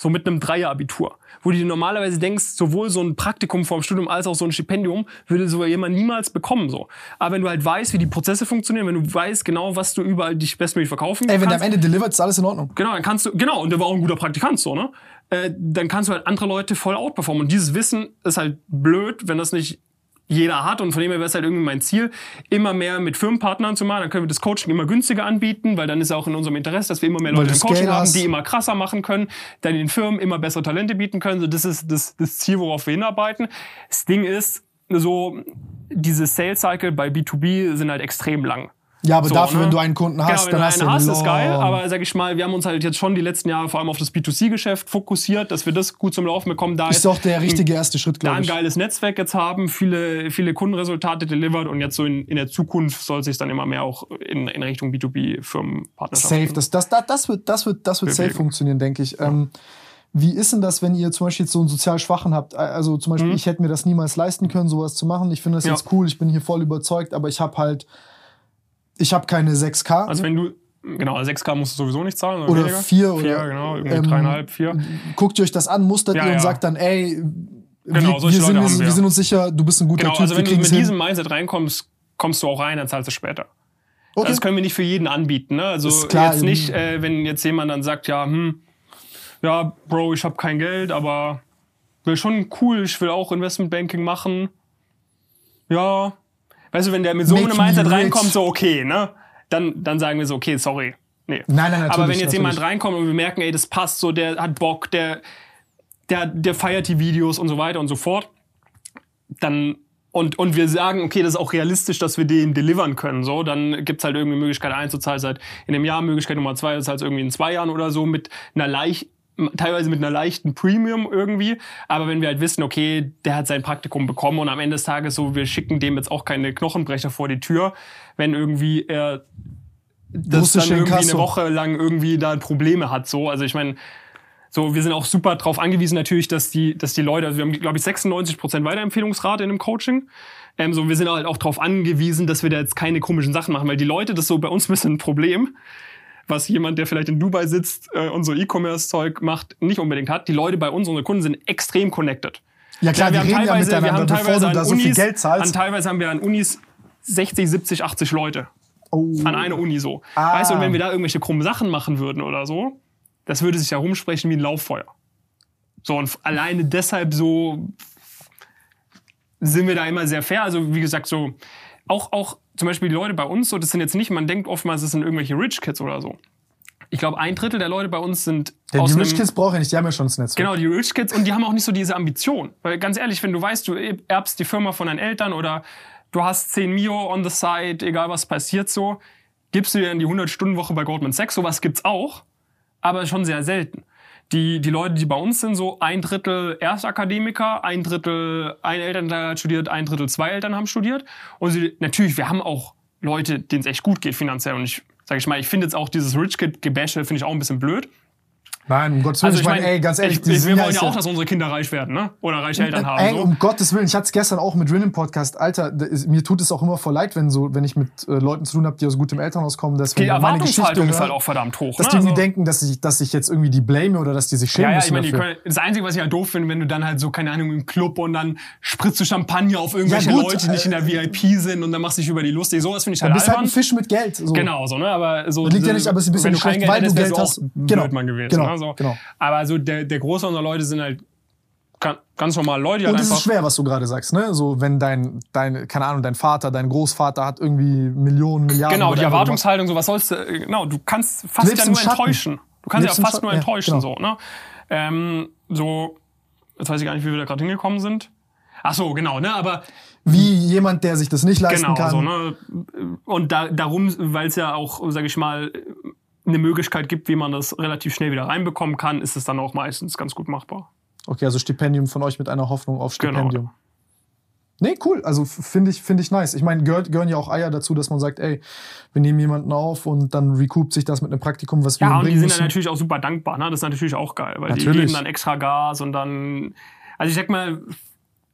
So mit einem Dreier-Abitur. Wo du dir normalerweise denkst, sowohl so ein Praktikum vorm Studium als auch so ein Stipendium würde so jemand niemals bekommen, so. Aber wenn du halt weißt, wie die Prozesse funktionieren, wenn du weißt genau, was du überall dich bestmöglich verkaufen kannst. Ey, wenn der am Ende delivert, ist alles in Ordnung. Genau, dann kannst du, genau, und der war auch ein guter Praktikant, so, ne? Äh, dann kannst du halt andere Leute voll outperformen. Und dieses Wissen ist halt blöd, wenn das nicht jeder hat und von dem her wäre es halt irgendwie mein Ziel, immer mehr mit Firmenpartnern zu machen. Dann können wir das Coaching immer günstiger anbieten, weil dann ist auch in unserem Interesse, dass wir immer mehr Leute im Coaching haben, die immer krasser machen können, dann den Firmen immer bessere Talente bieten können. So, das ist das, das Ziel, worauf wir hinarbeiten. Das Ding ist, so, diese Sales Cycle bei B2B sind halt extrem lang. Ja, aber so, dafür, ne? wenn du einen Kunden hast, genau, dann hast du einen hast, ist geil. Aber sag ich mal, wir haben uns halt jetzt schon die letzten Jahre vor allem auf das B2C-Geschäft fokussiert, dass wir das gut zum Laufen bekommen. Da ist doch der richtige erste Schritt, glaube ich. Da ein geiles Netzwerk jetzt haben, viele, viele Kundenresultate delivered und jetzt so in, in der Zukunft soll sich dann immer mehr auch in, in Richtung B2B-Firmenpartnerschaften. Safe, das, das, das, das wird, das wird, das wird safe funktionieren, denke ich. Ähm, wie ist denn das, wenn ihr zum Beispiel jetzt so einen sozial Schwachen habt? Also zum Beispiel, mhm. ich hätte mir das niemals leisten können, sowas zu machen. Ich finde das ja. jetzt cool, ich bin hier voll überzeugt, aber ich habe halt ich habe keine 6K. Also wenn du Genau, also 6K musst du sowieso nicht zahlen. Oder vier Vier, oder, genau, irgendwie ähm, dreieinhalb, vier. Guckt ihr euch das an, mustert Ja, ihr und ja. sagt dann, ey, Genau, wir, wir, sind, wir, wir sind uns sicher, du bist ein guter Genau, Typ, also wenn du mit hin. diesem Mindset reinkommst, kommst du auch rein, dann zahlst du später. Okay. Das können wir nicht für jeden anbieten. Ne? Also Ist klar, jetzt nicht, äh, wenn jetzt jemand dann sagt, ja, hm, ja, Bro, ich habe kein Geld, aber will schon cool, ich will auch Investmentbanking machen. Ja, weißt du, wenn der mit so Make einem Mindset reinkommt, so okay, ne? Dann, dann sagen wir so, okay, sorry. Nee. Nein, nein, natürlich, Aber wenn jetzt jemand natürlich. reinkommt und wir merken, ey, das passt so, der hat Bock, der, der, der feiert die Videos und so weiter und so fort, dann und, und wir sagen, okay, das ist auch realistisch, dass wir den delivern können, so, dann gibt's halt irgendwie Möglichkeit einzuzahlen seit in einem Jahr, Möglichkeit Nummer zwei, das ist halt irgendwie in zwei Jahren oder so mit einer leicht, teilweise mit einer leichten Premium irgendwie. Aber wenn wir halt wissen, okay, der hat sein Praktikum bekommen und am Ende des Tages so, wir schicken dem jetzt auch keine Knochenbrecher vor die Tür, wenn irgendwie er das dann irgendwie Inkasso. eine Woche lang irgendwie da Probleme hat, so. Also ich meine, so, wir sind auch super drauf angewiesen natürlich, dass die, dass die Leute, also wir haben, glaube ich, 96% Weiterempfehlungsrate in dem Coaching. Ähm, so, wir sind halt auch darauf angewiesen, dass wir da jetzt keine komischen Sachen machen, weil die Leute, das ist so bei uns ein bisschen ein Problem, was jemand, der vielleicht in Dubai sitzt äh, und so E-Commerce-Zeug macht, nicht unbedingt hat. Die Leute bei uns, unsere Kunden, sind extrem connected. Ja klar, die wir haben reden ja teilweise, wir haben teilweise an so viel Unis, an teilweise haben wir an Unis 60, 70, 80 Leute Oh. an einer Uni so. Ah. Weißt du, und wenn wir da irgendwelche krummen Sachen machen würden oder so, das würde sich ja rumsprechen wie ein Lauffeuer. So, und alleine deshalb so sind wir da immer sehr fair. Also, wie gesagt, so, auch, auch zum Beispiel die Leute bei uns, so, das sind jetzt nicht, man denkt oftmals, das sind irgendwelche Rich Kids oder so. Ich glaube, ein Drittel der Leute bei uns sind Denn aus die Rich Kids brauchen ja nicht, die haben ja schon das Netzwerk. Genau, die Rich Kids und die haben auch nicht so diese Ambition. Weil ganz ehrlich, wenn du weißt, du erbst die Firma von deinen Eltern oder du hast 10 Mio on the side, egal was passiert so, gibst du dir dann die 100-Stunden-Woche bei Goldman Sachs. Sowas gibt's auch, aber schon sehr selten. Die, die Leute, die bei uns sind, so ein Drittel Erstakademiker, ein Drittel ein Elternteil hat studiert, ein Drittel zwei Eltern haben studiert. Und sie, natürlich, wir haben auch Leute, denen es echt gut geht finanziell. Und ich sage ich mal, ich finde jetzt auch dieses Rich Kid Gebäsche finde ich auch ein bisschen blöd. Nein, um Gottes Willen. Also ich meine, ey, ganz ehrlich, ich, wir wollen ja auch, dass unsere Kinder reich werden, ne? Oder reiche Eltern haben. Ey, so. um Gottes Willen, ich hatte es gestern auch mit Rin im Podcast. Alter, mir tut es auch immer voll leid, wenn so, wenn ich mit äh, Leuten zu tun habe, die aus gutem Elternhaus kommen, dass wenn die die meine Geschichte ist halt auch verdammt hoch. dass ne? die Also- denken, dass ich, dass ich jetzt irgendwie die blame oder dass die sich schämen ja, ja, ich müssen meine, dafür. können, das Einzige, was ich halt doof finde, wenn du dann halt so, keine Ahnung, im Club und dann spritzt du Champagner auf irgendwelche Ja, gut, Leute, die nicht in der VIP sind und dann machst du dich über die lustig. Sowas finde ich Du halt bist halt ein. Fisch mit Geld. So. Genau, so, ne? Aber so. Das liegt ja nicht, aber es ist ein bisschen wenn du schlecht, weil du Geld hast. du auch Genau, gewesen. So. genau. Aber so der, der Großteil unserer Leute sind halt ga- ganz normale Leute, die Und halt es ist schwer, was du gerade sagst, ne? So, wenn dein, dein, keine Ahnung, dein Vater, dein Großvater hat irgendwie Millionen, Milliarden. Genau, die Erwartungshaltung, so was sollst du, äh, genau, du kannst fast ja nur enttäuschen. Du kannst Lebst ja fast nur ja, enttäuschen, genau. so, ne? Ähm, so, jetzt weiß ich gar nicht, wie wir da gerade hingekommen sind. Ach so, genau, ne, aber. Wie jemand, der sich das nicht leisten genau, kann. so, ne, und da, darum, weil es ja auch, sag ich mal, eine Möglichkeit gibt, wie man das relativ schnell wieder reinbekommen kann, ist es dann auch meistens ganz gut machbar. Okay, also Stipendium von euch mit einer Hoffnung auf Genau. Stipendium. Nee, cool. Also finde ich, finde ich nice. Ich meine, gehören ja auch Eier dazu, dass man sagt, ey, wir nehmen jemanden auf und dann recoupt sich das mit einem Praktikum, was wir Ja, und die sind dann natürlich auch super dankbar. Ne? Das ist natürlich auch geil, weil die Natürlich. geben dann extra Gas und dann. Also ich sag mal,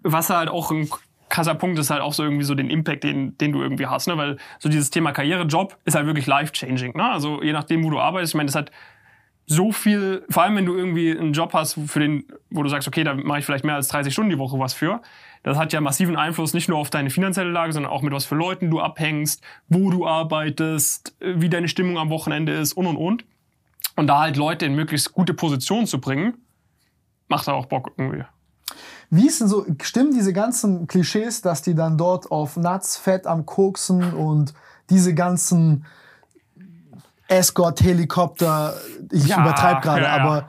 was halt auch ein krasser Punkt ist, halt auch so irgendwie so den Impact, den, den du irgendwie hast. Ne? Weil so dieses Thema Karrierejob ist halt wirklich life-changing. Ne? Also je nachdem, wo du arbeitest, ich meine, das hat so viel, vor allem wenn du irgendwie einen Job hast, für den, wo du sagst, okay, da mache ich vielleicht mehr als 30 Stunden die Woche was für. Das hat ja massiven Einfluss nicht nur auf deine finanzielle Lage, sondern auch mit was für Leuten du abhängst, wo du arbeitest, wie deine Stimmung am Wochenende ist und und und. Und da halt Leute in möglichst gute Positionen zu bringen, macht auch Bock irgendwie. Wie ist denn so, stimmen diese ganzen Klischees, dass die dann dort auf Nuts, Fett am Koksen und diese ganzen Escort-Helikopter, ich Ja, übertreibe gerade, ja, ja. aber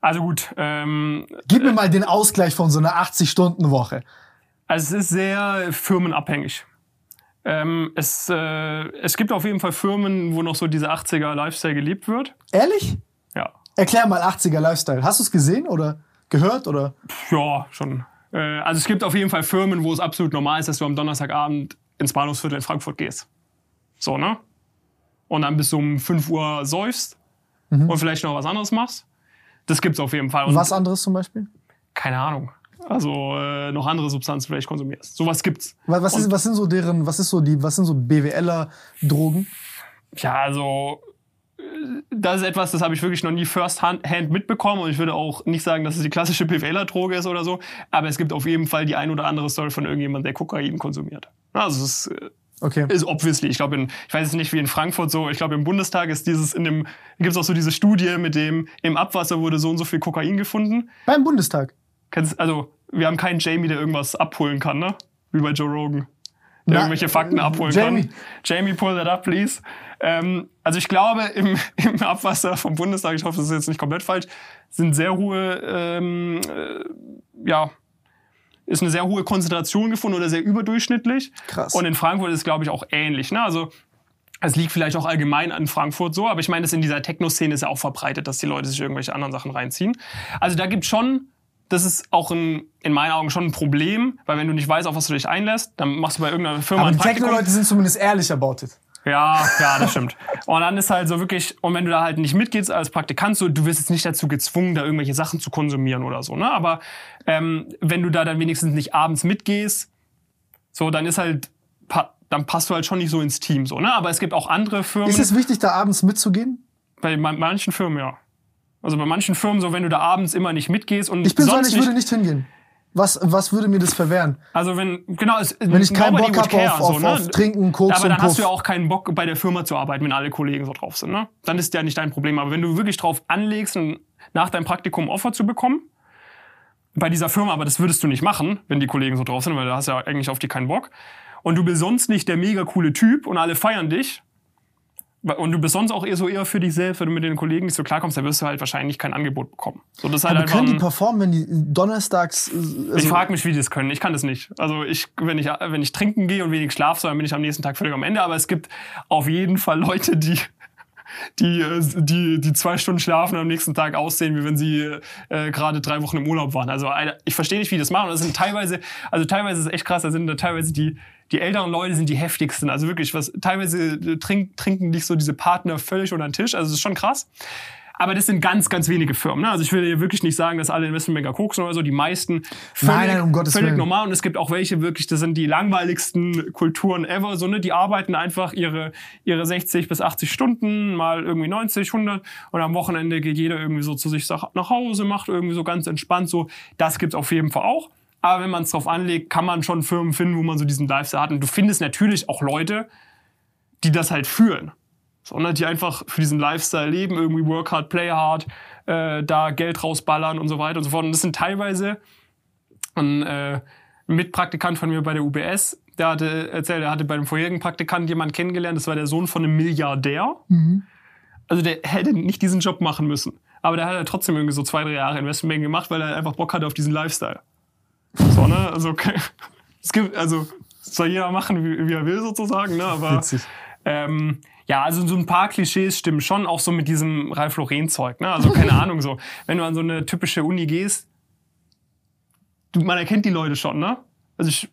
Also gut, ähm, gib mir mal den Ausgleich von so einer 80-Stunden-Woche. also es ist sehr firmenabhängig. Ähm, es, äh, es gibt auf jeden Fall Firmen, wo noch so diese 80er Lifestyle gelebt wird. Ehrlich? Ja. Erklär mal 80er Lifestyle. Hast du es gesehen oder gehört oder? Ja, schon. Äh, also es gibt auf jeden Fall Firmen, wo es absolut normal ist, dass du am Donnerstagabend ins Bahnhofsviertel in Frankfurt gehst. So, ne? Und dann bis um 5 Uhr säufst und vielleicht noch was anderes machst. Das gibt's auf jeden Fall. Und Was anderes zum Beispiel? Keine Ahnung. Also äh, noch andere Substanzen vielleicht konsumierst. Sowas gibt's. Was, was, ist, was sind so deren, was ist so die, was sind so BWLer Drogen? Ja, also das ist etwas, das habe ich wirklich noch nie first hand mitbekommen und ich würde auch nicht sagen, dass es die klassische BWLer-Droge ist oder so, aber es gibt auf jeden Fall die ein oder andere Story von irgendjemandem, der Kokain konsumiert. Also es ist, äh, Okay. ist obviously. Ich glaube, ich weiß es nicht wie in Frankfurt so. Ich glaube, im Bundestag ist dieses in dem gibt es auch so diese Studie mit dem im Abwasser wurde so und so viel Kokain gefunden. Beim Bundestag. Also wir haben keinen Jamie, der irgendwas abholen kann, ne? Wie bei Joe Rogan. Der Na, irgendwelche Fakten abholen Jamie. kann. Jamie, pull that up, please. Ähm, also ich glaube, im, im Abwasser vom Bundestag, ich hoffe, das ist jetzt nicht komplett falsch, sind sehr hohe, ähm, äh, ja, ist eine sehr hohe Konzentration gefunden oder sehr überdurchschnittlich. Krass. Und in Frankfurt ist es, glaube ich, auch ähnlich. Ne? Also es liegt vielleicht auch allgemein an Frankfurt so, aber ich meine, das in dieser Techno-Szene ist ja auch verbreitet, dass die Leute sich irgendwelche anderen Sachen reinziehen. Also da gibt schon, das ist auch ein, in meinen Augen schon ein Problem, weil wenn du nicht weißt, auf was du dich einlässt, dann machst du bei irgendeiner Firma Aber ein die Praktikum. Techno-Leute sind zumindest ehrlich about it. Ja, ja, das stimmt. Und dann ist halt so wirklich, und wenn du da halt nicht mitgehst als Praktikant, so, du wirst jetzt nicht dazu gezwungen, da irgendwelche Sachen zu konsumieren oder so, ne? Aber ähm, wenn du da dann wenigstens nicht abends mitgehst, so, dann ist halt, dann passt du halt schon nicht so ins Team, so, ne? Aber es gibt auch andere Firmen, Ist es wichtig, da abends mitzugehen? bei man manchen Firmen, ja. Also bei manchen Firmen, so, wenn du da abends immer nicht mitgehst und Ich bin so, sonst einer, ich würde nicht hingehen. Was, was würde mir das verwehren? also wenn, genau, es, Wenn ich keinen Bock habe auf, care, auf, so, ne? auf Trinken, Koks Aber und dann Puff. hast du ja auch keinen Bock, bei der Firma zu arbeiten, wenn alle Kollegen so drauf sind. Ne? Dann ist ja nicht dein Problem. Aber wenn du wirklich drauf anlegst, nach deinem Praktikum Offer zu bekommen, bei dieser Firma, aber das würdest du nicht machen, wenn die Kollegen so drauf sind, weil du hast ja eigentlich auf die keinen Bock. Und du bist sonst nicht der mega coole Typ und alle feiern dich. Und du bist sonst auch eher so eher für dich selbst, wenn du mit den Kollegen nicht so klarkommst, dann wirst du halt wahrscheinlich kein Angebot bekommen. So, das halt Aber können die performen, wenn die donnerstags. äh, ich Also, frage mich, wie die das können. Ich kann das nicht. Also ich, wenn ich, wenn ich trinken gehe und wenig schlafe, dann bin ich am nächsten Tag völlig am Ende. Aber es gibt auf jeden Fall Leute, die die, äh, die, die zwei Stunden schlafen und am nächsten Tag aussehen, wie wenn sie äh, gerade drei Wochen im Urlaub waren. Also ich verstehe nicht, wie die das machen. Das sind teilweise, also teilweise ist es echt krass, da sind da teilweise die, die älteren Leute sind die heftigsten. Also wirklich, was teilweise äh, trink, trinken dich so diese Partner völlig unter den Tisch. Also das ist schon krass. Aber das sind ganz, ganz wenige Firmen. Ne? Also ich will hier wirklich nicht sagen, dass alle Investmentbanker koksen oder so. Die meisten völlig, Nein, nein, um völlig Willen. normal. Und es gibt auch welche wirklich, das sind die langweiligsten Kulturen ever. So, ne? Die arbeiten einfach ihre, ihre 60 bis 80 Stunden, mal irgendwie 90, 100. Und am Wochenende geht jeder irgendwie so zu sich nach Hause, macht irgendwie so ganz entspannt so. Das gibt's auf jeden Fall auch. Aber wenn man es drauf anlegt, kann man schon Firmen finden, wo man so diesen Lifestyle hat. Und du findest natürlich auch Leute, die das halt fühlen. Sondern die einfach für diesen Lifestyle leben, irgendwie work hard, play hard, äh, da Geld rausballern und so weiter und so fort. Und das sind teilweise ein äh, Mitpraktikant von mir bei der UBS, der hatte erzählt, er hatte bei dem vorherigen Praktikanten jemanden kennengelernt, das war der Sohn von einem Milliardär. Also der hätte nicht diesen Job machen müssen. Aber der hat ja trotzdem irgendwie so zwei, drei Jahre Investmentbanking gemacht, weil er einfach Bock hatte auf diesen Lifestyle. So, ne? Also, okay. es gibt, also, soll jeder machen, wie, wie er will, sozusagen, ne? Aber, Witzig. ähm, ja, also so ein paar Klischees stimmen schon, auch so mit diesem Ralf Lauren-Zeug, ne? Also, keine Ahnung, so. Wenn du an so eine typische Uni gehst, du, man erkennt die Leute schon, ne? Also, ich,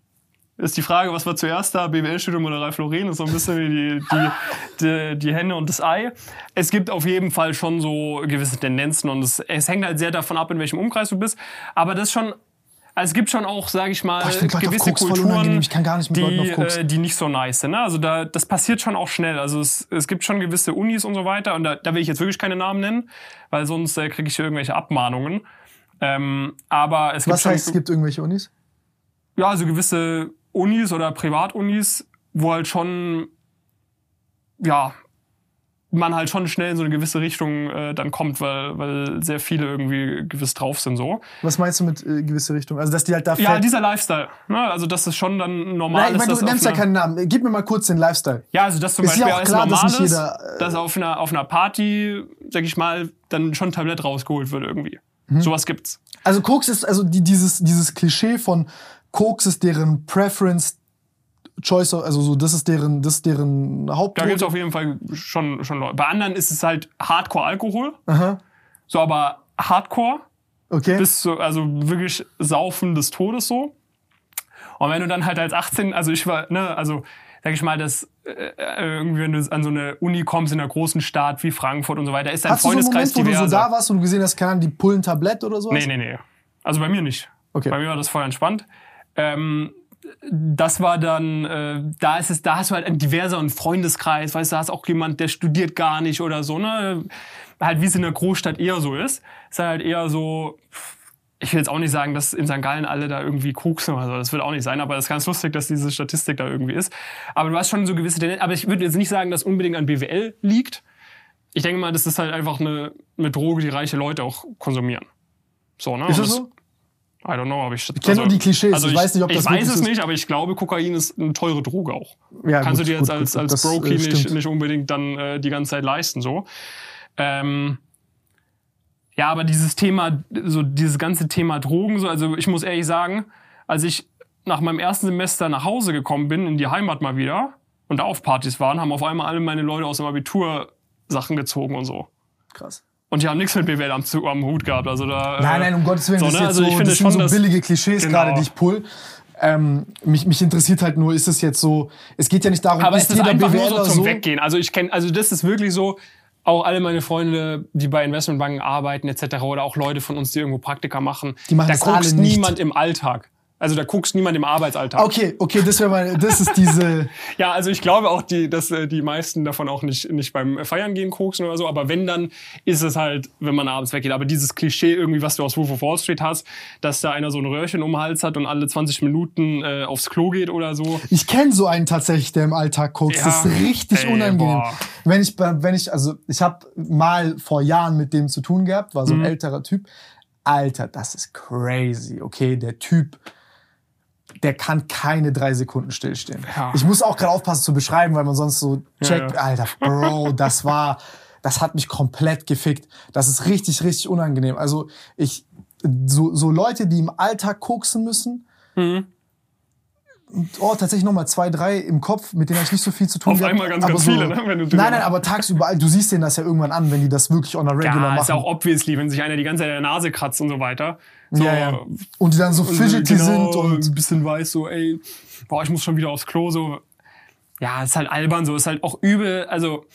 ist die Frage, was war zuerst da, BWL-Studium oder Ralf? Das ist so ein bisschen wie die, die, die, die Henne und das Ei. Es gibt auf jeden Fall schon so gewisse Tendenzen und es, es hängt halt sehr davon ab, in welchem Umkreis du bist. Aber das ist schon, also es gibt schon auch, sage ich mal, Boah, ich gewisse Koks Kulturen. Ich die, äh, die nicht so nice sind. Ne? Also da, das passiert schon auch schnell. Also es, es gibt schon gewisse Unis und so weiter und da, da will ich jetzt wirklich keine Namen nennen, weil sonst äh, kriege ich hier irgendwelche Abmahnungen. Ähm, aber es gibt was schon heißt, es gibt irgendwelche Unis? ja, also gewisse Unis oder Privatunis, wo halt schon, ja, man halt schon schnell in so eine gewisse Richtung äh, dann kommt, weil, weil sehr viele irgendwie gewiss drauf sind so. Was meinst du mit äh, gewisse Richtung? Also, dass die halt da Ja, dieser Lifestyle. Ne? Also das ist schon dann normal. Nein, ich ist, meine, dass du nennst ja keinen Namen. Gib mir mal kurz den Lifestyle. Ja, also das zum Ist ja Beispiel auch als klar, dass nicht jeder, äh, dass auf einer, auf einer Party, sag ich mal, dann schon ein Tablett rausgeholt wird irgendwie. Mhm. Sowas gibt's. Also Koks ist, also die, dieses, dieses Klischee von Koks ist deren Preference Choice, also so, das ist deren, das ist deren Da Hauptdroge. gibt's auf jeden Fall schon, schon Leute. Bei anderen ist es halt Hardcore-Alkohol. Aha, So, aber Hardcore okay. bis zu, also wirklich Saufen des Todes so. Und wenn du dann halt als 18, also ich war, ne, also sag ich mal, dass äh, äh, irgendwie, wenn du an so eine Uni kommst in einer großen Stadt wie Frankfurt und so weiter, ist dein Hast du so einen Freundeskreis Moment, wo du so diverser. da warst und du gesehen hast, keine Ahnung, die pullen Tablett oder sowas? Nee, nee, nee. Also bei mir nicht. Okay. Bei mir war das voll entspannt. Ähm, das war dann, äh, da ist es, da hast du halt einen diverseren Freundeskreis, weißt du, da hast auch jemand, der studiert gar nicht oder so, ne? Halt wie es in der Großstadt eher so ist. Ist halt eher so, ich will jetzt auch nicht sagen, dass in St. Gallen alle da irgendwie koksen oder so. Das wird auch nicht sein, aber das ist ganz lustig, dass diese Statistik da irgendwie ist. Aber du hast schon so gewisse Tendenzen. Aber ich würde jetzt nicht sagen, dass unbedingt an BWL liegt. Ich denke mal, das ist halt einfach eine, eine Droge, die reiche Leute auch konsumieren. So, ne? Ist das so? I don't know, aber ich. Ich kenne nur die Klischees. Also ich, weiß nicht, ob das ich weiß es nicht, aber ich glaube, Kokain ist eine teure Droge auch. Ja, Kannst gut, du dir jetzt gut, als, als äh, Brokey nicht, nicht unbedingt dann äh, die ganze Zeit leisten, so. Ähm, ja, aber dieses Thema, so dieses ganze Thema Drogen, so, also ich muss ehrlich sagen, als ich nach meinem ersten Semester nach Hause gekommen bin, in die Heimat mal wieder und da auf Partys waren, haben auf einmal alle meine Leute aus dem Abitur Sachen gezogen und so. Krass. Und die haben nichts mit BWL am, am Hut gehabt. Also da, Nein, äh, nein, um Gottes Willen, so, das, ist jetzt Also ich so, finde das sind schon, so billige Klischees Genau. gerade, die ich pull. Ähm, mich, mich interessiert halt nur, ist es jetzt so, es geht ja nicht darum, Aber ist es jeder einfach nur BWLer so zum? Weggehen. Also ich kenne, also das ist wirklich so, auch alle meine Freunde, die bei Investmentbanken arbeiten etc. oder auch Leute von uns, die irgendwo Praktika machen, Die machen da guckst niemand im Alltag. Also da guckst niemand im Arbeitsalltag. Okay, okay, das wäre mal, das ist diese, Ja, also ich glaube auch, die, dass äh, die meisten davon auch nicht, nicht beim Feiern gehen koksen oder so. Aber wenn, dann ist es halt, wenn man abends weggeht. Aber dieses Klischee irgendwie, was du aus Wolf of Wall Street hast, dass da einer so ein Röhrchen um den Hals hat und alle 20 Minuten äh, aufs Klo geht oder so. ich kenne so einen tatsächlich, der im Alltag guckt. Ja. Das ist richtig Ey, unangenehm. boah. Wenn ich, wenn ich, also ich habe mal vor Jahren mit dem zu tun gehabt, war so Mhm. ein älterer Typ. Alter, das ist crazy, okay? Der Typ, der kann keine drei Sekunden stillstehen. Ja. Ich muss auch gerade aufpassen zu beschreiben, weil man sonst so checkt, ja. Alter, Bro, das war, das hat mich komplett gefickt. Das ist richtig, richtig unangenehm. Also ich, so, so Leute, die im Alltag koksen müssen, Mhm. oh, tatsächlich nochmal zwei, drei im Kopf, mit denen habe ich nicht so viel zu tun. Auf gehabt, einmal ganz, ganz so, viele, ne? Wenn du Nein, nein, aber tagsüber, du siehst denen das ja irgendwann an, wenn die das wirklich on a regular Ja, machen. ist auch obviously, wenn sich einer die ganze Zeit in der Nase kratzt und so weiter. So, ja, ja. Und die dann so fidgety genau, sind und ein bisschen weiß, so, ey, boah, ich muss schon wieder aufs Klo, so. Ja, ist halt albern, so, ist halt auch übel. Also,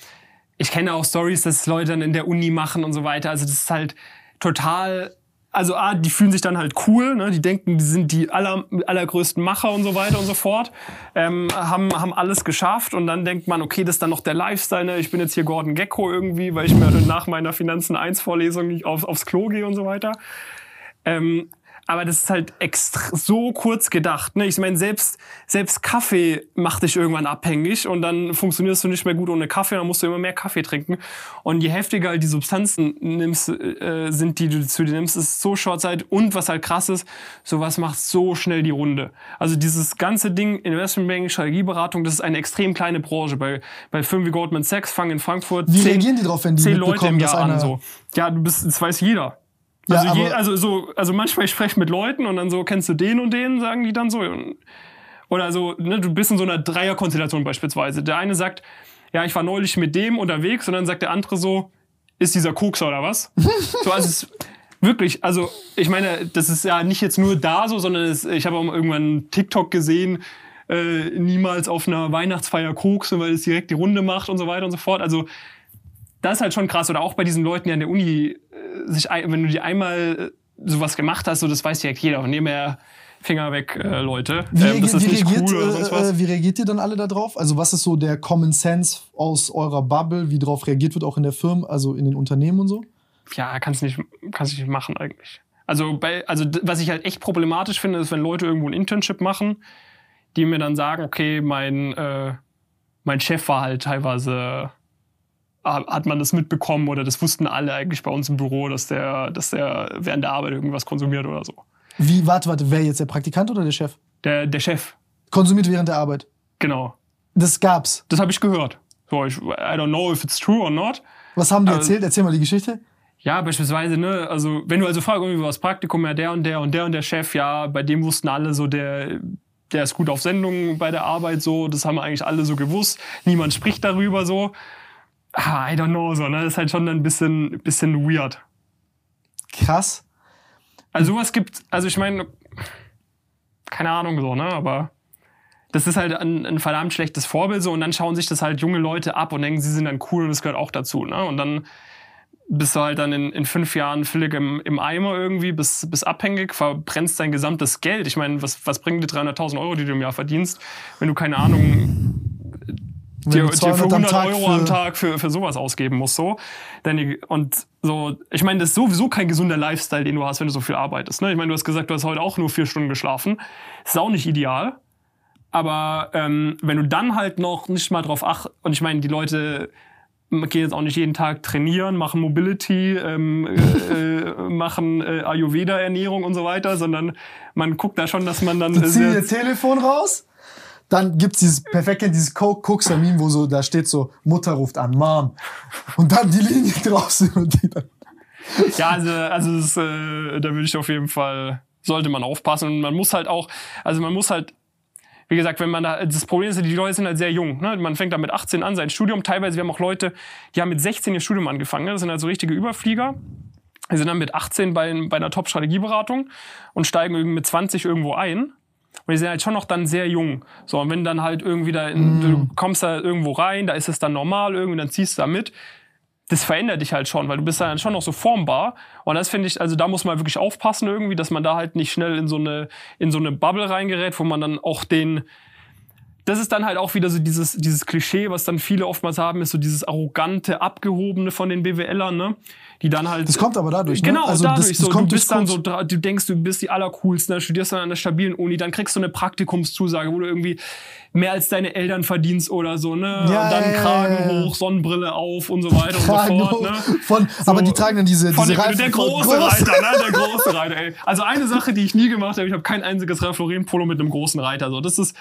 ich kenne auch Stories, dass Leute dann in der Uni machen und so weiter. Also, das ist halt total, also, ah, die fühlen sich dann halt cool, ne? Die denken, die sind die aller, allergrößten Macher und so weiter und so fort. Ähm, haben, haben alles geschafft und dann denkt man, okay, das ist dann noch der Lifestyle, ne? Ich bin jetzt hier Gordon Gecko irgendwie, weil ich mir nach meiner Finanzen 1 Vorlesung nicht auf, aufs Klo gehe und so weiter. Ähm, aber das ist halt extra so kurz gedacht. Ne? Ich meine, selbst, selbst Kaffee macht dich irgendwann abhängig und dann funktionierst du nicht mehr gut ohne Kaffee, dann musst du immer mehr Kaffee trinken. Und je heftiger halt die Substanzen nimmst, äh, sind, die du zu dir nimmst, ist so Shortzeit. Und was halt krass ist, sowas macht so schnell die Runde. Also dieses ganze Ding, Investmentbanking, Strategieberatung, das ist eine extrem kleine Branche. Bei, bei Firmen wie Goldman Sachs fangen in Frankfurt Wie zehn, reagieren die drauf, wenn die zehn Leute im Jahr an. So. Ja, du bist, das weiß jeder. Ja, Also, je, also so, also manchmal ich spreche mit Leuten und dann so, kennst du den und den, sagen die dann so. Oder so, ne, du bist in so einer Dreierkonstellation beispielsweise. Der eine sagt, ja, ich war neulich mit dem unterwegs und dann sagt der andere so, ist dieser Kokser oder was? so, also es, wirklich, also ich meine, das ist ja nicht jetzt nur da so, sondern es, ich habe auch irgendwann einen TikTok gesehen, äh, niemals auf einer Weihnachtsfeier koksen, weil es direkt die Runde macht und so weiter und so fort. Also das ist halt schon krass. Oder auch bei diesen Leuten, die an der Uni äh, sich, wenn du die einmal äh, sowas gemacht hast, so das weiß direkt jeder. Dem her Finger weg, äh, Leute. Wie, Ähm, reagiert, das ist wie, nicht reagiert, cool oder sonst was. äh, wie reagiert ihr dann alle da drauf? Also was ist so der Common Sense aus eurer Bubble, wie drauf reagiert wird, auch in der Firma, also in den Unternehmen und so? ja, kannst nicht, kannst nicht machen eigentlich. Also bei, also was ich halt echt problematisch finde, ist, wenn Leute irgendwo ein Internship machen, die mir dann sagen, okay, mein, äh, mein Chef war halt teilweise, hat man das mitbekommen oder das wussten alle eigentlich bei uns im Büro, dass der, dass der während der Arbeit irgendwas konsumiert oder so. Wie, warte, warte, wer jetzt der Praktikant oder der Chef? Der, der Chef, Konsumiert während der Arbeit. genau. Das gab's. Das habe ich gehört. So, ich, I don't know if it's true or not. Was haben die Also- erzählt? Erzähl mal die Geschichte. Ja, beispielsweise, ne, also wenn du also fragst, irgendwie was Praktikum, ja, der und der und der und der Chef, ja, bei dem wussten alle so, der, der ist gut auf Sendung bei der Arbeit, so, das haben eigentlich alle so gewusst. Niemand spricht darüber so. Ah, I don't know, so, ne, das ist halt schon ein bisschen, bisschen weird. Krass. Also sowas gibt, also ich meine, keine Ahnung so, ne, aber das ist halt ein, ein verdammt schlechtes Vorbild so und dann schauen sich das halt junge Leute ab und denken, sie sind dann cool und das gehört auch dazu, ne, und dann bist du halt dann in, in fünf Jahren völlig im, im Eimer irgendwie, bist, bist abhängig, verbrennst dein gesamtes Geld. Ich meine, was, was bringen dir 300.000 Euro, die du im Jahr verdienst, wenn du keine Ahnung dir, dir für 100 am Euro am Tag für, für sowas ausgeben musst, so. Denn, und so, ich meine, das ist sowieso kein gesunder Lifestyle, den du hast, wenn du so viel arbeitest. Ne? Ich meine, du hast gesagt, du hast heute auch nur vier Stunden geschlafen. Das ist auch nicht ideal. Aber ähm, wenn du dann halt noch nicht mal drauf acht, und ich meine, die Leute gehen jetzt auch nicht jeden Tag trainieren, machen Mobility, ähm, äh, äh machen äh, Ayurveda-Ernährung und so weiter, sondern man guckt da schon, dass man dann. Die ziehen ihr Telefon raus? Dann gibt's dieses perfekt dieses Coke Meme, wo so da steht so Mutter ruft an, Mom und dann die Linie draußen und die dann. Ja, also also das, äh, da würde ich auf jeden Fall sollte man aufpassen und man muss halt auch, also man muss halt wie gesagt, wenn man da, das Problem ist, die Leute sind halt sehr jung. Ne? Man fängt da mit 18 an, sein Studium. Teilweise, wir haben auch Leute, die haben mit 16 ihr Studium angefangen. Ne? Das sind also richtige Überflieger. Die sind dann mit 18 bei, bei einer Top-Strategieberatung und steigen mit 20 irgendwo ein. Und die sind halt schon noch dann sehr jung. So, und wenn dann halt irgendwie da, in, du kommst da irgendwo rein, da ist es dann normal irgendwie, dann ziehst du da mit. Das verändert dich halt schon, weil du bist dann schon noch so formbar. Und das finde ich, also da muss man wirklich aufpassen irgendwie, dass man da halt nicht schnell in so eine, in so eine Bubble reingerät, wo man dann auch den, das ist dann halt auch wieder so dieses, dieses Klischee, was dann viele oftmals haben, ist so dieses arrogante, abgehobene von den BWLern, ne? Die dann halt. Das kommt aber dadurch, ne? Genau, also dadurch. Das, das so, du bist dann so, du denkst, du bist die allercoolsten, ne? studierst dann an einer stabilen Uni, dann kriegst du eine Praktikumszusage, wo du irgendwie mehr als deine Eltern verdienst oder so, ne? Ja, und dann ja, Kragen ja, hoch, Sonnenbrille auf und so weiter Kragen und so fort, ne? Von, so, aber die tragen dann diese, diese der, Reifen. Der große Reiter, ne? Der große Reiter, ey. Also eine Sache, die ich nie gemacht habe, ich habe kein einziges Ralph Lauren Polo mit einem großen Reiter, so. Das ist,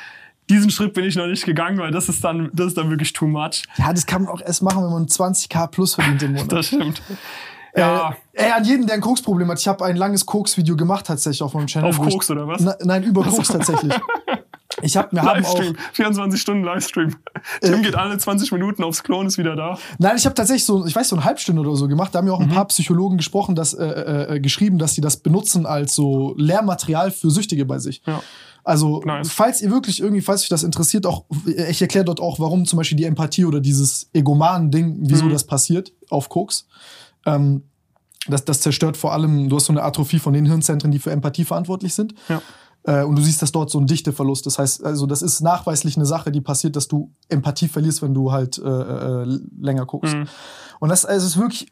diesen Schritt bin ich noch nicht gegangen, weil das ist dann, das ist dann wirklich too much. Ja, das kann man auch erst machen, wenn man 20k plus verdient im Monat. das stimmt. Äh, ja. Äh, an jeden, der ein Koks-Problem hat. Ich habe ein langes Koks-Video gemacht tatsächlich auf meinem Channel. Auf Koks oder was? Na, nein, über Koks tatsächlich. Ich hab, wir haben auch 24 Stunden Livestream. Tim äh, geht alle 20 Minuten aufs Klon, ist wieder da. Nein, ich habe tatsächlich so, ich weiß so eine Halbstunde oder so gemacht. Da haben ja auch ein mhm. paar Psychologen gesprochen, dass äh, äh, geschrieben, dass sie das benutzen als so Lehrmaterial für Süchtige bei sich. Ja. Also, nice. falls ihr wirklich irgendwie, falls euch das interessiert, auch, ich erkläre dort auch, warum zum Beispiel die Empathie oder dieses Egomanen-Ding, wieso mhm. das passiert auf Koks. Ähm, das, das zerstört vor allem, du hast so eine Atrophie von den Hirnzentren, die für Empathie verantwortlich sind. Ja. Äh, und du siehst, dass dort so ein Dichteverlust. Das heißt, also das ist nachweislich eine Sache, die passiert, dass du Empathie verlierst, wenn du halt äh, äh, länger guckst. Mhm. Und das also ist wirklich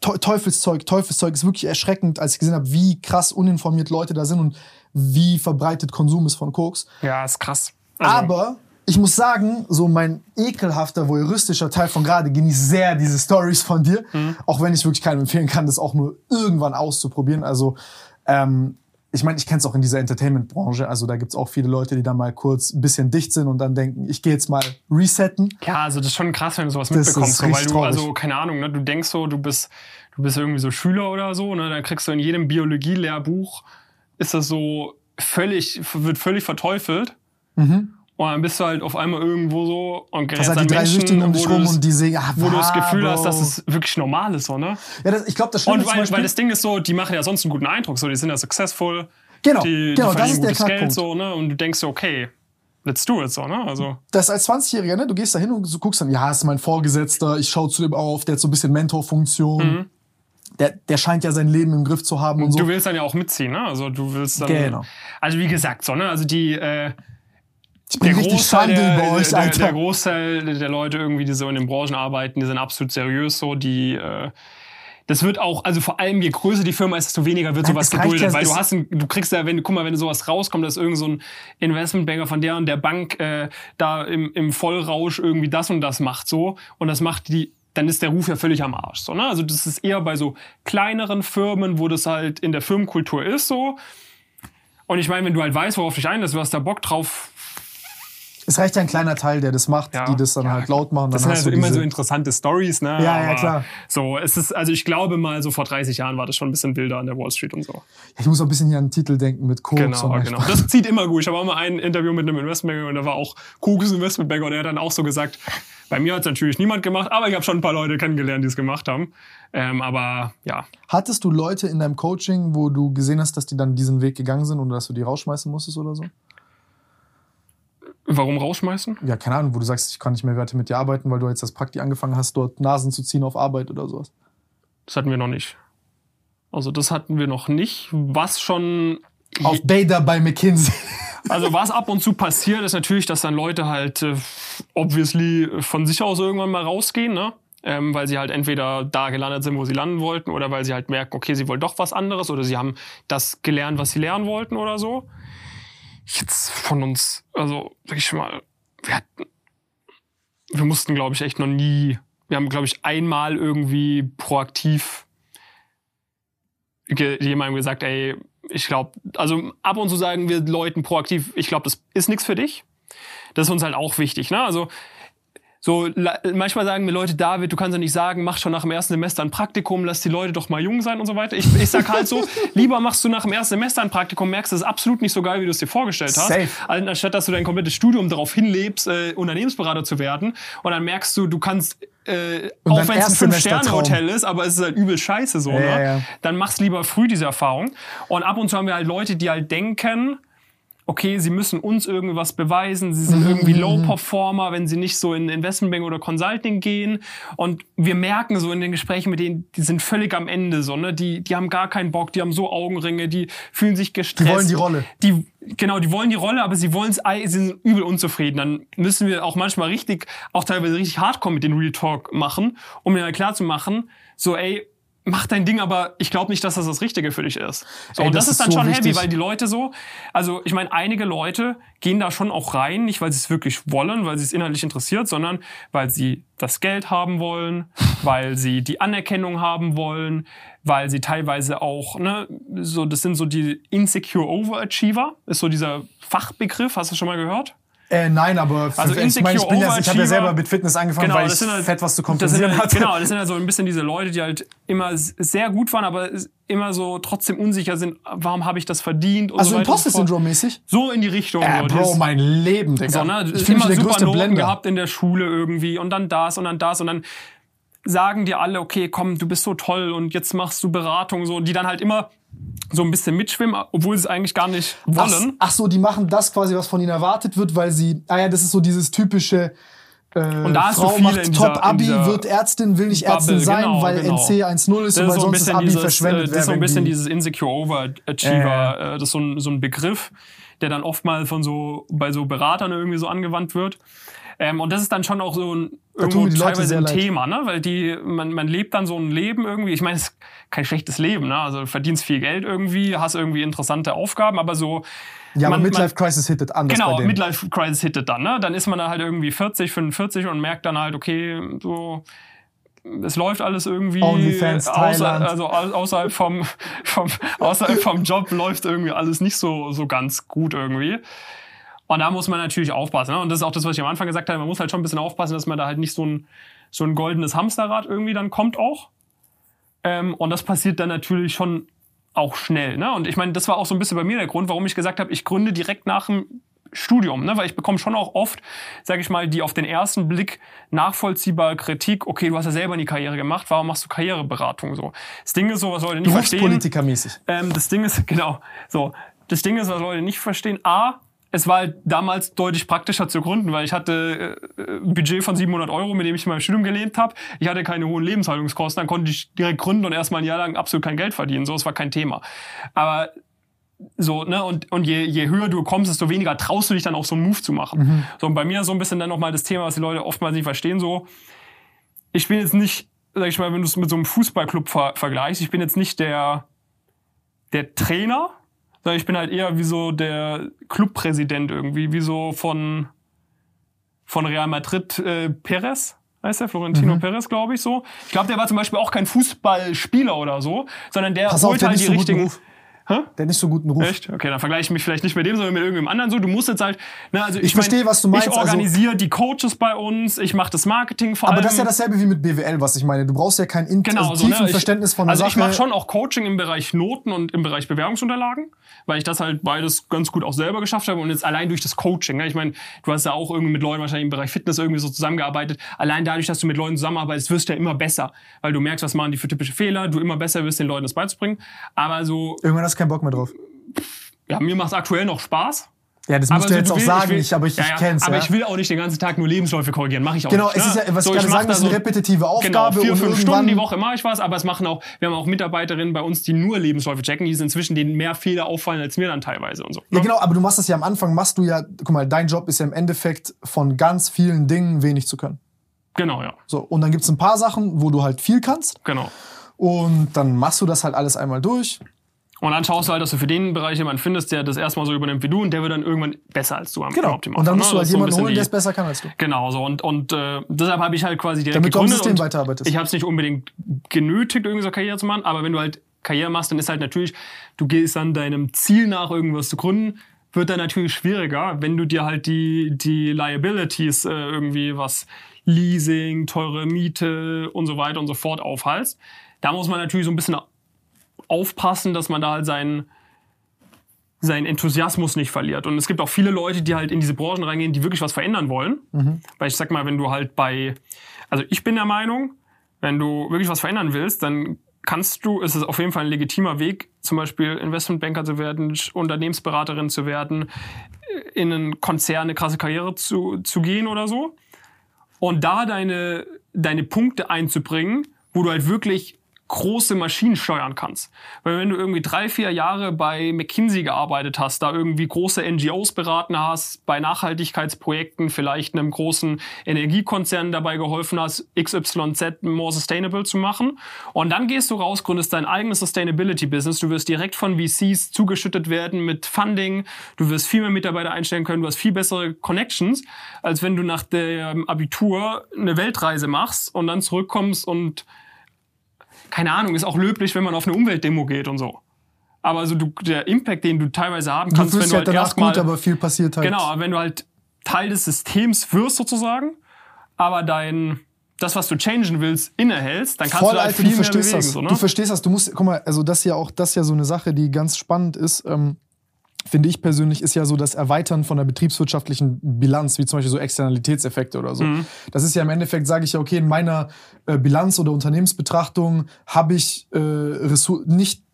Teufelszeug. Teufelszeug ist wirklich erschreckend, als ich gesehen habe, wie krass uninformiert Leute da sind und wie verbreitet Konsum ist von Koks. Ja, ist krass. Also Aber ich muss sagen, so mein ekelhafter, voyeuristischer Teil von gerade genießt sehr diese Stories von dir. Mhm. Auch wenn ich wirklich keinem empfehlen kann, das auch nur irgendwann auszuprobieren. Also, ähm, ich meine, ich kenne es auch in dieser Entertainment-Branche. Also da gibt's auch viele Leute, die da mal kurz ein bisschen dicht sind und dann denken, ich gehe jetzt mal resetten. Ja, also das ist schon krass, wenn du sowas das mitbekommst. So, weil du, traurig. also, keine Ahnung, ne, du denkst so, du bist, du bist irgendwie so Schüler oder so, ne? Dann kriegst du in jedem Biologie-Lehrbuch ist das so völlig, wird völlig verteufelt. Mhm. Und dann bist du halt auf einmal irgendwo so und gerätst halt die drei Süchtigen um dich rum und die sehen, ah, wo du das Gefühl Bro. hast, dass es wirklich normal ist, so, ne? Ja, das, ich glaube, das Schlimme Und weil, weil das Ding ist so, die machen ja sonst einen guten Eindruck, so, die sind ja successful. Genau, die, genau, die das ist der Knackpunkt. Geld, so, ne? Und du denkst so, okay, let's do it, so, ne? Also. Das als 20-Jähriger, ne? Du gehst da hin und du guckst dann, ja, ist mein Vorgesetzter, ich schaue zu dem auf, der hat so ein bisschen Mentorfunktion. Mhm. Der, der scheint ja sein Leben im Griff zu haben und so. Du willst dann ja auch mitziehen, ne? Also du willst dann. Genau. Also wie gesagt, so, ne? Also die, äh, ich bin der richtig Großteil der, bei euch, Alter. Der, der Großteil der Leute irgendwie, die so in den Branchen arbeiten, die sind absolut seriös so, die äh, das wird auch, also vor allem je größer die Firma ist, desto weniger wird sowas geduldet, ja, weil du hast, ein, du kriegst ja, wenn, guck mal, wenn sowas rauskommt, dass irgend so ein Investmentbanker von der und der Bank äh, da im, im Vollrausch irgendwie das und das macht so und das macht die dann ist der Ruf ja völlig am Arsch. So, ne? Also das ist eher bei so kleineren Firmen, wo das halt in der Firmenkultur ist so. Und ich meine, wenn du halt weißt, worauf dich einlässt, du hast da Bock drauf, es reicht ja ein kleiner Teil, der das macht, ja, die das dann ja, halt laut machen. Das sind also immer so interessante Stories, ne? Ja, ja, klar. So, es ist, also ich glaube mal, so vor 30 Jahren war das schon ein bisschen wilder an der Wall Street und so. Ich muss auch ein bisschen hier an den Titel denken mit Koks. Genau, genau. Das zieht immer gut. Ich habe auch mal ein Interview mit einem Investmentbanker und da war auch Koks Investmentbanker und der hat dann auch so gesagt, bei mir hat es natürlich niemand gemacht, aber ich habe schon ein paar Leute kennengelernt, die es gemacht haben. Ähm, aber ja. Hattest du Leute in deinem Coaching, wo du gesehen hast, dass die dann diesen Weg gegangen sind und dass du die rausschmeißen musstest oder so? Warum rausschmeißen? Ja, keine Ahnung, wo du sagst, ich kann nicht mehr weiter mit dir arbeiten, weil du jetzt das Prakti angefangen hast, dort Nasen zu ziehen auf Arbeit oder sowas. Das hatten wir noch nicht. Also das hatten wir noch nicht. Was schon Auf Beta bei McKinsey. Also was ab und zu passiert, ist natürlich, dass dann Leute halt äh, obviously von sich aus irgendwann mal rausgehen, ne? Ähm, weil sie halt entweder da gelandet sind, wo sie landen wollten, oder weil sie halt merken, okay, sie wollen doch was anderes, oder sie haben das gelernt, was sie lernen wollten oder so. Jetzt von uns, also sag ich mal, wir hatten, wir mussten, glaube ich, echt noch nie, wir haben, glaube ich, einmal irgendwie proaktiv jemandem gesagt, ey, ich glaube, also ab und zu sagen wir Leuten proaktiv, ich glaube, das ist nichts für dich. Das ist uns halt auch wichtig. Ne? Also so manchmal sagen mir Leute, David, du kannst ja nicht sagen, mach schon nach dem ersten Semester ein Praktikum, lass die Leute doch mal jung sein und so weiter. Ich, ich sag halt so, lieber machst du nach dem ersten Semester ein Praktikum, merkst, das ist absolut nicht so geil, wie du es dir vorgestellt hast. Safe. Anstatt dass du dein komplettes Studium darauf hinlebst, äh, Unternehmensberater zu werden. Und dann merkst du, du kannst, äh, auch wenn es ein. Fünf-Sterne-Hotel ist, aber es ist halt übel scheiße so, Ja, ne? ja, ja. Dann mach's lieber früh diese Erfahrung. Und ab und zu haben wir halt Leute, die halt denken, okay, sie müssen uns irgendwas beweisen, sie sind irgendwie Low-Performer, wenn sie nicht so in Investmentbank oder Consulting gehen. Und wir merken so in den Gesprächen mit denen, die sind völlig am Ende so, ne? Die, die haben gar keinen Bock, die haben so Augenringe, die fühlen sich gestresst. Die wollen die Rolle. Die, genau, die wollen die Rolle, aber sie wollen es, sie sind übel unzufrieden. Dann müssen wir auch manchmal richtig, auch teilweise richtig hardcore mit den Real Talk machen, um ihnen klar zu machen, so, ey, mach dein Ding, aber ich glaube nicht, dass das das Richtige für dich ist. So, Ey, und das, das ist dann so schon wichtig. heavy, weil die Leute so, also ich meine, einige Leute gehen da schon auch rein, nicht weil sie es wirklich wollen, weil sie es inhaltlich interessiert, sondern weil sie das Geld haben wollen, weil sie die Anerkennung haben wollen, weil sie teilweise auch, ne, so, das sind so die Insecure Overachiever, ist so dieser Fachbegriff, hast du schon mal gehört? Äh, nein, aber Also ich, meine, ich, bin ja, ich habe ja Insecure selber mit Fitness angefangen, weil ich das halt- fett was zu das kompensieren halt, hatte. Genau, das sind halt so ein bisschen diese Leute, die halt immer sehr gut waren, aber immer so trotzdem unsicher sind, warum habe ich das verdient und Also so und. Imposter-Syndrom-mäßig? So in die Richtung. Äh, so, Bro, mein Leben, Digga. so, ne? ich immer der super Noten Blender. gehabt in der Schule irgendwie und dann das und dann das und dann sagen dir alle, okay, komm, du bist so toll und jetzt machst du Beratung so, die dann halt immer so ein bisschen mitschwimmen, obwohl sie es eigentlich gar nicht Ach, wollen. ach so, die machen das quasi, was von ihnen erwartet wird, weil sie, ah ja, das ist so dieses typische, äh, Und da du Frau viele macht in dieser- Top-Abi, wird Ärztin, will nicht Bubble, Ärztin sein, genau, weil genau. NC 1.0 ist und Das weil ist so ein sonst das bisschen Abi dieses, verschwendet äh, das ist so ein bisschen dieses Insecure Overachiever, äh, das ist so ein, so ein Begriff, der dann oft mal von so, bei so Beratern irgendwie so angewandt wird. Ähm, und das ist dann schon auch so ein, irgendwo teilweise ein leid. Thema, ne? Weil die, man, man lebt dann so ein Leben irgendwie. Ich meine, es ist kein schlechtes Leben, ne? Also verdienst viel Geld irgendwie, hast irgendwie interessante Aufgaben, aber so, ja, aber Midlife Crisis hittet anders bei Genau, denen. Midlife Crisis hittet dann, ne? Dann ist man da halt irgendwie 40, 45 und merkt dann halt, okay, so es läuft alles irgendwie OnlyFans, außer, also au- außerhalb vom, vom außerhalb vom Job läuft irgendwie alles nicht so so ganz gut irgendwie. Und da muss man natürlich aufpassen. Ne? Und das ist auch das, was ich am Anfang gesagt habe. Man muss halt schon ein bisschen aufpassen, dass man da halt nicht so ein, so ein goldenes Hamsterrad irgendwie dann kommt auch. Ähm, und das passiert dann natürlich schon auch schnell. Ne? Und ich meine, das war auch so ein bisschen bei mir der Grund, warum ich gesagt habe, ich gründe direkt nach dem Studium, ne? weil ich bekomme schon auch oft, sage ich mal, die auf den ersten Blick nachvollziehbare Kritik, okay, du hast ja selber nie Karriere gemacht, warum machst du Karriereberatung so? Das Ding ist so, was Leute nicht verstehen. Berufspolitikermäßig. Ähm, das Ding ist, genau, so. Das Ding ist, was Leute nicht verstehen. A, es war halt damals deutlich praktischer zu gründen, weil ich hatte äh, ein Budget von 700 Euro, mit dem ich in meinem Studium gelebt habe. Ich hatte keine hohen Lebenshaltungskosten, dann konnte ich direkt gründen und erstmal ein Jahr lang absolut kein Geld verdienen. So, es war kein Thema. Aber so, ne, und, und je, je höher du kommst, desto weniger traust du dich dann auch so einen Move zu machen. So, und bei mir so ein bisschen dann nochmal das Thema, was die Leute oftmals nicht verstehen, so, ich bin jetzt nicht, sag ich mal, wenn du es mit so einem Fußballclub ver vergleichst, ich bin jetzt nicht der, der Trainer, ich bin halt eher wie so der Clubpräsident irgendwie, wie so von, von Real Madrid äh, Perez. Heißt der? Florentino Mhm. Perez, glaube ich so. Ich glaube, der war zum Beispiel auch kein Fußballspieler oder so, sondern der Pass auf, holt der halt die richtigen. Ruf. Hä? Der hat nicht so guten Ruf. Echt? Okay, dann vergleiche ich mich vielleicht nicht mit dem, sondern mit irgendeinem anderen so. Du musst jetzt halt, ne, also ich, Ich verstehe, mein, was du meinst, Ich also- organisiere die Coaches bei uns, ich mache das Marketing vor Aber allem. das ist ja dasselbe wie mit BWL, was ich meine. Du brauchst ja kein in Genau, also so, tiefen ne? ich, Verständnis von der Also Sache. ich mache schon auch Coaching im Bereich Noten und im Bereich Bewerbungsunterlagen, weil ich das halt beides ganz gut auch selber geschafft habe und jetzt allein durch das Coaching. Ne? Ich meine, du hast ja auch irgendwie mit Leuten wahrscheinlich im Bereich Fitness irgendwie so zusammengearbeitet. Allein dadurch, dass du mit Leuten zusammenarbeitest, wirst du ja immer besser, weil du merkst, was machen die für typische Fehler, du immer besser wirst, den Leuten das beizubringen. Aber so, Irgendwann hast du keinen Bock mehr drauf. ja, mir macht es aktuell noch Spaß. Ja, das Aber musst du so, jetzt auch will- sagen, will- ich, aber ich, ja, ich kenn's. Aber ja. ich will auch nicht den ganzen Tag nur Lebensläufe korrigieren, mache ich auch Genau, nicht. es ist ja, was So, ich gerade sagen, ist eine repetitive Aufgabe Genau, vier, fünf Stunden die Woche mache ich was, aber es machen auch, wir haben auch Mitarbeiterinnen bei uns, die nur Lebensläufe checken, die sind inzwischen denen mehr Fehler auffallen als mir dann teilweise und so. Ja, genau, aber du machst es ja am Anfang, machst du ja, guck mal, dein Job ist ja im Endeffekt von ganz vielen Dingen wenig zu können. Genau, ja. So, und dann gibt's ein paar Sachen, wo du halt viel kannst Genau. und dann machst du das halt alles einmal durch. Und dann schaust du halt, dass du für den Bereich jemanden findest, der das erstmal so übernimmt wie du und der wird dann irgendwann besser als du am Genau. Optimal. Und dann Ne? musst du halt so jemanden bisschen holen, der es besser kann als du. Genau, so. Und, und äh, deshalb habe ich halt quasi direkt Damit du am gegründet. System und weiterarbeitest. Ich habe es nicht unbedingt genötigt, irgendwie so Karriere zu machen, aber wenn du halt Karriere machst, dann ist halt natürlich, du gehst dann deinem Ziel nach, irgendwas zu gründen, wird dann natürlich schwieriger, wenn du dir halt die, die Liabilities äh, irgendwie, was Leasing, teure Miete und so weiter und so fort aufhalst. Da muss man natürlich so ein bisschen aufpassen, dass man da halt seinen seinen Enthusiasmus nicht verliert. Und es gibt auch viele Leute, die halt in diese Branchen reingehen, die wirklich was verändern wollen. Weil ich sag mal, wenn du halt bei, also ich bin der Meinung, wenn du wirklich was verändern willst, dann kannst du, ist es auf jeden Fall ein legitimer Weg, zum Beispiel Investmentbanker zu werden, Unternehmensberaterin zu werden, äh, in einen Konzern eine krasse Karriere zu, zu gehen oder so. Und da deine, deine Punkte einzubringen, wo du halt wirklich große Maschinen steuern kannst. Weil wenn du irgendwie drei, vier Jahre bei McKinsey gearbeitet hast, da irgendwie große NGOs beraten hast, bei Nachhaltigkeitsprojekten vielleicht einem großen Energiekonzern dabei geholfen hast, XYZ more sustainable zu machen. Und dann gehst du raus, gründest dein eigenes Sustainability-Business. Du wirst direkt von VCs zugeschüttet werden mit Funding. Du wirst viel mehr Mitarbeiter einstellen können. Du hast viel bessere Connections, als wenn du nach dem Abitur eine Weltreise machst und dann zurückkommst und keine Ahnung, ist auch löblich, wenn man auf eine Umweltdemo geht und so. Aber also du, der Impact, den du teilweise haben Du kannst, wenn fühlst du ja halt danach erstmal gut, aber viel passiert halt. Genau, aber wenn du halt Teil des Systems wirst sozusagen, aber dein das, was du changen willst, innehältst, dann kannst Voll, du halt Alter, viel du mehr verstehst bewegen. das. So, ne? Du verstehst das. Du musst, guck mal, also das ist ja auch, das ist ja so eine Sache, die ganz spannend ist. Ähm, finde ich persönlich, ist ja so das Erweitern von der betriebswirtschaftlichen Bilanz, wie zum Beispiel so Externalitätseffekte oder so. Mhm. Das ist ja im Endeffekt, sage ich ja, okay, in meiner äh, Bilanz oder Unternehmensbetrachtung habe ich äh, nicht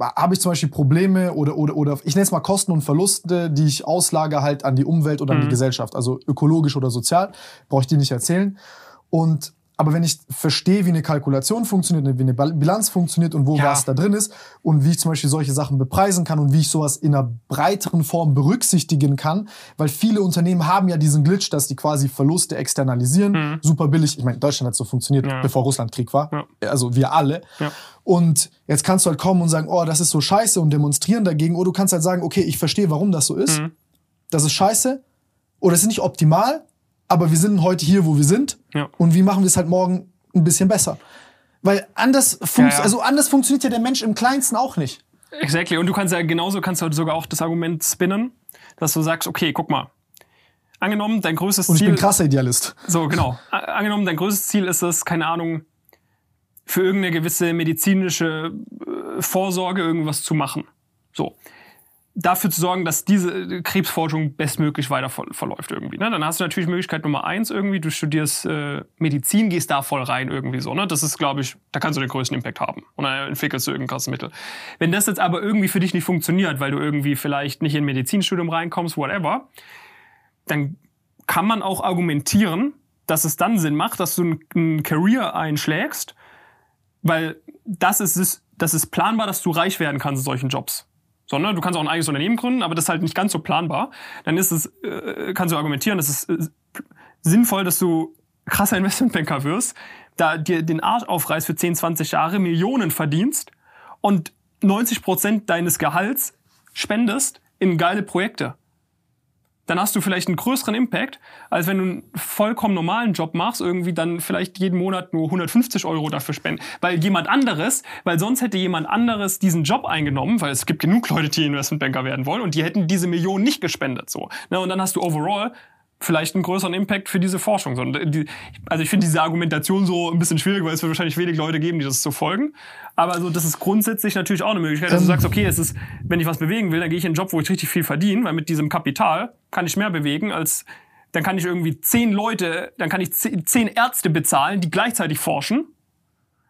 habe ich zum Beispiel Probleme oder, oder, oder ich nenne es mal Kosten und Verluste, die ich auslage halt an die Umwelt oder an Mhm. die Gesellschaft, also ökologisch oder sozial, brauche ich die nicht erzählen. Und aber wenn ich verstehe, wie eine Kalkulation funktioniert, wie eine Bilanz funktioniert und wo Ja. was da drin ist und wie ich zum Beispiel solche Sachen bepreisen kann und wie ich sowas in einer breiteren Form berücksichtigen kann, weil viele Unternehmen haben ja diesen Glitch, dass die quasi Verluste externalisieren, super billig. Ich meine, Deutschland hat so funktioniert, Mhm. Ja. bevor Russland Krieg war. Ja. Also wir alle. Und jetzt kannst du halt kommen und sagen, oh, das ist so scheiße und demonstrieren dagegen. Oder du kannst halt sagen, okay, ich verstehe, warum das so ist. Mhm. Das ist scheiße. Oder es ist nicht optimal, aber wir sind heute hier, wo wir sind. Ja. Und wie machen wir es halt morgen ein bisschen besser? Weil anders, funkt, Ja, ja. Also anders funktioniert ja der Mensch im Kleinsten auch nicht. Exactly. Und du kannst ja genauso kannst du halt sogar auch das Argument spinnen, dass du sagst, okay, guck mal. Angenommen, dein größtes Und ich Ziel. bin krasser Idealist. So, genau. Angenommen, dein größtes Ziel ist es, keine Ahnung, für irgendeine gewisse medizinische äh, Vorsorge irgendwas zu machen. So. Dafür zu sorgen, dass diese äh, Krebsforschung bestmöglich weiter ver verläuft irgendwie. Ne? Dann hast du natürlich Möglichkeit Nummer eins irgendwie, du studierst äh, Medizin, gehst da voll rein irgendwie so. Ne? Das ist, glaube ich, da kannst du den größten Impact haben. Und dann entwickelst du irgendein krasses Mittel. Wenn das jetzt aber irgendwie für dich nicht funktioniert, weil du irgendwie vielleicht nicht in Medizinstudium reinkommst, whatever, dann kann man auch argumentieren, dass es dann Sinn macht, dass du ein, ein Career einschlägst, weil das ist, das ist planbar, dass du reich werden kannst in solchen Jobs. So, ne? Du kannst auch ein eigenes Unternehmen gründen, aber das ist halt nicht ganz so planbar. Dann ist es, äh, kannst du argumentieren, es ist äh, sinnvoll, dass du krasser Investmentbanker wirst, da dir den Arsch aufreißt für 10, 20 Jahre, Millionen verdienst und 90 Prozent deines Gehalts spendest in geile Projekte dann hast du vielleicht einen größeren Impact, als wenn du einen vollkommen normalen Job machst, irgendwie dann vielleicht jeden Monat nur 150 Euro dafür spenden. Weil jemand anderes, weil sonst hätte jemand anderes diesen Job eingenommen, weil es gibt genug Leute, die Investmentbanker werden wollen und die hätten diese Millionen nicht gespendet. So. Ne, und dann hast du overall vielleicht einen größeren Impact für diese Forschung. Also ich finde diese Argumentation so ein bisschen schwierig, weil es wird wahrscheinlich wenig Leute geben, die das so folgen. Aber so, das ist grundsätzlich natürlich auch eine Möglichkeit, dass du sagst, okay, es ist, wenn ich was bewegen will, dann gehe ich in einen Job, wo ich richtig viel verdiene, weil mit diesem Kapital kann ich mehr bewegen als dann kann ich irgendwie zehn Leute, dann kann ich ze- zehn Ärzte bezahlen, die gleichzeitig forschen.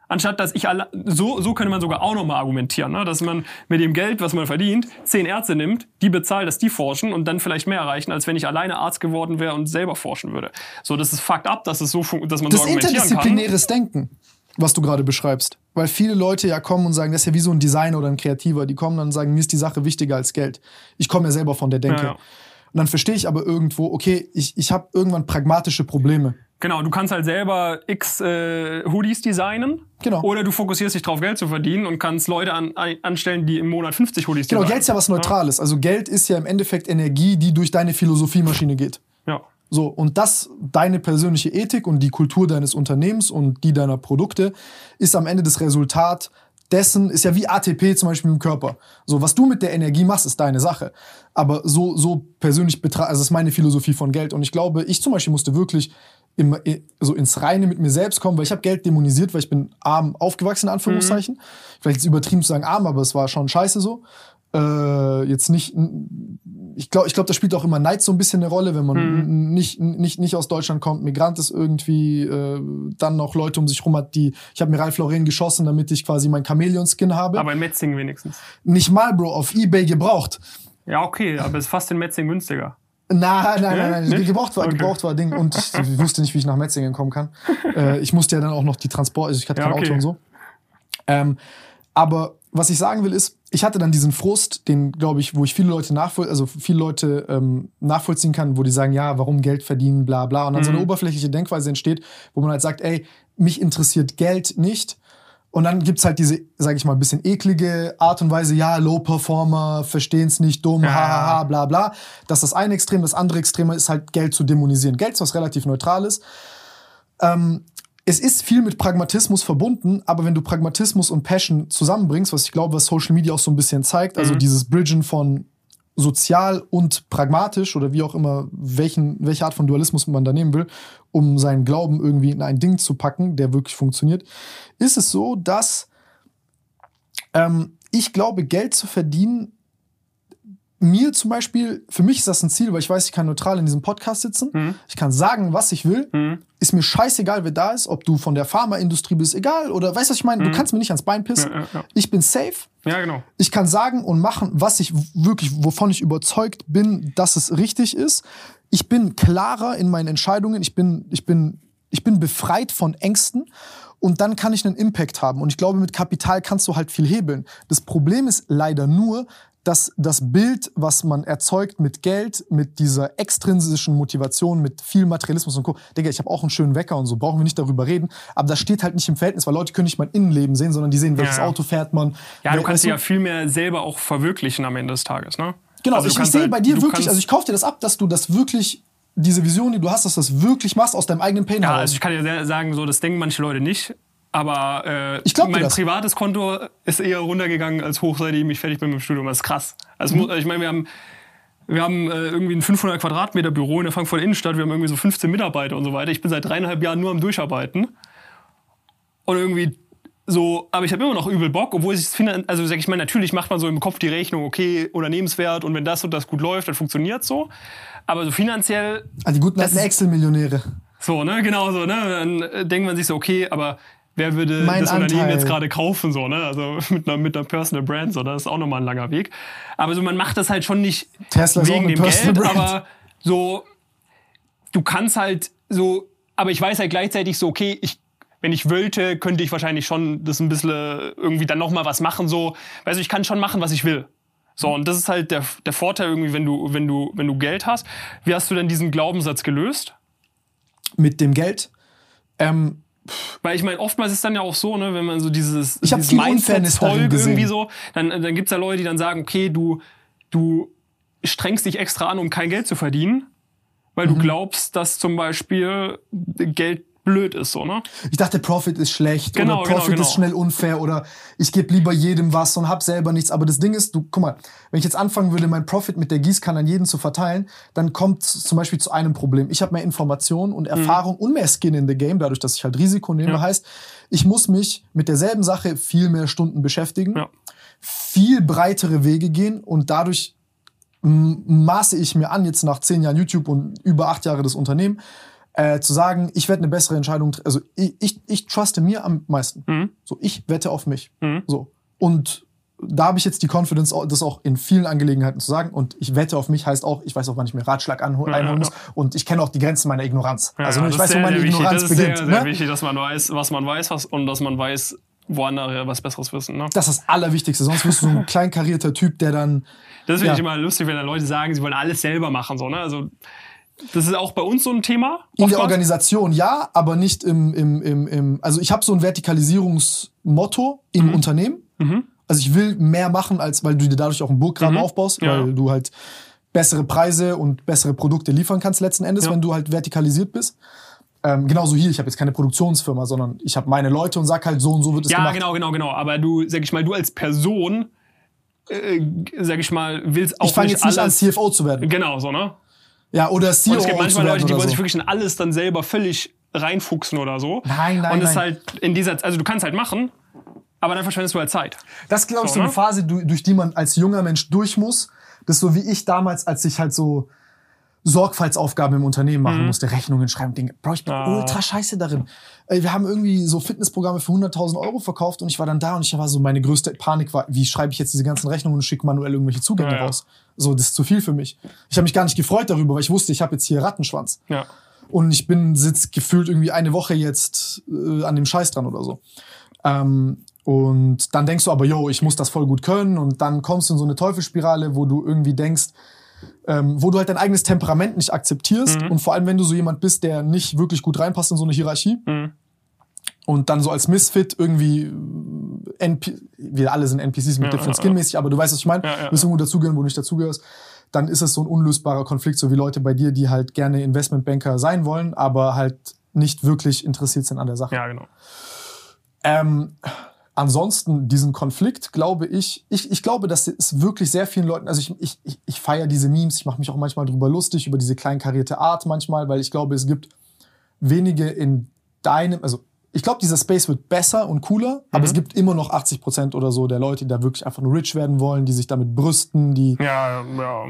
Anstatt dass ich alle, so, so könnte man sogar auch nochmal argumentieren, ne? dass man mit dem Geld, was man verdient, zehn Ärzte nimmt, die bezahlt, dass die forschen und dann vielleicht mehr erreichen, als wenn ich alleine Arzt geworden wäre und selber forschen würde. So, das ist fucked up, dass es so, dass man Das so argumentieren kann. interdisziplinäres Denken, was du gerade beschreibst. Weil viele Leute ja kommen und sagen, das ist ja wie so ein Designer oder ein Kreativer. Die kommen dann und sagen, mir ist die Sache wichtiger als Geld. Ich komme ja selber von der Denke. Ja, ja. Und dann verstehe ich aber irgendwo, okay, ich, ich habe irgendwann pragmatische Probleme. Genau, du kannst halt selber x äh, Hoodies designen. Genau. Oder du fokussierst dich drauf, Geld zu verdienen und kannst Leute an, an, anstellen, die im Monat 50 Hoodies Genau, designen. Geld ist ja was Neutrales. Also Geld ist ja im Endeffekt Energie, die durch deine Philosophiemaschine geht. Ja. So, und das, deine persönliche Ethik und die Kultur deines Unternehmens und die deiner Produkte, ist am Ende das Resultat dessen, ist ja wie ATP zum Beispiel im Körper. So, was du mit der Energie machst, ist deine Sache. Aber so, so persönlich betrachtet, also das ist meine Philosophie von Geld. Und ich glaube, ich zum Beispiel musste wirklich im, so ins Reine mit mir selbst kommen, weil ich habe Geld dämonisiert, weil ich bin arm aufgewachsen, in Anführungszeichen. Vielleicht ist es übertrieben zu sagen arm, aber es war schon scheiße so. Äh, jetzt nicht, ich glaube, ich glaub, da spielt auch immer Neid so ein bisschen eine Rolle, wenn man n- nicht, nicht, nicht aus Deutschland kommt, Migrant ist irgendwie, äh, dann noch Leute um sich rum hat, die, ich habe mir Ralph Lauren geschossen, damit ich quasi mein Chameleon-Skin habe. Aber in Metzing wenigstens. nicht mal, Bro, auf Ebay gebraucht. Ja, okay, aber es ist fast in Metzing günstiger. Nein, nein, nein, nein, Nicht? gebraucht war, Okay. gebraucht war Ding. Und ich, wusste nicht, wie ich nach Metzingen kommen kann. Äh, ich musste ja dann auch noch die Transport, also ich hatte Ja, kein okay. Auto und so. Ähm, aber was ich sagen will ist, ich hatte dann diesen Frust, den glaube ich, wo ich viele Leute nachvoll also viele Leute ähm, nachvollziehen kann, wo die sagen, ja, warum Geld verdienen, bla bla, und dann so eine oberflächliche Denkweise entsteht, wo man halt sagt, ey, mich interessiert Geld nicht. Und dann gibt's halt diese, sage ich mal, ein bisschen eklige Art und Weise, ja, Low Performer, verstehen's nicht, dumm, Ja. hahaha, bla bla. Das ist das eine Extrem. Das andere Extrem ist halt Geld zu dämonisieren. Geld ist was relativ Neutrales. Ähm, es ist viel mit Pragmatismus verbunden, aber wenn du Pragmatismus und Passion zusammenbringst, was ich glaube, was Social Media auch so ein bisschen zeigt, also dieses Bridgen von sozial und pragmatisch oder wie auch immer, welchen, welche Art von Dualismus man da nehmen will, um seinen Glauben irgendwie in ein Ding zu packen, der wirklich funktioniert, ist es so, dass ähm, ich glaube, Geld zu verdienen, mir zum Beispiel, für mich ist das ein Ziel, weil ich weiß, ich kann neutral in diesem Podcast sitzen. Mhm. Ich kann sagen, was ich will. Ist mir scheißegal, wer da ist, ob du von der Pharmaindustrie bist, egal. Oder weißt du, was ich meine? Du kannst mir nicht ans Bein pissen. Mhm. Ja, ja, ja. Ich bin safe. Ja, genau. Ich kann sagen und machen, was ich wirklich, wovon ich überzeugt bin, dass es richtig ist. Ich bin klarer in meinen Entscheidungen. Ich bin, ich bin, ich bin befreit von Ängsten. Und dann kann ich einen Impact haben. Und ich glaube, mit Kapital kannst du halt viel hebeln. Das Problem ist leider nur, dass das Bild, was man erzeugt mit Geld, mit dieser extrinsischen Motivation, mit viel Materialismus und Co. Digga, ich habe auch einen schönen Wecker und so, brauchen wir nicht darüber reden. Aber das steht halt nicht im Verhältnis, weil Leute können nicht mein Innenleben sehen, sondern die sehen, welches Ja, ja. Auto fährt man. Ja, du kannst dich ja viel mehr selber auch verwirklichen am Ende des Tages, ne? Genau, Also du ich, ich sehe halt- bei dir du wirklich, also ich kaufe dir das ab, dass du das wirklich, diese Vision, die du hast, dass du das wirklich machst aus deinem eigenen Pain Ja, heraus. also ich kann sehr- sagen, so das denken manche Leute nicht. Aber äh, glaub mein privates Konto ist eher runtergegangen als hoch, seitdem ich fertig bin mit dem Studium. Das ist krass. Also Mhm. ich meine, wir haben wir haben äh, irgendwie ein 500 Quadratmeter Büro in der Frankfurter Innenstadt. Wir haben irgendwie so 15 Mitarbeiter und so weiter. Ich bin seit dreieinhalb Jahren nur am Durcharbeiten. Und irgendwie so, aber ich habe immer noch übel Bock, obwohl ich es finde, also sag ich mal, natürlich macht man so im Kopf die Rechnung, okay, Unternehmenswert und wenn das und das gut läuft, dann funktioniert so. Aber so finanziell Ah, die guten alten Excel-Millionäre. so, ne, genau so, ne? Dann äh, denkt man sich so, okay, aber wer würde Mein das Unternehmen Anteil. jetzt gerade kaufen, so, ne? Also mit einer, mit einer Personal Brand, so, das ist auch nochmal ein langer Weg. Aber so, man macht das halt schon nicht Tesla wegen dem Personal Geld, Brand. aber so, du kannst halt so, aber ich weiß halt gleichzeitig so, okay, ich, wenn ich wollte, könnte ich wahrscheinlich schon das ein bisschen irgendwie dann nochmal was machen, so, weißt du, ich kann schon machen, was ich will. So, und das ist halt der, der Vorteil irgendwie, wenn du, wenn du, wenn du Geld hast. Wie hast du denn diesen Glaubenssatz gelöst? Mit dem Geld. Ähm, Weil ich meine, oftmals ist dann ja auch so, ne, wenn man so dieses, Ich dieses Mindset-Zeug irgendwie so, dann, dann gibt's ja Leute, die dann sagen, okay, du, du strengst dich extra an, um kein Geld zu verdienen, weil Mhm. du glaubst, dass zum Beispiel Geld blöd ist, so, ne? ich dachte, Profit ist schlecht Genau, oder genau, Profit genau. ist schnell unfair oder ich gebe lieber jedem was und hab selber nichts. Aber das Ding ist, du, guck mal, wenn ich jetzt anfangen würde, mein Profit mit der Gießkanne an jeden zu verteilen, dann kommt zum Beispiel zu einem Problem. Ich habe mehr Informationen und Erfahrung und mehr Skin in the Game, dadurch, dass ich halt Risiko nehme. Mhm. Ja. Heißt, ich muss mich mit derselben Sache viel mehr Stunden beschäftigen. Ja. viel breitere Wege gehen und dadurch maße ich mir an, jetzt nach zehn Jahren YouTube und über acht Jahre das Unternehmen, äh, zu sagen, ich werde eine bessere Entscheidung, tr- also ich, ich, ich truste mir am meisten. Mhm. So, ich wette auf mich. Mhm. So. Und da habe ich jetzt die Confidence, das auch in vielen Angelegenheiten zu sagen. Und ich wette auf mich heißt auch, ich weiß auch, wann ich mir Ratschlag anhol- einholen muss. Und ich kenne auch die Grenzen meiner Ignoranz. Ja, also ne, ich weiß, wo meine wichtig. Ignoranz Das ist beginnt. sehr, sehr ne? wichtig, dass man weiß, was man weiß was, und dass man weiß, wo andere was Besseres wissen. Ne? Das ist das Allerwichtigste. Sonst wirst du so ein kleinkarierter Typ, der dann Das finde Ja. ich immer lustig, wenn da Leute sagen, sie wollen alles selber machen. So, ne? Also das ist auch bei uns so ein Thema. in der. Organisation ja, aber nicht im, im, im, im also ich habe so ein Vertikalisierungsmotto im Unternehmen. Mhm. Also ich will mehr machen, als weil du dir dadurch auch einen Burggraben Mhm. aufbaust, Ja. weil du halt bessere Preise und bessere Produkte liefern kannst letzten Endes, Ja. wenn du halt vertikalisiert bist. Ähm, genauso hier, ich habe jetzt keine Produktionsfirma, sondern ich habe meine Leute und sag halt so und so wird es Ja, gemacht. genau, genau, genau. Aber du, sag ich mal, du als Person, äh, sag ich mal, willst auch Ich fange jetzt nicht an. CFO zu werden. Genau, so, ne? Ja, oder Und CEO es gibt zu manchmal Leute, die wollen so. sich wirklich in alles dann selber völlig reinfuchsen oder so. Nein, nein, Und es halt in dieser, also du kannst halt machen, aber dann verschwendest du halt Zeit. Das ist, glaube ich, So, so eine ne? Phase, du- durch die man als junger Mensch durch muss. Das ist so wie ich damals, als ich halt so Sorgfaltsaufgaben im Unternehmen machen musste, Rechnungen schreiben, Dinge. Bro, ich bin Mhm. Ah. ultra scheiße darin. Wir haben irgendwie so Fitnessprogramme für 100.000 Euro verkauft und ich war dann da und ich war so, meine größte Panik war, wie schreibe ich jetzt diese ganzen Rechnungen und schicke manuell irgendwelche Zugänge ja. raus? So, das ist zu viel für mich. Ich habe mich gar nicht gefreut darüber, weil ich wusste, ich habe jetzt hier Rattenschwanz. Ja. Und ich bin sitz gefühlt irgendwie eine Woche jetzt äh, an dem Scheiß dran oder so. Ähm, und dann denkst du aber, yo, ich muss das voll gut können. Und dann kommst du in so eine Teufelsspirale, wo du irgendwie denkst, ähm, wo du halt dein eigenes Temperament nicht akzeptierst. Und vor allem, wenn du so jemand bist, der nicht wirklich gut reinpasst in so eine Hierarchie. Mhm. Und dann so als Misfit irgendwie äh, NP wir alle sind NPCs mit Ja, Different ja, Skin mäßig, aber du weißt, was ich meine. Ja, ja, du willst irgendwo dazugehören, wo du nicht dazugehörst. Dann ist es so ein unlösbarer Konflikt, so wie Leute bei dir, die halt gerne Investmentbanker sein wollen, aber halt nicht wirklich interessiert sind an der Sache. Ja, genau. Ähm, ansonsten diesen Konflikt glaube ich, ich, ich glaube, dass es wirklich sehr vielen Leuten, also ich, ich, ich, ich feiere diese Memes, ich mache mich auch manchmal drüber lustig, über diese kleinkarierte Art manchmal, weil ich glaube, es gibt wenige in deinem, also ich glaube, dieser Space wird besser und cooler, aber es gibt immer noch 80 Prozent oder so der Leute, die da wirklich einfach nur rich werden wollen, die sich damit brüsten, die Ja, ja.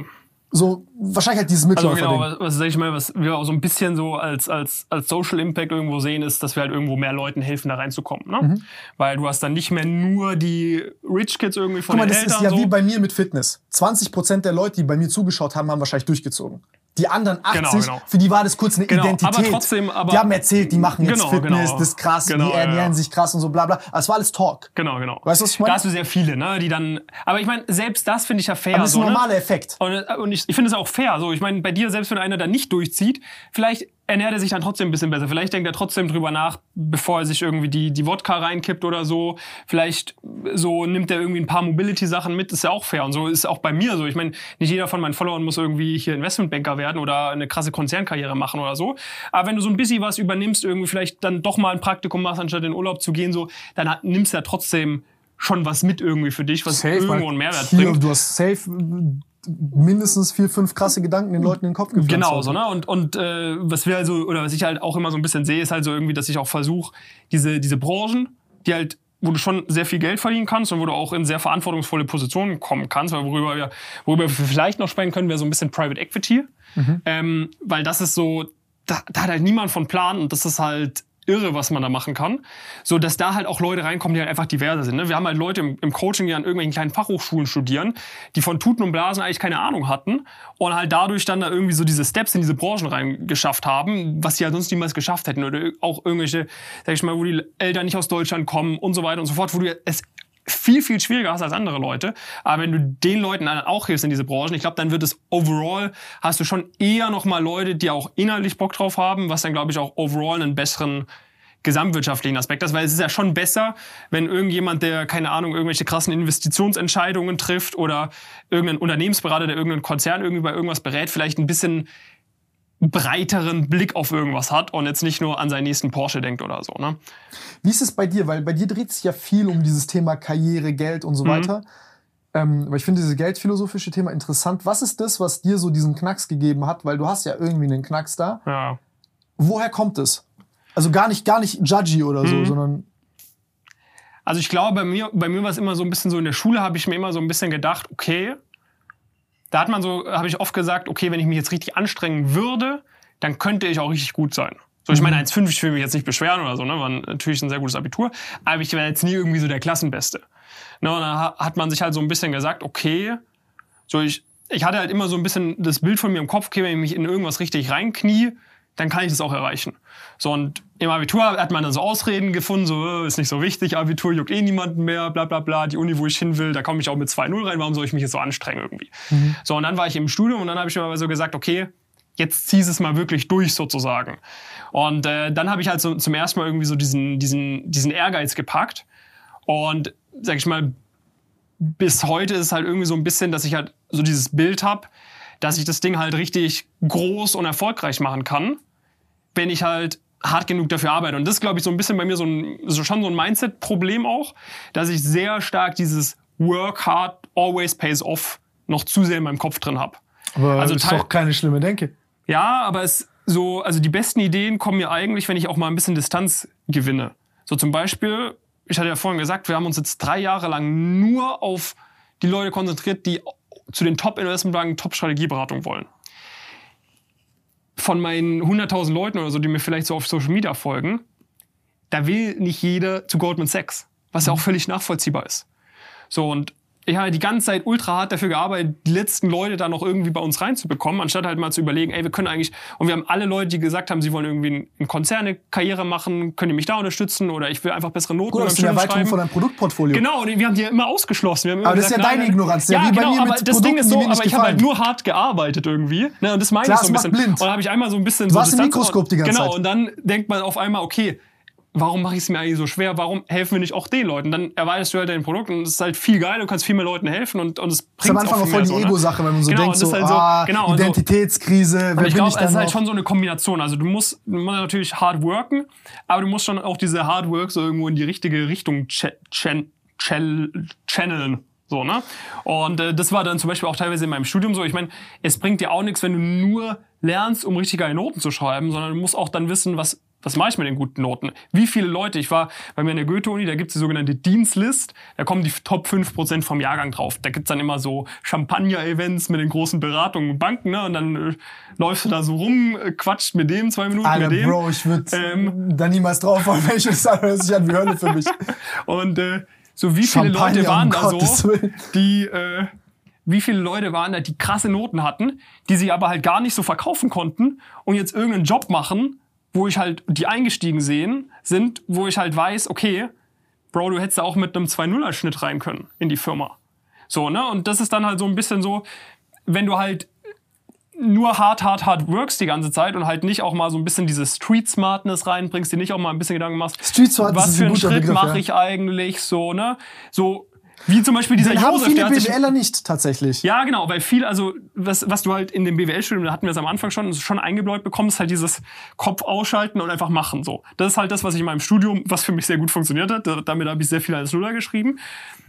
So wahrscheinlich halt dieses Also Mitläufer-Ding. genau, was, was sag ich mal, was wir auch so ein bisschen so als, als, als Social Impact irgendwo sehen, ist, dass wir halt irgendwo mehr Leuten helfen, da reinzukommen. Ne? Mhm. Weil du hast dann nicht mehr nur die Rich Kids irgendwie von Guck mal, den das Eltern ist ja so. wie bei mir mit Fitness. 20 Prozent der Leute, die bei mir zugeschaut haben, haben wahrscheinlich durchgezogen. Die anderen 80, Genau, genau. für die war das kurz eine Genau, Identität. aber trotzdem, aber- die haben erzählt, die machen jetzt Genau, Fitness, genau. das ist krass, Genau, die ernähren ja. sich krass und so bla bla. Aber es war alles Talk. Genau, genau. Weißt du, was ich meine? Da hast du sehr viele, ne, die dann. Aber ich meine, selbst das finde ich ja fair. Aber das ist so, ein ne? normaler Effekt. Und, äh, und ich, ich finde es auch fair. So, ich meine, bei dir, selbst wenn einer da nicht durchzieht, vielleicht ernährt er sich dann trotzdem ein bisschen besser. Vielleicht denkt er trotzdem drüber nach, bevor er sich irgendwie die, die Wodka reinkippt oder so. Vielleicht so nimmt er irgendwie ein paar Mobility-Sachen mit. ist ja auch fair. Und so ist auch bei mir so. Ich meine, nicht jeder von meinen Followern muss irgendwie hier Investmentbanker werden oder eine krasse Konzernkarriere machen oder so. Aber wenn du so ein bisschen was übernimmst, irgendwie vielleicht dann doch mal ein Praktikum machst, anstatt in den Urlaub zu gehen, so, dann hat, nimmst du ja trotzdem schon was mit irgendwie für dich, was irgendwo weil einen Mehrwert hier, bringt. Du hast safe mindestens vier, fünf krasse Gedanken den Leuten in den Kopf gepflanzt. Genau, so, ne? Und, und äh, was wir also, oder was ich halt auch immer so ein bisschen sehe, ist halt so irgendwie, dass ich auch versuche, diese, diese Branchen, die halt, wo du schon sehr viel Geld verdienen kannst und wo du auch in sehr verantwortungsvolle Positionen kommen kannst, weil worüber wir, worüber wir vielleicht noch sprechen können, wäre so ein bisschen Private Equity. Ähm, weil das ist so, da, da hat halt niemand von Plan und das ist halt irre, was man da machen kann. So, dass da halt auch Leute reinkommen, die halt einfach diverser sind. Ne? Wir haben halt Leute im, im Coaching, die an irgendwelchen kleinen Fachhochschulen studieren, die von Tuten und Blasen eigentlich keine Ahnung hatten und halt dadurch dann da irgendwie so diese Steps in diese Branchen reingeschafft haben, was sie halt sonst niemals geschafft hätten. Oder auch irgendwelche, sag ich mal, wo die Eltern nicht aus Deutschland kommen und so weiter und so fort, wo du es viel, viel schwieriger hast als andere Leute. Aber wenn du den Leuten dann auch hilfst in diese Branchen, ich glaube, dann wird es overall, hast du schon eher nochmal Leute, die auch inhaltlich Bock drauf haben, was dann, glaube ich, auch overall einen besseren gesamtwirtschaftlichen Aspekt ist, weil es ist ja schon besser, wenn irgendjemand, der, keine Ahnung, irgendwelche krassen Investitionsentscheidungen trifft oder irgendein Unternehmensberater, der irgendeinen Konzern irgendwie bei irgendwas berät, vielleicht ein bisschen breiteren Blick auf irgendwas hat und jetzt nicht nur an seinen nächsten Porsche denkt oder so. Ne? Wie ist es bei dir? Weil bei dir dreht sich ja viel um dieses Thema Karriere, Geld und so Mhm. weiter. Ähm, weil ich finde dieses geldphilosophische Thema interessant. Was ist das, was dir so diesen Knacks gegeben hat? Weil du hast ja irgendwie einen Knacks da. Ja. Woher kommt es? Also gar nicht, gar nicht judgy oder so, Mhm. sondern Also ich glaube, bei mir, bei mir war es immer so ein bisschen so, in der Schule habe ich mir immer so ein bisschen gedacht, okay, da hat man so, habe ich oft gesagt, okay, wenn ich mich jetzt richtig anstrengen würde, dann könnte ich auch richtig gut sein. So, ich meine, 1,5, ich will mich jetzt nicht beschweren oder so, ne? War natürlich ein sehr gutes Abitur, aber ich war jetzt nie irgendwie so der Klassenbeste. Ne? Und ha- hat man sich halt so ein bisschen gesagt, okay, so ich, ich hatte halt immer so ein bisschen das Bild von mir im Kopf, okay, wenn ich mich in irgendwas richtig reinknie, dann kann ich das auch erreichen. So, und im Abitur hat man dann so Ausreden gefunden, so, äh, ist nicht so wichtig, Abitur juckt eh niemanden mehr, bla bla bla, die Uni, wo ich hin will, da komme ich auch mit 2-0 rein, warum soll ich mich jetzt so anstrengen irgendwie? So, und dann war ich im Studium und dann habe ich mir aber so gesagt, okay, jetzt ziehst es mal wirklich durch sozusagen. Und äh, dann habe ich halt so zum ersten Mal irgendwie so diesen, diesen, diesen Ehrgeiz gepackt. Und sag ich mal, bis heute ist es halt irgendwie so ein bisschen, dass ich halt so dieses Bild habe, dass ich das Ding halt richtig groß und erfolgreich machen kann, wenn ich halt hart genug dafür arbeite. Und das ist, glaube ich, so ein bisschen bei mir so, ein, so schon so ein Mindset-Problem auch, dass ich sehr stark dieses Work hard, always pays off noch zu sehr in meinem Kopf drin habe. Aber Also ist doch keine schlimme Denke. Ja, aber es so, also die besten Ideen kommen mir eigentlich, wenn ich auch mal ein bisschen Distanz gewinne. So zum Beispiel, ich hatte ja vorhin gesagt, wir haben uns jetzt drei Jahre lang nur auf die Leute konzentriert, die zu den Top-Investmentbanken Top-Strategieberatung wollen. Von meinen 100.000 Leuten oder so, die mir vielleicht so auf Social Media folgen, da will nicht jeder zu Goldman Sachs, was ja auch völlig nachvollziehbar ist. So, und ich habe die ganze Zeit ultra hart dafür gearbeitet, die letzten Leute da noch irgendwie bei uns reinzubekommen, anstatt halt mal zu überlegen, ey, wir können eigentlich, und wir haben alle Leute, die gesagt haben, sie wollen irgendwie in- in Konzerne Karriere machen, können die mich da unterstützen oder ich will einfach bessere Noten Gut, das ist eine Erweiterung schreiben. von deinem Produktportfolio. Genau, und wir haben die ja immer ausgeschlossen. Aber das ist gesagt, ja nein, deine nein. Ignoranz, Ja, ja, genau, aber das Ding ist Produkten, so, aber ich habe halt nur hart gearbeitet irgendwie. Ne, und das meine Klar, ich so ein bisschen. blind. Und da habe ich einmal so ein bisschen Du so warst im Mikroskop die ganze genau, Zeit. und dann denkt man auf einmal, okay, warum mache ich es mir eigentlich so schwer? Warum helfen wir nicht auch den Leuten? Dann erweiterst du halt dein Produkt und es ist halt viel geil, du kannst viel mehr Leuten helfen und, und es Das ist bringt am Anfang auch voll die Ego-Sache, wenn man so Genau, denkt, so, ist halt so- ah, genau, so- Identitätskrise, wer und ich glaube, es ist halt schon so eine Kombination. Also du musst, du musst natürlich hard worken, aber du musst schon auch diese Hard Work so irgendwo in die richtige Richtung chal- channeln. So, ne? Und äh, das war dann zum Beispiel auch teilweise in meinem Studium so. Ich meine, es bringt dir auch nichts, wenn du nur lernst, um richtig geile Noten zu schreiben, sondern du musst auch dann wissen, was, was mache ich mit den guten Noten? Wie viele Leute, ich war bei mir in der Goethe-Uni, da gibt's die sogenannte Dienstlist, da kommen die Top 5% vom Jahrgang drauf. Da gibt's dann immer so Champagner-Events mit den großen Beratungen und Banken, ne? Und dann äh, läufst du da so rum, äh, quatscht mit dem zwei Minuten Alter, mit dem. Bro, ich würde Ähm, da niemals drauf wollen, wenn ich das sage, hört sich an wie Hölle für mich. Und äh, so wie viele Champagner, Leute waren um da Gottes so, Willen. die äh, wie viele Leute waren da, die krasse Noten hatten, die sie aber halt gar nicht so verkaufen konnten und jetzt irgendeinen Job machen, wo ich halt die eingestiegen sehen sind, wo ich halt weiß, okay, Bro, du hättest da auch mit einem 2-0er-Schnitt rein können in die Firma. So, ne? Und das ist dann halt so ein bisschen so, wenn du halt nur hart, hart, hart workst die ganze Zeit und halt nicht auch mal so ein bisschen diese Street Smartness reinbringst, dir nicht auch mal ein bisschen Gedanken machst, Street Smartness was für ein einen Schritt mache ich eigentlich so, ne? So wie zum Beispiel dieser Den haben Josef, viele der BWLer nicht, tatsächlich. ja, genau, weil viel, also was, was du halt in dem BWL-Studium, da hatten wir es am Anfang schon, schon eingebläut bekommst, ist halt dieses Kopf ausschalten und einfach machen so. Das ist halt das, was ich in meinem Studium, was für mich sehr gut funktioniert hat. Da- Damit habe ich sehr viel als Nuller geschrieben.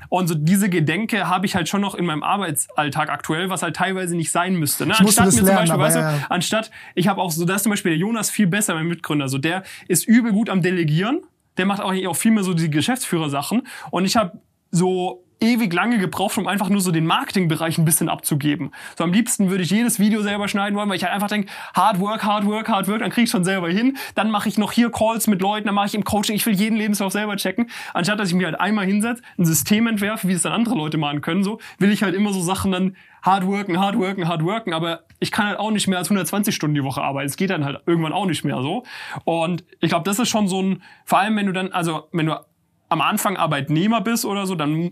Und so diese Gedenke habe ich halt schon noch in meinem Arbeitsalltag aktuell, was halt teilweise nicht sein müsste. Ne? musste das lernen, aber weißt du, ja. anstatt, ich habe auch so, da ist zum Beispiel der Jonas viel besser, mein Mitgründer, so der ist übel gut am Delegieren, der macht auch, auch viel mehr so die Geschäftsführersachen und ich habe so ewig lange gebraucht, um einfach nur so den Marketingbereich ein bisschen abzugeben. So am liebsten würde ich jedes Video selber schneiden wollen, weil ich halt einfach denke, hard work, hard work, hard work, dann krieg ich schon selber hin. Dann mache ich noch hier Calls mit Leuten, dann mache ich im Coaching, ich will jeden Lebenslauf selber checken. Anstatt dass ich mir halt einmal hinsetze, ein System entwerfe, wie es dann andere Leute machen können, so will ich halt immer so Sachen dann hard worken, hard worken, hard worken, aber ich kann halt auch nicht mehr als 120 Stunden die Woche arbeiten. Es geht dann halt irgendwann auch nicht mehr so. Und ich glaube, das ist schon so ein, vor allem wenn du dann, also wenn du am Anfang Arbeitnehmer bist oder so, dann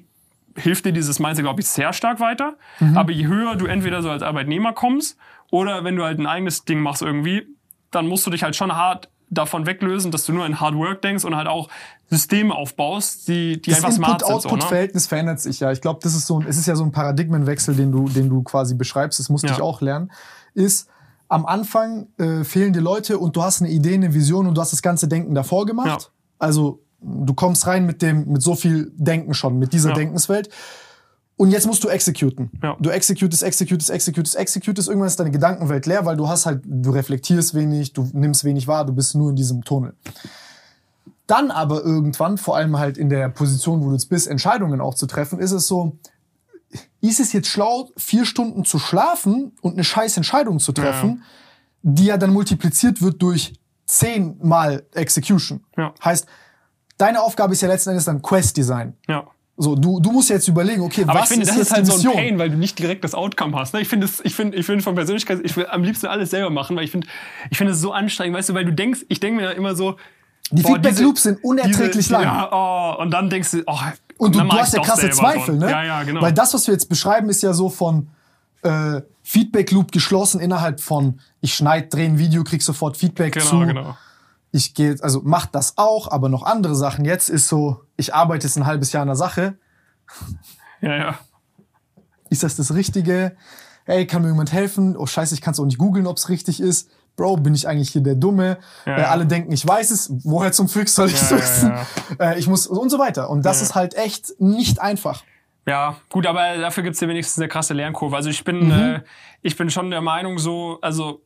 hilft dir dieses Mindset, glaube ich, sehr stark weiter. Aber je höher du entweder so als Arbeitnehmer kommst oder wenn du halt ein eigenes Ding machst irgendwie, dann musst du dich halt schon hart davon weglösen, dass du nur in Hard Work denkst und halt auch Systeme aufbaust, die, die Das einfach smart sind. So, ne? Input-Output-Verhältnis verändert sich ja. Ich glaube, das ist so ein, es ist ja so ein Paradigmenwechsel, den du, den du quasi beschreibst. Das musste Ja. ich auch lernen. Ist, am Anfang äh, fehlen dir Leute und du hast eine Idee, eine Vision und du hast das ganze Denken davor gemacht. Ja. Also du kommst rein mit dem, mit so viel Denken schon, mit dieser Ja. Denkenswelt. Und jetzt musst du executen. Ja. Du executest, executest, executest, executest. Irgendwann ist deine Gedankenwelt leer, weil du hast halt, du reflektierst wenig, du nimmst wenig wahr, du bist nur in diesem Tunnel. Dann aber irgendwann, vor allem halt in der Position, wo du jetzt bist, Entscheidungen auch zu treffen, ist es so, ist es jetzt schlau, vier Stunden zu schlafen und eine scheiß Entscheidung zu treffen? die ja dann multipliziert wird durch 10 mal Execution. Ja. Heißt, deine Aufgabe ist ja letzten Endes dann Quest-Design. Ja. So, du, du musst jetzt überlegen, okay, Aber was ich finde, ist das ist halt so ein? Pain, weil du nicht direkt das Outcome hast. Ne? Ich finde, es- ich finde, ich finde von Persönlichkeit, ich will am liebsten alles selber machen, weil ich finde, ich finde es so anstrengend, weißt du, weil du denkst, ich denke mir ja immer so, Die boah, Feedback-Loops sind unerträglich diese, lang. Ja, oh, und dann denkst du, oh, Und du, du hast ja krasse Zweifel, so. ne? Ja, ja, genau. Weil das, was wir jetzt beschreiben, ist ja so von äh, Feedback-Loop geschlossen innerhalb von ich schneid, drehe ein Video, krieg sofort Feedback genau, zu. genau. Ich gehe, also macht das auch, aber noch andere Sachen. Jetzt ist so, ich arbeite jetzt ein halbes Jahr an der Sache. Ja, ja. Ist das das Richtige? Hey, kann mir jemand helfen? Oh scheiße, ich kann es auch nicht googeln, ob es richtig ist. Bro, bin ich eigentlich hier der Dumme? Ja, äh, alle denken, ich weiß es. Woher zum Fix soll ich es Ja, wissen? ja, Äh, ich muss und so weiter. Und das ist halt echt nicht einfach. Ja, gut, aber dafür gibt's ja wenigstens eine krasse Lernkurve. Also ich bin, Mhm. äh, ich bin schon der Meinung, so, also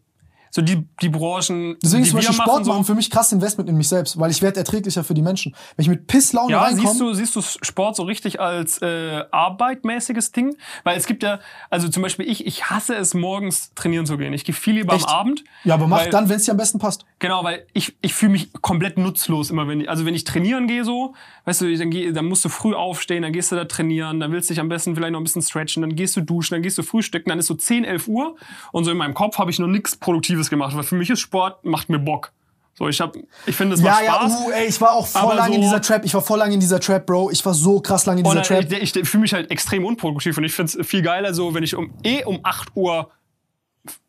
so die, die Branchen, Deswegen die ist zum Beispiel wir Sport machen, machen so, für mich krass Investment in mich selbst, weil ich werde erträglicher für die Menschen. Wenn ich mit Pisslaune Ja, reinkomme, siehst du, siehst du Sport so richtig als äh, arbeitmäßiges Ding? Weil es gibt ja, also zum Beispiel ich, ich hasse es morgens trainieren zu gehen. Ich gehe viel lieber Echt? am Abend. ja, aber mach dann, wenn es dir am besten passt. Genau, weil ich, ich fühle mich komplett nutzlos immer, wenn ich, also wenn ich trainieren gehe so, weißt du, dann, geh, dann musst du früh aufstehen, dann gehst du da trainieren, dann willst du dich am besten vielleicht noch ein bisschen stretchen, dann gehst du duschen, dann gehst du frühstücken, dann ist so 10, 11 Uhr und so in meinem Kopf habe ich noch nichts Produktives gemacht, weil für mich ist Sport, macht mir Bock. So, ich hab, ich finde, es Ja, macht ja, Spaß. uh, ey, ich war auch voll Aber lange in so- dieser Trap. Ich war voll lange in dieser Trap, Bro. Ich war so krass lange in dieser Und Trap. dann, ich, ich fühle mich halt extrem unproduktiv und ich finde es viel geiler, so wenn ich um eh um 8 Uhr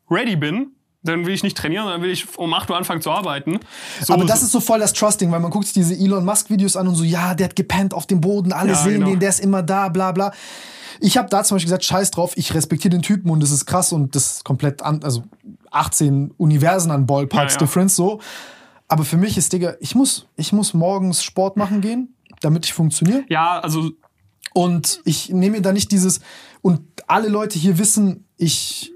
ready bin, dann will ich nicht trainieren, dann will ich um 8 Uhr anfangen zu arbeiten. So, aber das ist so voll das Trusting, weil man guckt sich diese Elon Musk Videos an und so, ja, der hat gepennt auf dem Boden, alle Ja, sehen genau. den, der ist immer da, bla bla. Ich habe da zum Beispiel gesagt, scheiß drauf, ich respektiere den Typen und das ist krass und das ist komplett an, also 18 Universen an Ballparks Ja, ja. Difference so. Aber für mich ist, Digga, ich muss, ich muss morgens Sport machen gehen, damit ich funktioniere. ja, also Und ich nehme mir da nicht dieses, und alle Leute hier wissen, ich,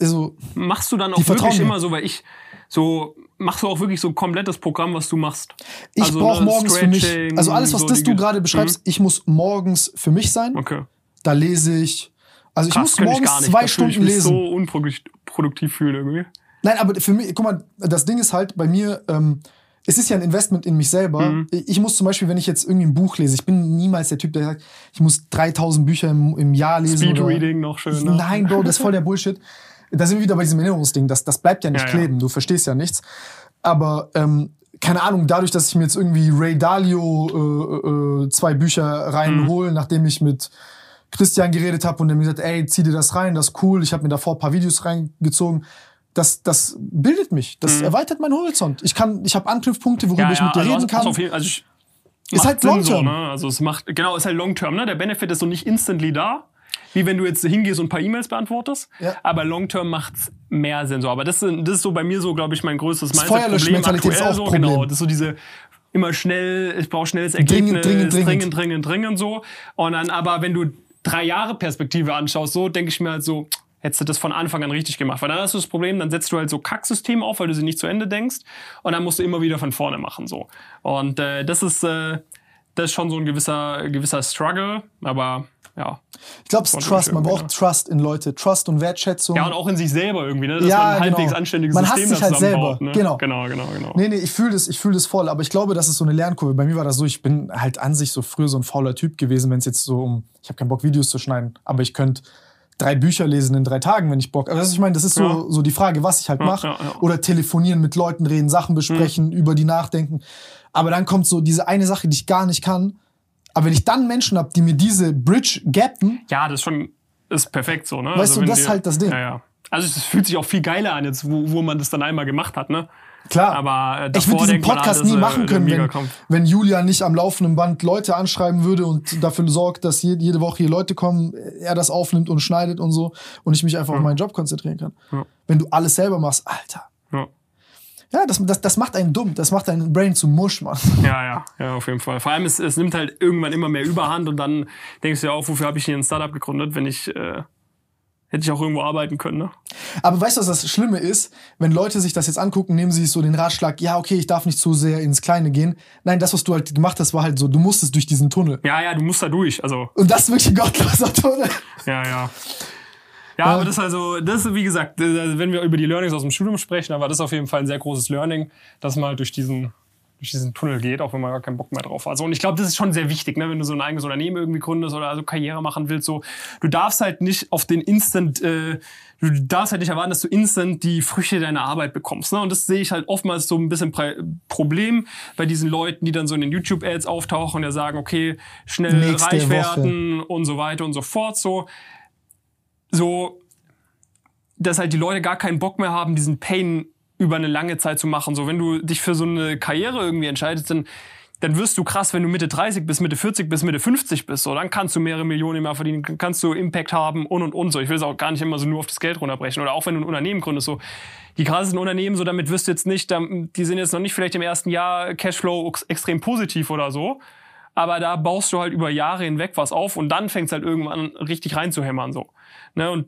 also, machst du dann auch wirklich immer so, weil ich so machst du auch wirklich so ein komplettes Programm, was du machst. ich Also, brauche ne, morgens für mich, also alles, was so das du Ge- gerade beschreibst, ich muss morgens für mich sein. Mhm. Okay. Da lese ich. Also ich Krass, muss ich morgens gar nicht. zwei fühle ich Stunden mich lesen. so unproduktiv fühlen irgendwie. Nein, aber für mich, guck mal, das Ding ist halt bei mir, ähm, es ist ja ein Investment in mich selber. Mhm. Ich muss zum Beispiel, wenn ich jetzt irgendwie ein Buch lese, ich bin niemals der Typ, der sagt, ich muss 3000 Bücher im, im Jahr lesen. oder- Speedreading noch schön. Ne? Nein, Bro, das ist voll der Bullshit. Da sind wir wieder bei diesem Erinnerungsding. Das, das bleibt ja nicht Ja, ja. kleben. Du verstehst ja nichts. Aber ähm, keine Ahnung, dadurch, dass ich mir jetzt irgendwie Ray Dalio äh, äh, zwei Bücher reinhole, nachdem ich mit Christian geredet habe und der mir gesagt, ey, zieh dir das rein, das ist cool. Ich habe mir davor ein paar Videos reingezogen. Das, das bildet mich. Das erweitert meinen Horizont. Ich kann, ich habe Anknüpfpunkte, worüber ich mit dir also reden kann. Jeden, also ich, Ist halt Sinn long-term. So, ne? Also es macht, genau, ist halt long term. Ne? Der Benefit ist so nicht instantly da, wie wenn du jetzt hingehst und ein paar E-Mails beantwortest. Ja. Aber long term macht's mehr Sinn. So. Aber das, ist- das ist so bei mir so, glaube ich, mein größtes Das Mindset-Problem Feuerlöschmentalität ist aktuell auch so. Problem. Genau, das ist so diese immer schnell, ich brauche schnelles Dringend, Ergebnis, dringend, dringend. dringend, dringend, dringend so. Und dann, aber wenn du drei Jahre Perspektive anschaust, so denke ich mir halt so, hättest du das von Anfang an richtig gemacht. Weil dann hast du das Problem, dann setzt du halt so Kacksysteme auf, weil du sie nicht zu Ende denkst. Und dann musst du immer wieder von vorne machen. so. Und äh, das ist äh, das ist schon so ein gewisser, gewisser Struggle. Aber ja. Ich glaube, es ist Wollte Trust. Man braucht Trust in Leute. Trust und Wertschätzung. Ja, und auch in sich selber irgendwie, ne? dass Ja, man ein halbwegs genau. anständiges Man hasst System sich halt selber. Ne? Genau. Genau, genau, genau. Nee, nee, ich fühle das, ich fühle das voll, aber ich glaube, das ist so eine Lernkurve. Bei mir war das so, ich bin halt an sich so früher so ein fauler Typ gewesen, wenn es jetzt so um, ich habe keinen Bock, Videos zu schneiden, aber ich könnte drei Bücher lesen in drei Tagen, wenn ich Bock. Also ich meine, das ist so, Ja. so die Frage, was ich halt Ja, mache. ja. Oder telefonieren mit Leuten, reden, Sachen besprechen, über die nachdenken. Aber dann kommt so diese eine Sache, die ich gar nicht kann. Aber wenn ich dann Menschen habe, die mir diese Bridge gappen, Ja, das ist schon ist perfekt so, ne? Weißt du, wenn das ist halt das Ding. Ja, ja. Also es fühlt sich auch viel geiler an, jetzt, wo, wo man das dann einmal gemacht hat, ne? klar. Aber äh, ich würde diesen Podcast ah, nie ist, machen äh, können, wenn, wenn Julia nicht am laufenden Band Leute anschreiben würde und dafür sorgt, dass je- jede Woche hier Leute kommen, er das aufnimmt und schneidet und so und ich mich einfach auf meinen Job konzentrieren kann. Ja. Wenn du alles selber machst, Alter. Ja. Ja, das, das, das macht einen dumm. Das macht deinen Brain zu Musch, Mann. Ja, ja, ja, auf jeden Fall. Vor allem, es, es nimmt halt irgendwann immer mehr Überhand und dann denkst du ja auch, wofür habe ich hier ein Startup gegründet, wenn ich, äh, hätte ich auch irgendwo arbeiten können, ne? Aber weißt du, was das Schlimme ist? Wenn Leute sich das jetzt angucken, nehmen sie so den Ratschlag, ja, okay, ich darf nicht zu sehr ins Kleine gehen. Nein, das, was du halt gemacht hast, war halt so, du musstest durch diesen Tunnel. Ja, ja, du musst da durch, also, Und das ist wirklich ein gottloser Tunnel. ja, ja. Ja, aber das ist also, das ist, wie gesagt, also wenn wir über die Learnings aus dem Studium sprechen, dann war das auf jeden Fall ein sehr großes Learning, dass man halt durch diesen, durch diesen Tunnel geht, auch wenn man gar keinen Bock mehr drauf hat. Also, und ich glaube, das ist schon sehr wichtig, ne, wenn du so ein eigenes Unternehmen irgendwie gründest oder also Karriere machen willst. So, du darfst halt nicht auf den Instant, äh, du darfst halt nicht erwarten, dass du instant die Früchte deiner Arbeit bekommst. Ne? Und das sehe ich halt oftmals so ein bisschen Problem bei diesen Leuten, die dann so in den YouTube-Ads auftauchen und ja sagen, okay, schnell Nächste reich Woche. werden und so weiter und so fort. So, so, dass halt die Leute gar keinen Bock mehr haben, diesen Pain über eine lange Zeit zu machen. So, wenn du dich für so eine Karriere irgendwie entscheidest, dann, dann wirst du krass, wenn du Mitte 30 bis Mitte 40 bis Mitte 50 bist. So, dann kannst du mehrere Millionen mehr verdienen, kannst du Impact haben und und und so. Ich will es auch gar nicht immer so nur auf das Geld runterbrechen. Oder auch wenn du ein Unternehmen gründest, so die krassesten Unternehmen, so damit wirst du jetzt nicht, die sind jetzt noch nicht vielleicht im ersten Jahr Cashflow ex- extrem positiv oder so. Aber da baust du halt über Jahre hinweg was auf und dann fängst halt irgendwann an, richtig reinzuhämmern so. Ne? Und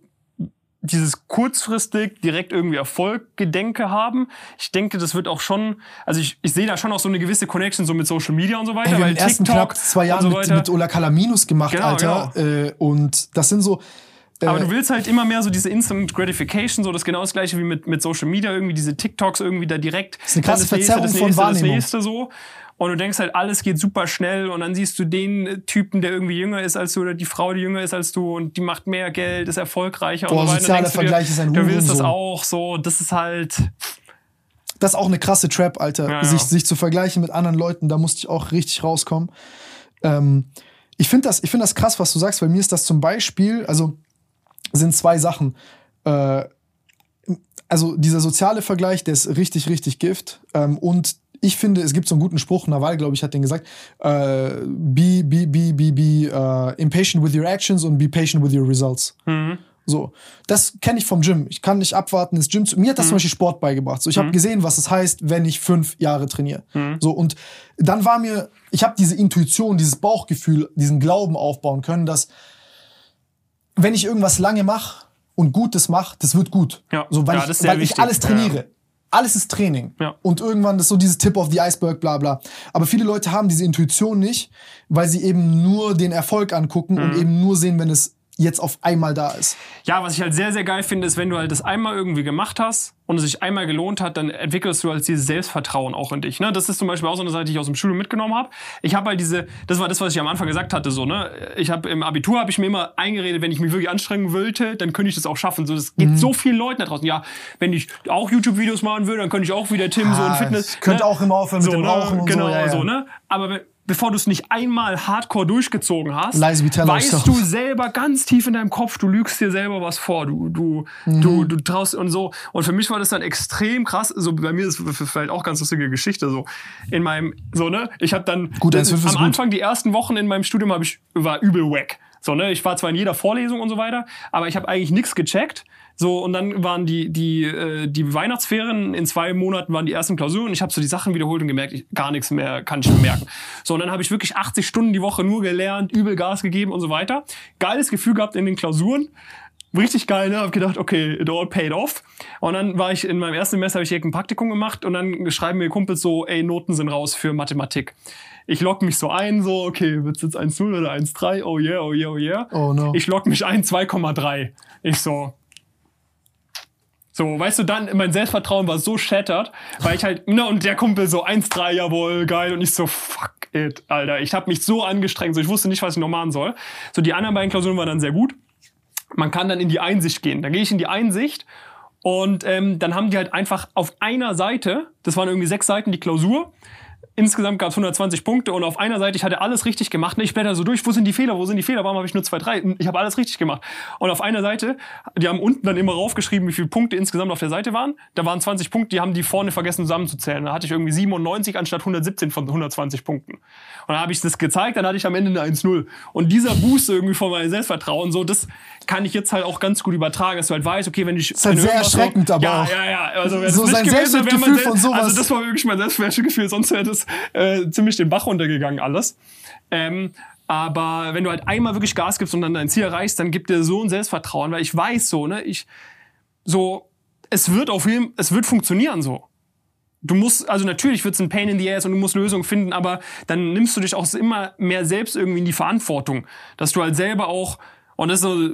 dieses kurzfristig direkt irgendwie Erfolggedenke haben. Ich denke, das wird auch schon, also ich, ich sehe da schon auch so eine gewisse Connection so mit Social Media und so weiter, Ey, wir haben weil ersten TikTok knapp zwei und Jahren so mit, mit Ola Kalaminus gemacht, Genau, Alter. Äh, und das sind so. Äh, aber du willst halt immer mehr so diese Instant Gratification, so das genau das gleiche wie mit, mit Social Media, irgendwie diese TikToks irgendwie da direkt. ist eine krasse das nächste, Verzerrung das von nächste, das Wahrnehmung. nächste so. Und du denkst halt, alles geht super schnell und dann siehst du den Typen, der irgendwie jünger ist als du oder die Frau, die jünger ist als du und die macht mehr Geld, ist erfolgreicher Boah, und so weiter. sozialer dir, Vergleich ist ein Du willst das auch so, das ist halt, das ist auch eine krasse Trap, Alter. Ja, ja. Sich, sich zu vergleichen mit anderen Leuten, da musste ich auch richtig rauskommen. Ähm, ich finde das, ich find das krass, was du sagst, weil mir ist das zum Beispiel, also sind zwei Sachen. Äh, also dieser soziale Vergleich, der ist richtig, richtig Gift. Ähm, und ich finde, es gibt so einen guten Spruch, Nawal, glaube ich, hat den gesagt, äh, be, be, be, be, be uh, impatient with your actions und be patient with your results. So, das kenne ich vom Gym. Ich kann nicht abwarten, ins Gym zu. Mir hat das zum Beispiel Sport beigebracht. So, ich habe gesehen, was es heißt, wenn ich fünf Jahre trainiere. So, und dann war mir, ich habe diese Intuition, dieses Bauchgefühl, diesen Glauben aufbauen können, dass wenn ich irgendwas lange mache und Gutes mache, das wird gut. Ja. So, weil, Ja, ich, das weil ich wichtig. alles trainiere. Alles ist Training. Ja. Und irgendwann ist so dieses Tip of the Iceberg, bla bla. Aber viele Leute haben diese Intuition nicht, weil sie eben nur den Erfolg angucken und Mhm. eben nur sehen, wenn es jetzt auf einmal da ist. Ja, was ich halt sehr, sehr geil finde, ist, wenn du halt das einmal irgendwie gemacht hast und es sich einmal gelohnt hat, dann entwickelst du halt dieses Selbstvertrauen auch in dich. Ne? Das ist zum Beispiel auch so eine Sache, die ich aus dem Studium mitgenommen habe. Ich habe halt diese, das war das, was ich am Anfang gesagt hatte, so, ne? Ich habe im Abitur habe ich mir immer eingeredet, wenn ich mich wirklich anstrengen wollte, dann könnte ich das auch schaffen. So, das Mhm. gibt so vielen Leuten da draußen. Ja, wenn ich auch YouTube-Videos machen würde, dann könnte ich auch wieder Tim so Ah, ein Fitness. ich könnte auch immer aufhören mit dem ne? Rauchen und so, genau, ja, ja. so, ne? Aber wenn- bevor du es nicht einmal hardcore durchgezogen hast, weißt du selber ganz tief in deinem Kopf, du lügst dir selber was vor, du, du, Mhm. du, du traust und so. Und für mich war das dann extrem krass. So bei mir ist es vielleicht auch ganz lustige Geschichte so. In meinem, so ne, ich habe dann Gut, das, 1,5 ist am gut. Anfang die ersten Wochen in meinem Studium habe ich war übel wack. So ne, ich war zwar in jeder Vorlesung und so weiter, aber ich habe eigentlich nichts gecheckt. So, und dann waren die, die, äh, die Weihnachtsferien, in zwei Monaten waren die ersten Klausuren. Ich habe so die Sachen wiederholt und gemerkt, ich, gar nichts mehr kann ich merken. So, und dann habe ich wirklich 80 Stunden die Woche nur gelernt, übel Gas gegeben und so weiter. Geiles Gefühl gehabt in den Klausuren. Richtig geil, ne? Hab gedacht, okay, it all paid off. Und dann war ich in meinem ersten Semester, habe ich ein Praktikum gemacht und dann schreiben mir Kumpels so, ey, Noten sind raus für Mathematik. Ich log mich so ein, so, okay, wird's jetzt 1,0 oder 1,3? Oh yeah, oh yeah, oh yeah. Oh no. Ich log mich ein, 2,3. Ich so, so, weißt du, dann, mein Selbstvertrauen war so shattered, weil ich halt, ne, und der Kumpel so 1,3, jawohl, geil, und ich so, fuck it, Alter. Ich habe mich so angestrengt, so, ich wusste nicht, was ich noch machen soll. So, die anderen beiden Klausuren waren dann sehr gut. Man kann dann in die Einsicht gehen. Dann gehe ich in die Einsicht und ähm, dann haben die halt einfach auf einer Seite, das waren irgendwie sechs Seiten, die Klausur. Insgesamt gab es 120 Punkte und auf einer Seite, ich hatte alles richtig gemacht. Ne, Ich blätter so durch, wo sind die Fehler, wo sind die Fehler, warum habe ich nur zwei, drei? Ich habe alles richtig gemacht. Und auf einer Seite, die haben unten dann immer raufgeschrieben, wie viele Punkte insgesamt auf der Seite waren. Da waren 20 Punkte, die haben die vorne vergessen zusammenzuzählen. Da hatte ich irgendwie 97 anstatt 117 von 120 Punkten. Und dann habe ich das gezeigt, dann hatte ich am Ende eine 1-0. Und dieser Boost irgendwie von meinem Selbstvertrauen, so, das kann ich jetzt halt auch ganz gut übertragen, dass du halt weißt, okay, wenn ich... ist halt sehr irgendwas so- erschreckend aber ja. Ja, ja, also So es sein gewesen Selbstwertgefühl Selbst- von sowas. Also das war wirklich mein Selbstwertgefühl, sonst wäre das äh, ziemlich den Bach runtergegangen alles. Ähm, aber wenn du halt einmal wirklich Gas gibst und dann dein Ziel erreichst, dann gibt dir so ein Selbstvertrauen, weil ich weiß so, ne, ich so, es wird auf jeden, es wird funktionieren so. Du musst, also natürlich wird es ein Pain in the Ass und du musst Lösungen finden, aber dann nimmst du dich auch immer mehr selbst irgendwie in die Verantwortung, dass du halt selber auch Und das ist so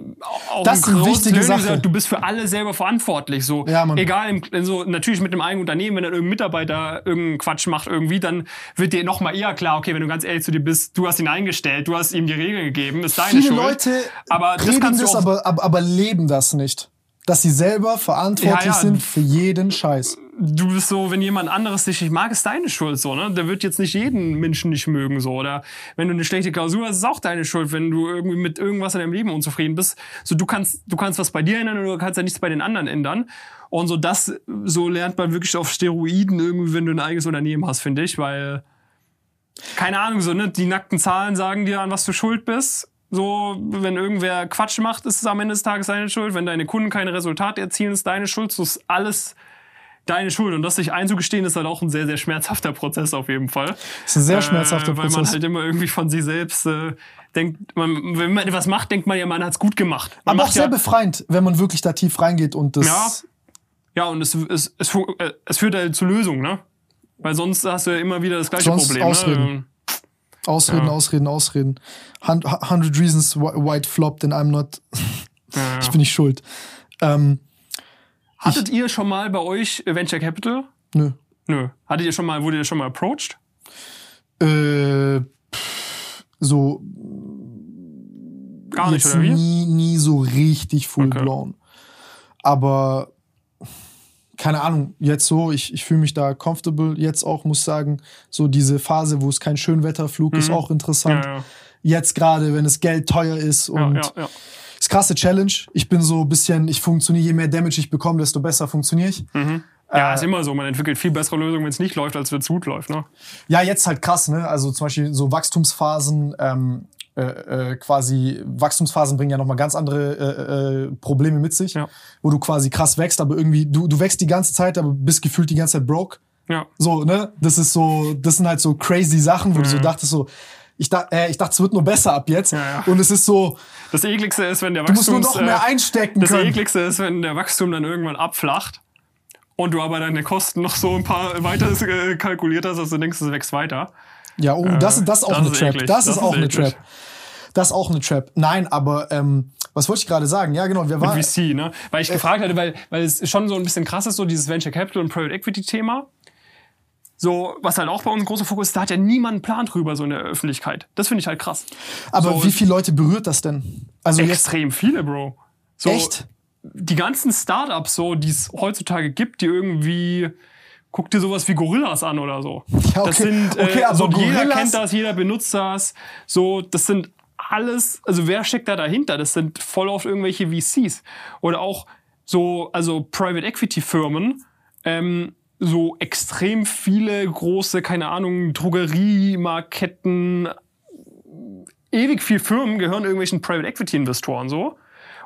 auch Das ist ein eine großes wichtige Learning, Sache. Du bist für alle selber verantwortlich. So, Ja, Mann. egal, im, so natürlich mit einem eigenen Unternehmen, wenn dann irgendein Mitarbeiter irgendeinen Quatsch macht irgendwie, dann wird dir noch mal eher klar, okay, wenn du ganz ehrlich zu dir bist, du hast ihn eingestellt, du hast ihm die Regeln gegeben, ist deine Viele Schuld. Leute aber das kannst du das, aber, aber, aber leben das nicht. Dass sie selber verantwortlich Ja, ja. sind für jeden Scheiß. Du bist so, wenn jemand anderes dich nicht mag, ist deine Schuld so, ne? Der wird jetzt nicht jeden Menschen nicht mögen so oder wenn du eine schlechte Klausur hast, ist auch deine Schuld, wenn du irgendwie mit irgendwas in deinem Leben unzufrieden bist. So du kannst du kannst was bei dir ändern oder du kannst ja nichts bei den anderen ändern. Und so das so lernt man wirklich auf Steroiden irgendwie, wenn du ein eigenes Unternehmen hast, finde ich, weil keine Ahnung, so ne, die nackten Zahlen sagen dir, an was du schuld bist. So, wenn irgendwer Quatsch macht, ist es am Ende des Tages deine Schuld. Wenn deine Kunden keine Resultate erzielen, ist deine Schuld. So ist alles deine Schuld. Und das sich einzugestehen, ist halt auch ein sehr, sehr schmerzhafter Prozess auf jeden Fall. Das ist ein sehr schmerzhafter äh, Weil man Prozess. halt immer irgendwie von sich selbst äh, denkt, man, wenn man etwas macht, denkt man ja, man hat's gut gemacht. Man aber auch sehr ja, befreiend, wenn man wirklich da tief reingeht und das. Ja. ja, und es, es, es, äh, es führt halt zu Lösungen, ne? Weil sonst hast du ja immer wieder das gleiche Sonst Problem. Ausreden. Ne? Ausreden, Ja. Ausreden, Ausreden. Hun- 100 Reasons why White flopped and I'm not. Ja, ich bin nicht schuld. Ähm, Hattet ihr schon mal bei euch Venture Capital? nö. Nö. Hattet ihr schon mal, wurde ihr schon mal approached? Äh, pff, so Gar nicht, oder wie? nie, nie so richtig full blown. Aber keine Ahnung, jetzt so, ich, ich fühle mich da comfortable. Jetzt auch, muss ich sagen, so diese Phase, wo es kein Schönwetterflug ist, auch interessant. Mhm. Ja, ja. Jetzt gerade, wenn das Geld teuer ist und ja, ja. Ist krasse Challenge. Ich bin so ein bisschen, ich funktioniere, je mehr Damage ich bekomme, desto besser funktioniere ich. Ja, Äh, ist immer so. Man entwickelt viel bessere Lösungen, wenn es nicht läuft, als wenn es gut läuft. Ne? Ja, jetzt halt krass, ne? Also zum Beispiel so Wachstumsphasen, ähm, äh, äh, quasi Wachstumsphasen bringen ja nochmal ganz andere äh, äh, Probleme mit sich, Ja. wo du quasi krass wächst, aber irgendwie, du, du wächst die ganze Zeit, aber bist gefühlt die ganze Zeit broke. Ja. So, ne? Das ist so, das sind halt so crazy Sachen, wo du so dachtest so, ich, dach, äh, ich dachte, es wird nur besser ab jetzt. Ja, ja. Und es ist so, Das ekligste ist, wenn der du musst nur noch mehr äh, einstecken das können. ekligste ist, wenn der Wachstum dann irgendwann abflacht und du aber deine Kosten noch so ein paar weiter äh, kalkuliert hast, dass du denkst, es wächst weiter. Ja, oh, das, ist- das ist auch das eine ist Trap. eklig. Das, Das ist ist auch eine eklig. Trap. Das ist auch eine Trap. Nein, aber ähm, was wollte ich gerade sagen? Ja, genau, wir waren. Mit VC, ne? Weil Äh. ich gefragt hatte, weil, weil es schon so ein bisschen krass ist, so dieses Venture Capital und Private Equity Thema. So, was halt auch bei uns ein großer Fokus ist, da hat ja niemand einen Plan drüber, so in der Öffentlichkeit. Das finde ich halt krass. Aber so, wie viele Leute berührt das denn? Also jetzt Extrem viele, Bro. So, echt? Die ganzen Startups, so, die es heutzutage gibt, die irgendwie, guck dir sowas wie Gorillas an oder so. Ja, okay. Das sind, äh, Okay, aber so, jeder kennt das, jeder benutzt das. So, das sind alles, also wer steckt da dahinter? Das sind voll oft irgendwelche VCs. Oder auch so, also Private Equity Firmen, ähm, so extrem viele große, keine Ahnung, Drogeriemarketten, ewig viel Firmen gehören irgendwelchen Private Equity Investoren so.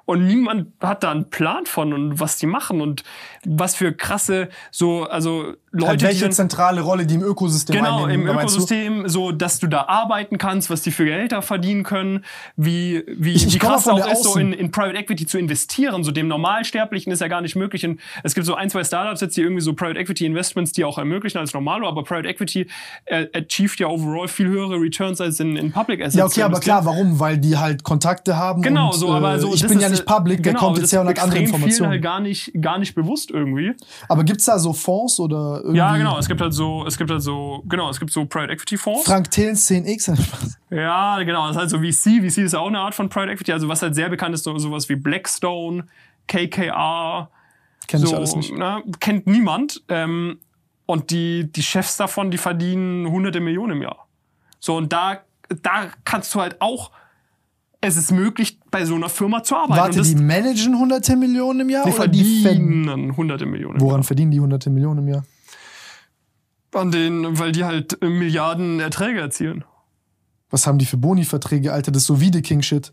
Und niemand hat da einen Plan von und was die machen und was für krasse, so, also Leute, die welche dann, zentrale Rolle die im Ökosystem Genau, einnehmen. im meinst du? Ökosystem, so dass du da arbeiten kannst, was die für Gehälter verdienen können, wie, wie, Ich- ich wie krass auch der ist, so in, in Private Equity zu investieren. So dem Normalsterblichen ist ja gar nicht möglich. Und es gibt so ein, zwei Startups jetzt, die irgendwie so Private Equity Investments, die auch ermöglichen als Normalo, aber Private Equity äh, achieved ja overall viel höhere Returns als in, in Public Assets. Ja, okay, aber klar, warum? Weil die halt Kontakte haben. Genau, und, so, aber so. Äh, ich bin ja nicht public, der genau, kommt aber jetzt her und hat andere Informationen. halt gar nicht, gar nicht bewusst irgendwie. aber gibt's da so Fonds oder irgendwie? Ja, genau. Es gibt halt so, es gibt halt so, genau, es gibt so Private Equity Fonds. Frank Thelen 10x? Ja, genau. Das ist halt so VC. VC ist ja auch eine Art von Private Equity. Also was halt sehr bekannt ist, so, sowas wie Blackstone, KKR. Kenn ich so, alles nicht. Ne, kennt niemand. Ähm, und die, die Chefs davon, die verdienen hunderte Millionen im Jahr. So, und da, da kannst du halt auch, es ist möglich, bei so einer Firma zu arbeiten. Warte, die managen hunderte Millionen im Jahr die oder die verdienen? verdienen hunderte Millionen. im Woran verdienen die hunderte Millionen im Jahr? An den, weil die halt äh, Milliarden Erträge erzielen. Was haben die für Boni-Verträge, Alter? Das ist so wie The King-Shit.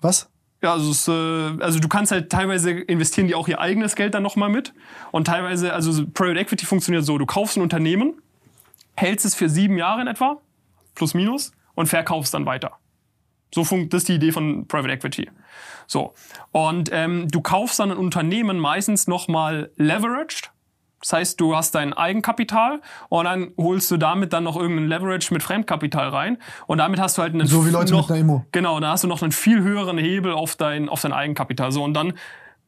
Was? Ja, also, es, äh, also du kannst halt teilweise investieren die auch ihr eigenes Geld dann nochmal mit. Und teilweise, also so Private Equity funktioniert so, du kaufst ein Unternehmen, hältst es für sieben Jahre in etwa, plus minus, und verkaufst dann weiter. So funkt, das ist die Idee von Private Equity. So. Und ähm, du kaufst dann ein Unternehmen meistens nochmal leveraged. Das heißt, du hast dein Eigenkapital und dann holst du damit dann noch irgendeinen Leverage mit Fremdkapital rein und damit hast du halt einen So wie Leute noch, mit einer Immo. Genau, da hast du noch einen viel höheren Hebel auf dein auf dein Eigenkapital. So und dann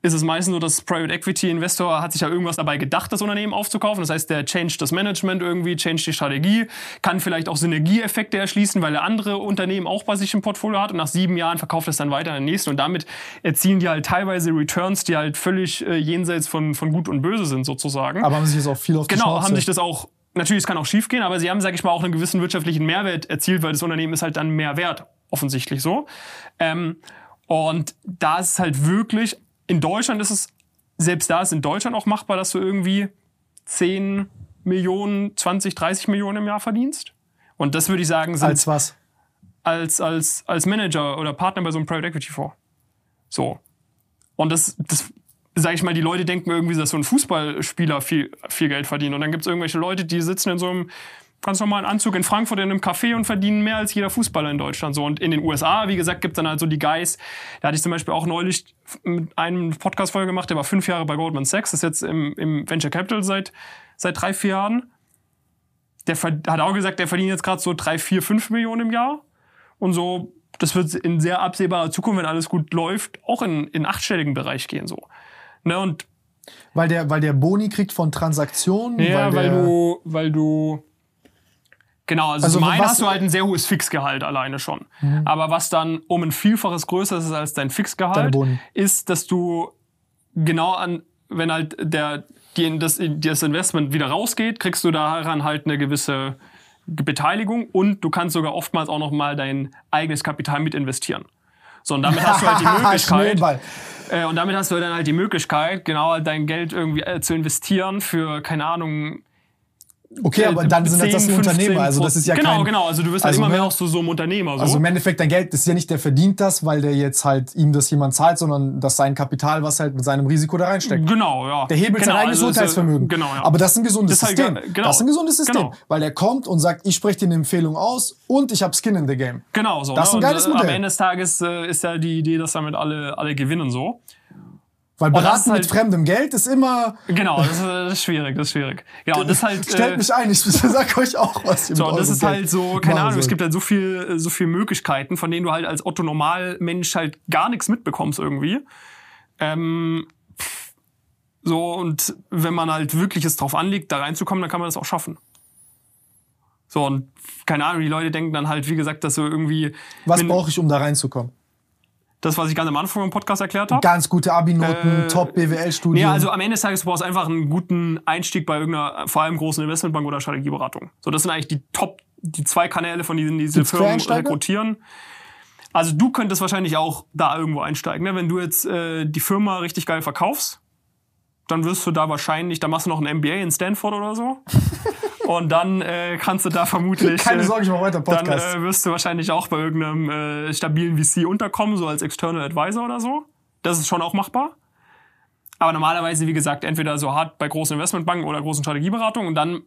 ist es meistens so, dass Private Equity Investor hat sich ja irgendwas dabei gedacht, das Unternehmen aufzukaufen. Das heißt, der changed das Management irgendwie, changed die Strategie, kann vielleicht auch Synergieeffekte erschließen, weil er andere Unternehmen auch bei sich im Portfolio hat und nach sieben Jahren verkauft es dann weiter an den nächsten und damit erzielen die halt teilweise Returns, die halt völlig äh, jenseits von, von Gut und Böse sind sozusagen. Aber haben sich jetzt auch viel auf die Genau, Schnauze. haben sich das auch, natürlich, es kann auch schief gehen, aber sie haben, sag ich mal, auch einen gewissen wirtschaftlichen Mehrwert erzielt, weil das Unternehmen ist halt dann mehr wert, offensichtlich so. Ähm, und da ist es halt wirklich, in Deutschland ist es, selbst da ist in Deutschland auch machbar, dass du irgendwie 10 Millionen, 20, 30 Millionen im Jahr verdienst. Und das würde ich sagen, sind Als was? als, als, als Manager oder Partner bei so einem Private Equity Fonds. So. Und das, das sage ich mal, die Leute denken irgendwie, dass so ein Fußballspieler viel, viel Geld verdient. Und dann gibt es irgendwelche Leute, die sitzen in so einem ganz normalen Anzug in Frankfurt in einem Café und verdienen mehr als jeder Fußballer in Deutschland. So. Und in den USA, wie gesagt, gibt es dann halt so die Guys. Da hatte ich zum Beispiel auch neulich mit einem Podcast-Folge gemacht, der war fünf Jahre bei Goldman Sachs, ist jetzt im, im Venture Capital seit, seit drei, vier Jahren. Der hat auch gesagt, der verdient jetzt gerade so drei, vier, fünf Millionen im Jahr. Und so, das wird in sehr absehbarer Zukunft, wenn alles gut läuft, auch in, in achtstelligen Bereich gehen. So. Ne, und Weil der, weil der Boni kriegt von Transaktionen. ja, weil, der, du, weil du. Genau, also, Also zum einen hast du halt ein sehr hohes Fixgehalt alleine schon. Aber was dann um ein Vielfaches größer ist als dein Fixgehalt, ist, dass du genau an, wenn halt der, die, das, das Investment wieder rausgeht, kriegst du daran halt eine gewisse Beteiligung und du kannst sogar oftmals auch noch mal dein eigenes Kapital mit investieren. So, und damit hast du halt die Möglichkeit, äh, und damit hast du dann halt die Möglichkeit, genau halt dein Geld irgendwie äh, zu investieren für, keine Ahnung, Okay, aber dann sind das, das 10, ein 15 Unternehmer. Also das ist ja Genau, kein, genau. Also du wirst halt Also, immer mehr ne? auch so, so ein Unternehmer. So. Also im Endeffekt dein Geld, das ist ja nicht der verdient das, weil der jetzt halt ihm das jemand zahlt, sondern das sein Kapital, was halt mit seinem Risiko da reinsteckt. genau, ja. Der hebelt genau, sein eigenes also Urteilsvermögen. Genau, ja. Aber das ist ein gesundes Das halt System. ge- genau. Das ist ein gesundes System. Genau. Weil der kommt und sagt, ich spreche dir eine Empfehlung aus und ich habe Skin in the Game. Genau so. Das ist ne? ein geiles Und, äh, Modell. Am Ende des Tages äh, ist ja die Idee, dass damit alle, alle gewinnen so. Weil beraten halt- mit fremdem Geld ist immer, Genau, das ist, das ist schwierig, das ist schwierig. Genau, das ist halt. stellt äh, mich ein, ich sag euch auch was. So, das ist Geld halt so, keine Ahnung, es sollt. gibt halt so viel, so viel Möglichkeiten, von denen du halt als Otto Normalmensch halt gar nichts mitbekommst irgendwie. Ähm, so, und wenn man halt wirklich es drauf anlegt, da reinzukommen, dann kann man das auch schaffen. So, und keine Ahnung, die Leute denken dann halt, wie gesagt, dass so irgendwie. Was brauche ich, um da reinzukommen? Das, was ich ganz am Anfang im Podcast erklärt habe. Ganz gute Abi-Noten, Äh, top BWL-Studien. Nee, also am Ende des Tages du brauchst einfach einen guten Einstieg bei irgendeiner, vor allem großen Investmentbank oder Strategieberatung. So, das sind eigentlich die Top, die zwei Kanäle, von denen diese Gibt's Firmen rekrutieren. Also du könntest wahrscheinlich auch da irgendwo einsteigen. Ne? Wenn du jetzt äh, die Firma richtig geil verkaufst, dann wirst du da wahrscheinlich, da machst du noch ein MBA in Stanford oder so. Und dann äh, kannst du da vermutlich. Keine äh, Sorge, ich mach weiter dann Podcast. äh, wirst du wahrscheinlich auch bei irgendeinem äh, stabilen VC unterkommen, so als External Advisor oder so. Das ist schon auch machbar. Aber normalerweise, wie gesagt, entweder so hart bei großen Investmentbanken oder großen Strategieberatungen und dann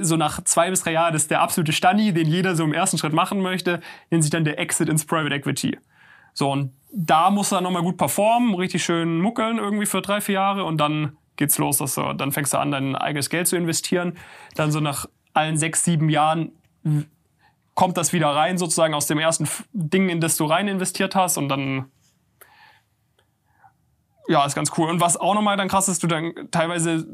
so nach zwei bis drei Jahren, das ist der absolute Stani, den jeder so im ersten Schritt machen möchte, nennt sich dann der Exit ins Private Equity. So, und da musst du dann nochmal gut performen, richtig schön muckeln irgendwie für drei, vier Jahre und dann geht's los, dass du, dann fängst du an, dein eigenes Geld zu investieren. Dann so nach allen sechs, sieben Jahren kommt das wieder rein, sozusagen aus dem ersten Ding, in das du rein investiert hast und dann ja, ist ganz cool. Und was auch nochmal dann krass ist, du dann teilweise,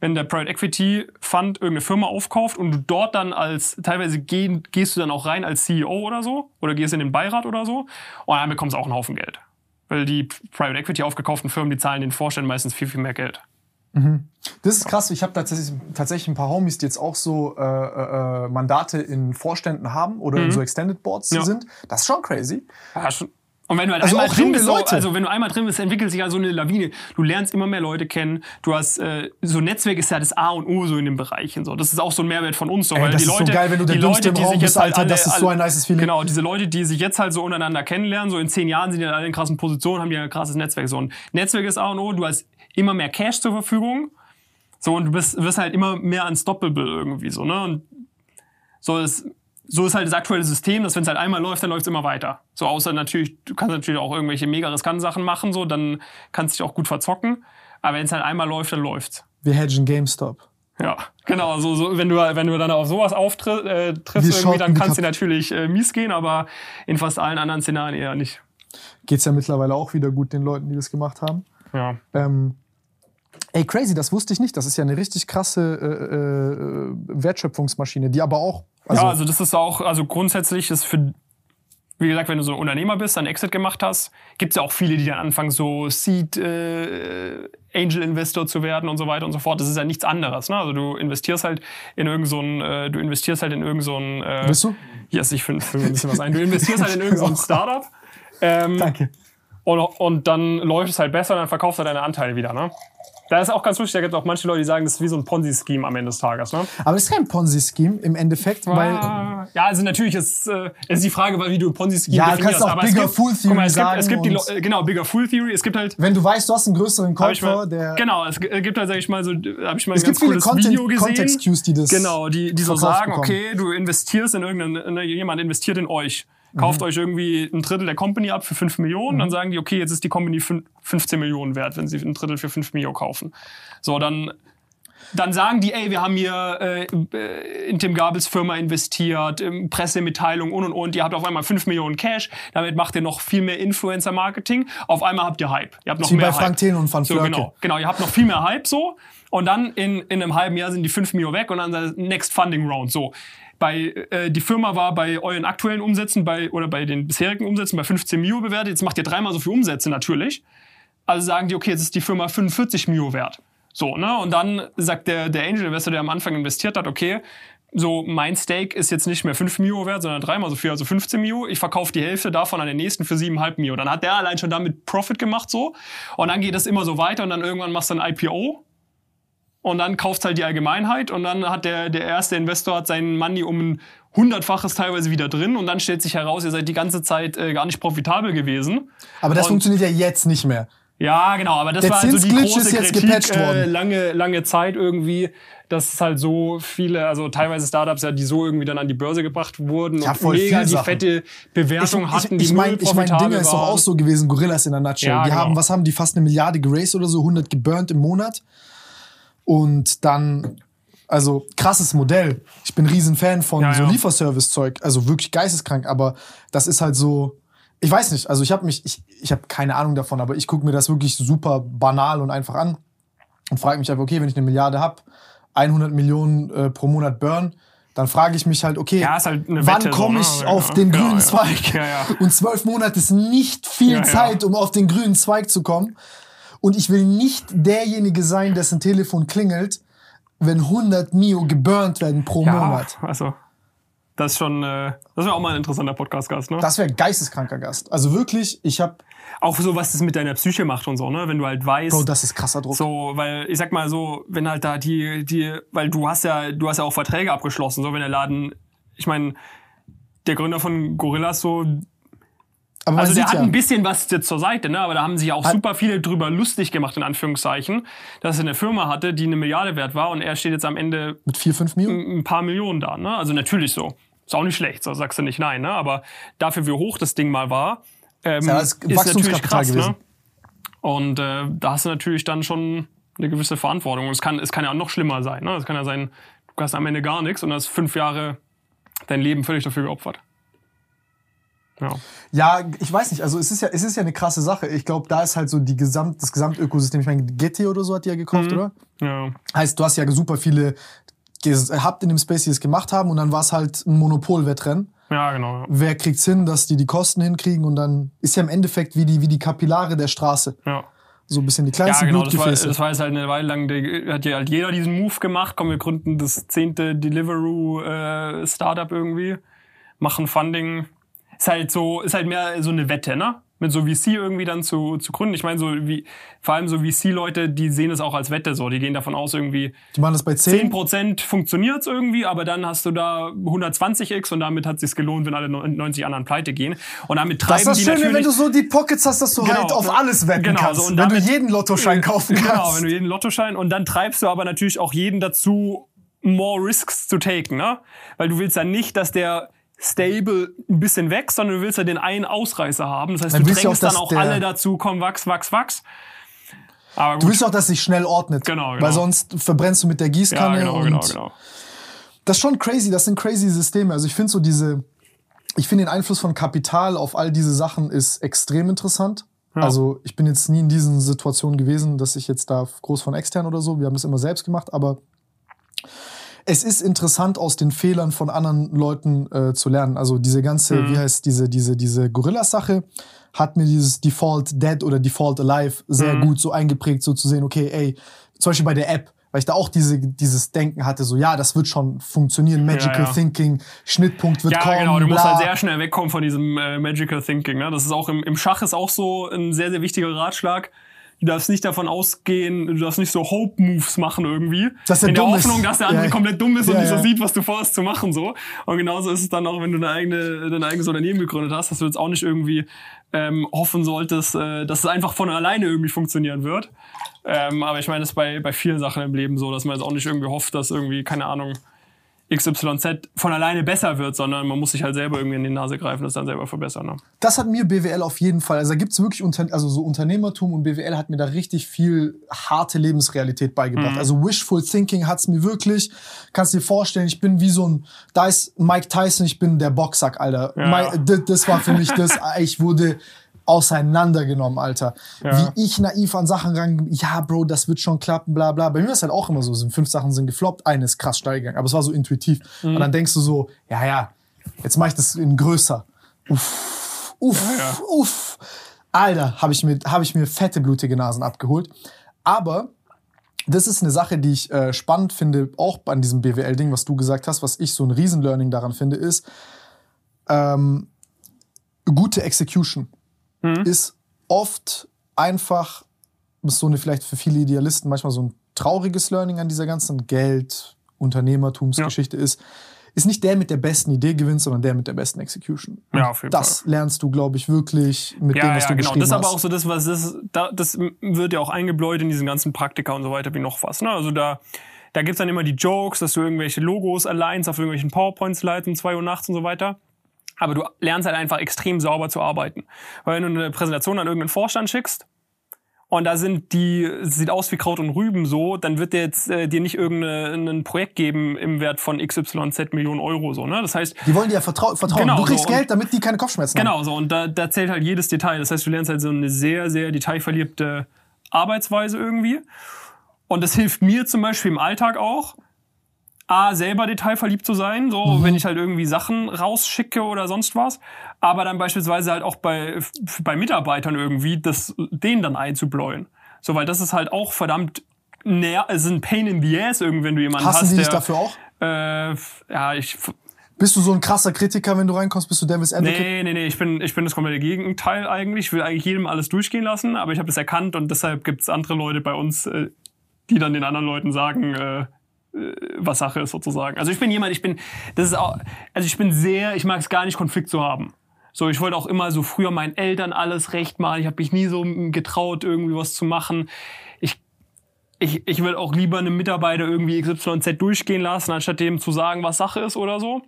wenn der Private Equity Fund irgendeine Firma aufkauft und du dort dann als, teilweise gehen, gehst du dann auch rein als CEO oder so, oder gehst in den Beirat oder so, und dann bekommst du auch einen Haufen Geld. Weil die Private Equity aufgekauften Firmen, die zahlen den Vorständen meistens viel, viel mehr Geld. Das ist krass. Ich habe tatsächlich, tatsächlich ein paar Homies, die jetzt auch so äh, äh, Mandate in Vorständen haben oder in so Extended Boards Mhm. Ja. sind. Das ist schon crazy. Ja, schon. Und wenn du halt Also einmal auch drin bist, so, Leute. also wenn du einmal drin bist, entwickelt sich ja so eine Lawine. Du lernst immer mehr Leute kennen. Du hast äh, so Netzwerk ist ja das A und O so in den Bereichen. So, das ist auch so ein Mehrwert von uns. So, Ey, weil das die ist so Leute, geil, wenn du der die Leute, die Raum sich bist, jetzt halt Alter. alle, Das ist so ein nices Feeling. Genau, diese Leute, die sich jetzt halt so untereinander kennenlernen, so in zehn Jahren sind die dann alle in krassen Positionen, haben die ein krasses Netzwerk. So ein Netzwerk ist A und O. Du hast immer mehr Cash zur Verfügung. So und du bist, wirst halt immer mehr unstoppable irgendwie so ne. Und so ist, so ist halt das aktuelle System, dass wenn es halt einmal läuft, dann läuft es immer weiter. So außer natürlich, du kannst natürlich auch irgendwelche mega riskanten Sachen machen, so, dann kannst du dich auch gut verzocken. Aber wenn es halt einmal läuft, dann läuft's. Wir hedgen GameStop. Ja, genau. So, so, wenn du wenn du dann auf sowas auftriffst, äh, triffst irgendwie, dann kannst du natürlich äh, mies gehen, aber in fast allen anderen Szenarien eher nicht. Geht's ja mittlerweile auch wieder gut den Leuten, die das gemacht haben. Ja. Ähm, ey, crazy, das wusste ich nicht. Das ist ja eine richtig krasse äh, äh, Wertschöpfungsmaschine, die aber auch. Also, ja, also das ist auch, also grundsätzlich ist für, wie gesagt, wenn du so ein Unternehmer bist, dann Exit gemacht hast, gibt's ja auch viele, die dann anfangen, so Seed äh, Angel Investor zu werden und so weiter und so fort. Das ist ja nichts anderes. Ne? Also du investierst halt in irgend so ein, äh, du investierst halt in irgend so ein, äh, Bist du? Yes, ich finde find ein bisschen was ein. Du investierst halt in irgend so ein Startup. Ähm, Danke. Und, und dann läuft es halt besser und dann verkaufst du deine Anteile wieder. Ne? Da ist auch ganz lustig, da gibt es auch manche Leute, die sagen, das ist wie so ein Ponzi-Scheme am Ende des Tages. Ne? Aber das ist kein Ponzi-Scheme im Endeffekt, weil. Ah, ja, also natürlich ist, äh, ist die Frage, wie du Ponzi-Scheme Ja, du definierst. kannst auch aber es Bigger gibt, Fool guck mal, Theory es gibt, es sagen gibt die, genau, Bigger Fool Theory. Es gibt halt, Wenn du weißt, du hast einen größeren Käufer, der. genau, es gibt halt, sag ich mal, so, habe ich mal ein Es ganz gibt viele cooles Content- Video gesehen. Context-Cues, die das Genau, die, die so sagen, bekommen. okay, du investierst in irgendeinen, ne, jemand investiert in euch. Mhm. Kauft euch irgendwie ein Drittel der Company ab für 5 Millionen, dann sagen die, okay, jetzt ist die Company fün- 15 Millionen wert, wenn sie ein Drittel für 5 Millionen kaufen. So, dann dann sagen die, ey, wir haben hier äh, in Tim Gabels Firma investiert, in Pressemitteilung und und und. Ihr habt auf einmal 5 Millionen Cash, damit macht ihr noch viel mehr Influencer-Marketing. Auf einmal habt ihr Hype. Ihr habt noch Wie mehr bei Frank Hype. Thelen und Van so, Flörke. genau, genau, ihr habt noch viel mehr Hype so. Und dann in, in einem halben Jahr sind die 5 Millionen weg und dann der Next Funding Round. So. Bei, äh, die Firma war bei euren aktuellen Umsätzen bei, oder bei den bisherigen Umsätzen bei 15 Mio bewertet. Jetzt macht ihr dreimal so viel Umsätze natürlich. Also sagen die, okay, jetzt ist die Firma 45 Mio wert. So, ne? Und dann sagt der, der Angel Investor, der am Anfang investiert hat, okay, so mein Stake ist jetzt nicht mehr 5 Mio wert, sondern dreimal so viel, also 15 Mio. Ich verkaufe die Hälfte davon an den nächsten für 7,5 Mio. Dann hat der allein schon damit Profit gemacht so. Und dann geht das immer so weiter und dann irgendwann machst du ein IPO. Und dann kaufst halt die Allgemeinheit und dann hat der, der erste Investor hat seinen Money um ein hundertfaches teilweise wieder drin und dann stellt sich heraus, ihr seid die ganze Zeit äh, gar nicht profitabel gewesen. aber das und- funktioniert ja jetzt nicht mehr. Ja, genau, aber das Der war halt so die große ist jetzt Kritik, äh, lange, lange Zeit irgendwie, dass es halt so viele, also teilweise Startups ja, die so irgendwie dann an die Börse gebracht wurden Ja, und mega die Sachen. fette Bewertung hatten, die ich meine, null ich mein, profitabel Dinge ist doch auch so gewesen, Gorillas in der Nutshell. Ja, die genau. haben, was haben die, fast eine Milliarde geraced oder so, 100 geburnt im Monat. Und dann, also krasses Modell. Ich bin ein riesen Fan von Ja, so ja. Lieferservice-Zeug, also wirklich geisteskrank, aber das ist halt so, ich weiß nicht, also ich habe mich, ich, ich habe keine Ahnung davon, aber ich gucke mir das wirklich super banal und einfach an und frage mich einfach, okay, wenn ich eine Milliarde habe, 100 Millionen äh, pro Monat burn, dann frage ich mich halt, okay, Ja, halt wann komme ne? ich auf ja. den Genau, grünen ja. Zweig? Und zwölf Monate ist nicht viel. Zeit, um auf den grünen Zweig zu kommen. Und ich will nicht derjenige sein, dessen Telefon klingelt, wenn 100 Mio geburnt werden pro ja, Monat. also das ist schon, äh, das wäre auch mal ein interessanter Podcast-Gast, ne? Das wäre geisteskranker Gast. Also wirklich, ich habe, Auch so, was das mit deiner Psyche macht und so, ne? Wenn du halt weißt, Bro, das ist krasser Druck. So, weil ich sag mal so, wenn halt da die, die, weil du hast ja, du hast ja auch Verträge abgeschlossen, so wenn der Laden, ich meine, der Gründer von Gorillas so, Aber also der hat ja, ein bisschen was jetzt zur Seite, ne? Aber da haben sich auch Hat- super viele drüber lustig gemacht, in Anführungszeichen, dass er eine Firma hatte, die eine Milliarde wert war und er steht jetzt am Ende mit 4, 5 Mio. ein paar Millionen da, ne? Also natürlich so. Ist auch nicht schlecht, so sagst du nicht nein, ne? Aber dafür, wie hoch das Ding mal war, ähm, Ja, ist Wachstumskapital gewesen. Ne? Und äh, da hast du natürlich dann schon eine gewisse Verantwortung. Und es kann, es kann ja auch noch schlimmer sein. Ne? Es kann ja sein, du hast am Ende gar nichts und hast fünf Jahre dein Leben völlig dafür geopfert. Ja. Ja, ich weiß nicht. Also es ist ja, es ist ja eine krasse Sache. Ich glaube, da ist halt so die Gesamt, das Gesamtökosystem. Ich meine, Getty oder so hat die ja gekauft, oder? ja. Heißt, du hast ja super viele gehabt in dem Space, die es gemacht haben, und dann war es halt ein Monopolwettrennen. Ja, genau. Ja. Wer kriegt's hin, dass die die Kosten hinkriegen und dann ist ja im Endeffekt wie die, wie die Kapillare der Straße. ja. So ein bisschen die Ja, kleinsten genau, das war, Blutgefäße. das war jetzt halt eine Weile lang, der, hat ja halt jeder diesen Move gemacht, komm, wir gründen das zehnte Deliveroo äh, Startup irgendwie, machen Funding. Ist halt so, ist halt mehr so eine Wette, ne? Mit so VC irgendwie dann zu, zu gründen. Ich meine, so wie, vor allem so VC-Leute, die sehen es auch als Wette so. Die gehen davon aus, irgendwie die machen das bei 10. 10% funktioniert's irgendwie, aber dann hast du da 120x und damit hat sich's gelohnt, wenn alle 90 anderen pleite gehen. Und damit treiben Das ist das die Schöne, wenn du so die Pockets hast, dass du Genau, halt auf alles wetten Genau, kannst. so, und wenn du damit- jeden Lottoschein kaufen kannst. Genau, wenn du jeden Lottoschein und dann treibst du aber natürlich auch jeden dazu, more risks zu taken, ne? Weil du willst ja nicht, dass der stable ein bisschen wächst, sondern du willst ja den einen Ausreißer haben. Das heißt, Dann du drängst auch, dann auch alle dazu, komm, wachs, wachs, wachs. Aber Du willst auch, dass sich schnell ordnet. Genau, genau. Weil sonst verbrennst du mit der ja, Gießkanne. genau, und genau, genau. Das ist schon crazy, das sind crazy Systeme. Also ich finde so diese, ich finde den Einfluss von Kapital auf all diese Sachen ist extrem interessant. Ja. Also ich bin jetzt nie in diesen Situationen gewesen, dass ich jetzt da groß von extern oder so, wir haben das immer selbst gemacht, aber es ist interessant, aus den Fehlern von anderen Leuten äh, zu lernen. Also diese ganze, Mhm. wie heißt diese, diese, diese Gorilla-Sache, hat mir dieses Default Dead oder Default Alive sehr Mhm. gut so eingeprägt, so zu sehen, okay, ey, zum Beispiel bei der App, weil ich da auch diese, dieses Denken hatte, so ja, das wird schon funktionieren, Magical ja. Thinking, Schnittpunkt wird Ja, kommen, genau, du musst bla. halt sehr schnell wegkommen von diesem äh, Magical Thinking. Ne? Das ist auch im, im Schach ist auch so ein sehr, sehr wichtiger Ratschlag. Du darfst nicht davon ausgehen, du darfst nicht so Hope-Moves machen irgendwie. Dass er in der dumm ist. Hoffnung, dass der andere Ja. komplett dumm ist und Ja, nicht so ja. sieht, was du vorhast zu machen. so. Und genauso ist es dann auch, wenn du eine eigene, dein eigenes Unternehmen gegründet hast, dass du jetzt auch nicht irgendwie ähm, hoffen solltest, äh, dass es einfach von alleine irgendwie funktionieren wird. Ähm, aber ich meine, das ist bei, bei vielen Sachen im Leben so, dass man jetzt auch nicht irgendwie hofft, dass irgendwie, keine Ahnung, XYZ von alleine besser wird, sondern man muss sich halt selber irgendwie in die Nase greifen und es dann selber verbessern. Ne? Das hat mir BWL auf jeden Fall. Also da gibt's wirklich Unter also so Unternehmertum und BWL hat mir da richtig viel harte Lebensrealität beigebracht. Mhm. Also Wishful Thinking hat's mir wirklich. Kannst dir vorstellen, ich bin wie so ein, da ist Mike Tyson, ich bin der Boxsack, Alter. Ja. Das, das war für mich das. Ich wurde auseinandergenommen, Alter. Ja. Wie ich naiv an Sachen ran, ja, Bro, das wird schon klappen, bla bla. Bei mir ist halt auch immer so, sind fünf Sachen sind gefloppt, eine ist krass steil gegangen. Aber es war so intuitiv. Mhm. Und dann denkst du so, ja, ja, jetzt mache ich das in größer. Uff, uff, Ja, ja. uff. Alter, habe ich, mir- hab ich mir fette, blutige Nasen abgeholt. Aber das ist eine Sache, die ich äh, spannend finde, auch an diesem BWL-Ding, was du gesagt hast, was ich so ein Riesen-Learning daran finde, ist ähm, gute Execution ist oft einfach, ist so eine vielleicht für viele Idealisten manchmal so ein trauriges Learning an dieser ganzen Geld, Unternehmertumsgeschichte ist, ist nicht der mit der besten Idee gewinnt, sondern der mit der besten Execution. Ja, auf jeden das lernst du, glaube ich, wirklich mit dem, Ja, was ja, du genau. beschrieben Das ist aber hast. auch so das, was das, da, das wird ja auch eingebläut in diesen ganzen Praktika und so weiter wie noch was. Ne? Also da, da gibt's dann immer die Jokes, dass du irgendwelche Logos alleinst auf irgendwelchen PowerPoint-Slides um zwei Uhr nachts und so weiter. Aber du lernst halt einfach extrem sauber zu arbeiten. Weil wenn du eine Präsentation an irgendeinen Vorstand schickst, und da sind die, sieht aus wie Kraut und Rüben so, dann wird der jetzt äh, dir nicht irgendein Projekt geben im Wert von XYZ Millionen Euro so, ne? Das heißt, Die wollen dir ja vertrau vertrauen. Genau, du kriegst so. Geld, damit die keine Kopfschmerzen haben. Genau, so. Und da, da zählt halt jedes Detail. Das heißt, du lernst halt so eine sehr, sehr detailverliebte Arbeitsweise irgendwie. Und das hilft mir zum Beispiel im Alltag auch, A, selber detailverliebt zu sein, so, Mhm. wenn ich halt irgendwie Sachen rausschicke oder sonst was. Aber dann beispielsweise halt auch bei, bei Mitarbeitern irgendwie, das, denen dann einzubläuen. So, weil das ist halt auch verdammt, ner es ist ein Pain in the ass irgendwie, wenn du jemanden Hassen hast, die dich dafür auch? äh, ja, ich, Bist du so ein krasser Kritiker, wenn du reinkommst? Bist du Devil's Advocate? Nee, nee, nee, ich bin, ich bin das komplette Gegenteil eigentlich. Ich will eigentlich jedem alles durchgehen lassen, aber ich habe das erkannt und deshalb gibt's andere Leute bei uns, äh, die dann den anderen Leuten sagen, äh, was Sache ist sozusagen. Also ich bin jemand, ich bin, das ist auch, also ich bin sehr, ich mag es gar nicht, Konflikt zu haben. So, ich wollte auch immer so früher meinen Eltern alles recht machen. Ich habe mich nie so getraut, irgendwie was zu machen. Ich ich, ich will auch lieber einem Mitarbeiter irgendwie XYZ durchgehen lassen, anstatt dem zu sagen, was Sache ist oder so.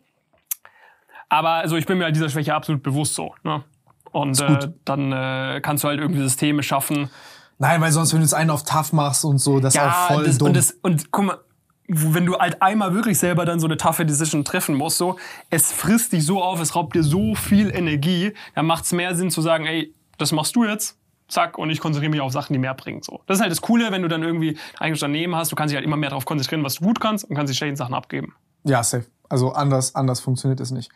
Aber also ich bin mir halt dieser Schwäche absolut bewusst so. Ne? Und äh, dann äh, kannst du halt irgendwie Systeme schaffen. Nein, weil sonst, wenn du jetzt einen auf tough machst und so, das ist auch voll das, dumm. und das und guck mal, wenn du halt einmal wirklich selber dann so eine toughe Decision treffen musst, so, es frisst dich so auf, es raubt dir so viel Energie, dann macht es mehr Sinn zu sagen, ey, das machst du jetzt, zack, und ich konzentriere mich auf Sachen, die mehr bringen. So. Das ist halt das Coole, wenn du dann irgendwie ein eigenes Unternehmen hast, du kannst dich halt immer mehr darauf konzentrieren, was du gut kannst und kannst die schlechten Sachen abgeben. Ja, safe. Also anders, anders funktioniert es nicht.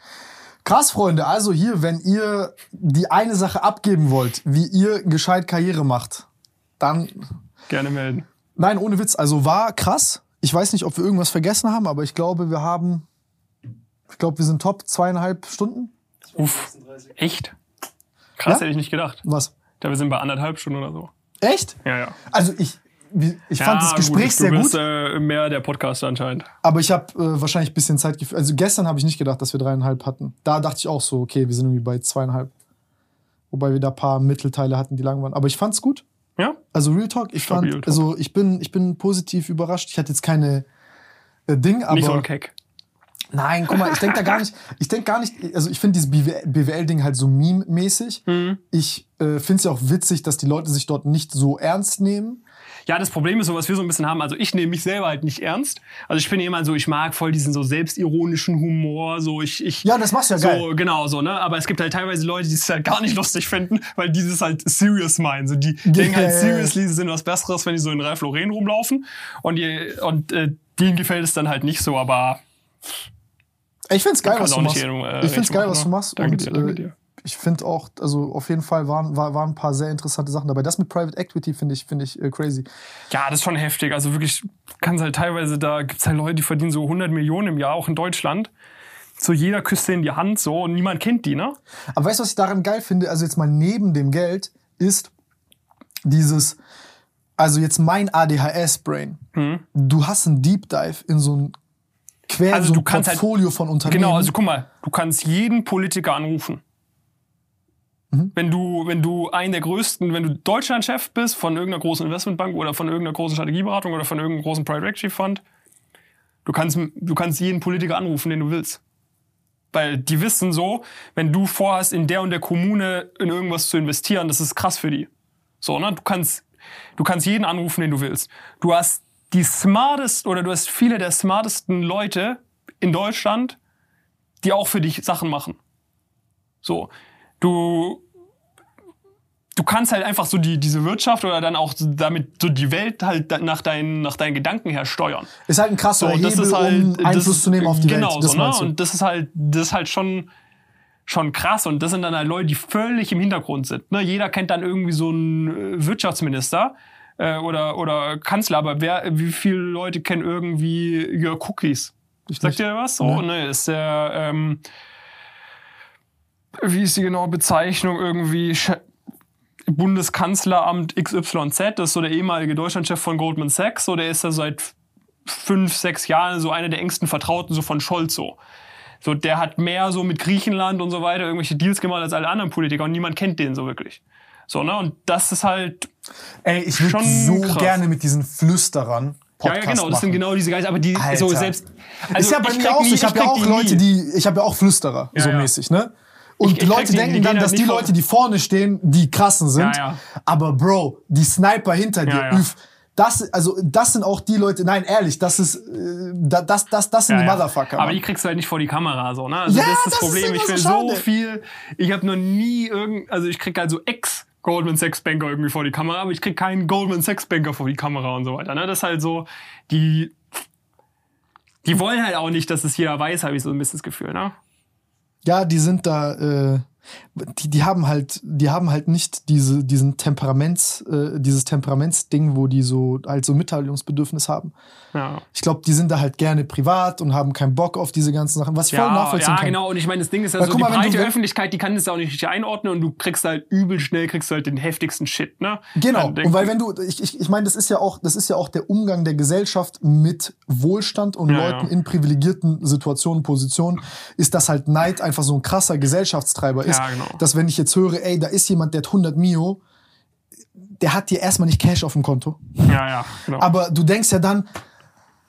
Krass, Freunde. Also hier, wenn ihr die eine Sache abgeben wollt, wie ihr gescheit Karriere macht, dann, Gerne melden. nein, ohne Witz. Also war krass. Ich weiß nicht, ob wir irgendwas vergessen haben, aber ich glaube, wir haben, ich glaube, wir sind top zweieinhalb Stunden. Uff. Echt? Krass, Ja? hätte ich nicht gedacht. Was? Da wir sind bei anderthalb Stunden oder so. Echt? Ja, ja. Also ich, ich fand das Ja, Gespräch gut, sehr du gut, bist, äh, mehr der Podcaster anscheinend. aber ich habe äh, wahrscheinlich ein bisschen Zeit gefühlt. Also gestern habe ich nicht gedacht, dass wir dreieinhalb hatten. Da dachte ich auch so, okay, wir sind irgendwie bei zweieinhalb. Wobei wir da ein paar Mittelteile hatten, die lang waren. Aber ich fand's gut. Ja? Also Real Talk, ich Stabil fand, Talk. also ich bin, ich bin positiv überrascht. Ich hatte jetzt keine äh, Ding, aber Nicht so ein Keck. nein, guck mal, ich denke da gar nicht, ich denke gar nicht, also ich finde dieses BWL-Ding halt so meme-mäßig. Mhm. Ich äh, finde es ja auch witzig, dass die Leute sich dort nicht so ernst nehmen. Ja, das Problem ist so, was wir so ein bisschen haben. Also ich nehme mich selber halt nicht ernst. Also ich bin jemand so, ich mag voll diesen so selbstironischen Humor. So ich, ich Ja, das machst du ja so, geil. Genau so, ne? Aber es gibt halt teilweise Leute, die es halt gar nicht lustig finden, weil die das halt serious meinen. So, die denken halt seriously, sie sind was Besseres, wenn die so in Ralph Lauren rumlaufen. Und, die, und äh, denen gefällt es dann halt nicht so, aber Ich find's geil, was du machst. jedem, äh, ich find's geil, machen, was ne? du machst. Danke und dir, danke äh, dir. Ich finde auch, also auf jeden Fall waren, war- waren ein paar sehr interessante Sachen dabei. Das mit Private Equity finde ich, finde ich äh, crazy. Ja, das ist schon heftig. Also wirklich, kann halt teilweise, da gibt's halt Leute, die verdienen so 100 Millionen im Jahr, auch in Deutschland. So jeder küsst denen die Hand so und niemand kennt die, ne? Aber weißt du, was ich daran geil finde? Also jetzt mal neben dem Geld ist dieses, also jetzt mein ADHS-Brain. Du hast einen Deep Dive in so ein quer. Also so ein halt- Portfolio von Unternehmen. Genau, also guck mal, du kannst jeden Politiker anrufen. Mhm. Wenn du, wenn du einen der größten, wenn du Deutschlandchef bist von irgendeiner großen Investmentbank oder von irgendeiner großen Strategieberatung oder von irgendeinem großen Private Equity Fund, du kannst, du kannst jeden Politiker anrufen, den du willst. Weil die wissen so, wenn du vorhast, in der und der Kommune in irgendwas zu investieren, das ist krass für die. So, ne? Du kannst, du kannst jeden anrufen, den du willst. Du hast die smartest oder du hast viele der smartesten Leute in Deutschland, die auch für dich Sachen machen. So, du du kannst halt einfach so die diese Wirtschaft oder dann auch damit so die Welt halt nach deinen nach deinen Gedanken her steuern. ist halt ein krasser So, Hebel, das ist halt um das Einfluss ist- zu nehmen auf die genau Welt. Das so, ne? Und das ist halt das ist halt schon schon krass und das sind dann halt Leute, die völlig im Hintergrund sind. Ne? Jeder kennt dann irgendwie so einen äh, Wirtschaftsminister äh, oder oder Kanzler, aber wer wie viele Leute kennen irgendwie Jörg Cookies? Ich Sagt nicht. ihr was? So, ne, ist der ähm, wie ist die genaue Bezeichnung irgendwie Bundeskanzleramt XYZ, das ist so der ehemalige Deutschlandchef von Goldman Sachs, so der ist ja seit fünf, sechs Jahren so einer der engsten Vertrauten so von Scholz so. So, der hat mehr so mit Griechenland und so weiter irgendwelche Deals gemacht als alle anderen Politiker und niemand kennt den so wirklich. So, ne? Und das ist halt, Ey, ich würde schon so krass. gerne mit diesen Flüsterern ja, Podcast ja, genau, das sind machen. genau diese Geister, aber die Alter. so selbst. Also ist ja bei ich mir auch so. nie- Ich habe ja auch Leute, nie. die, ich habe ja auch Flüsterer, so ja. mäßig, ne? Und Ich- Leute denken dann, dass die Leute, die vorne stehen, die krassen sind. Ja, ja. Aber Bro, die Sniper hinter dir, Ja, üff, das, also, das sind auch die Leute, nein, ehrlich, das ist, äh, da- das, das, das sind die. Motherfucker. Aber die kriegst du halt nicht vor die Kamera, so, ne? Also Ja, das ist das, das ist Problem. immer ich will so viel. Ich habe noch nie irgend, also ich krieg halt so Ex Goldman Sachs Banker irgendwie vor die Kamera, aber ich krieg keinen Goldman Sachs Banker vor die Kamera und so weiter, ne? Das ist halt so, die, die wollen halt auch nicht, dass es jeder weiß, habe ich so ein bisschen das Gefühl, ne? Ja, die sind da, äh, die, die haben halt, die haben halt nicht diese, diesen Temperaments, äh, dieses Temperamentsding, wo die so halt so Mitteilungsbedürfnis haben. Ja. Ich glaube, die sind da halt gerne privat und haben keinen Bock auf diese ganzen Sachen, was ich voll Ja, nachvollziehen ja kann. genau. Und ich meine, das Ding ist ja Weil so, die mal, du breite will- Öffentlichkeit, die kann das ja auch nicht richtig einordnen und du kriegst halt übel schnell, kriegst du halt den heftigsten Shit, ne? Genau. Und weil wenn du, ich, ich, ich meine, das ist ja auch, das ist ja auch der Umgang der Gesellschaft mit Wohlstand und Ja, Leuten ja. in privilegierten Situationen, Positionen, ist das halt Neid einfach so ein krasser Gesellschaftstreiber ist, Ja, genau. dass wenn ich jetzt höre, ey, da ist jemand, der hat 100 Mio, der hat dir erstmal nicht Cash auf dem Konto. Ja, ja, genau. Aber du denkst ja dann,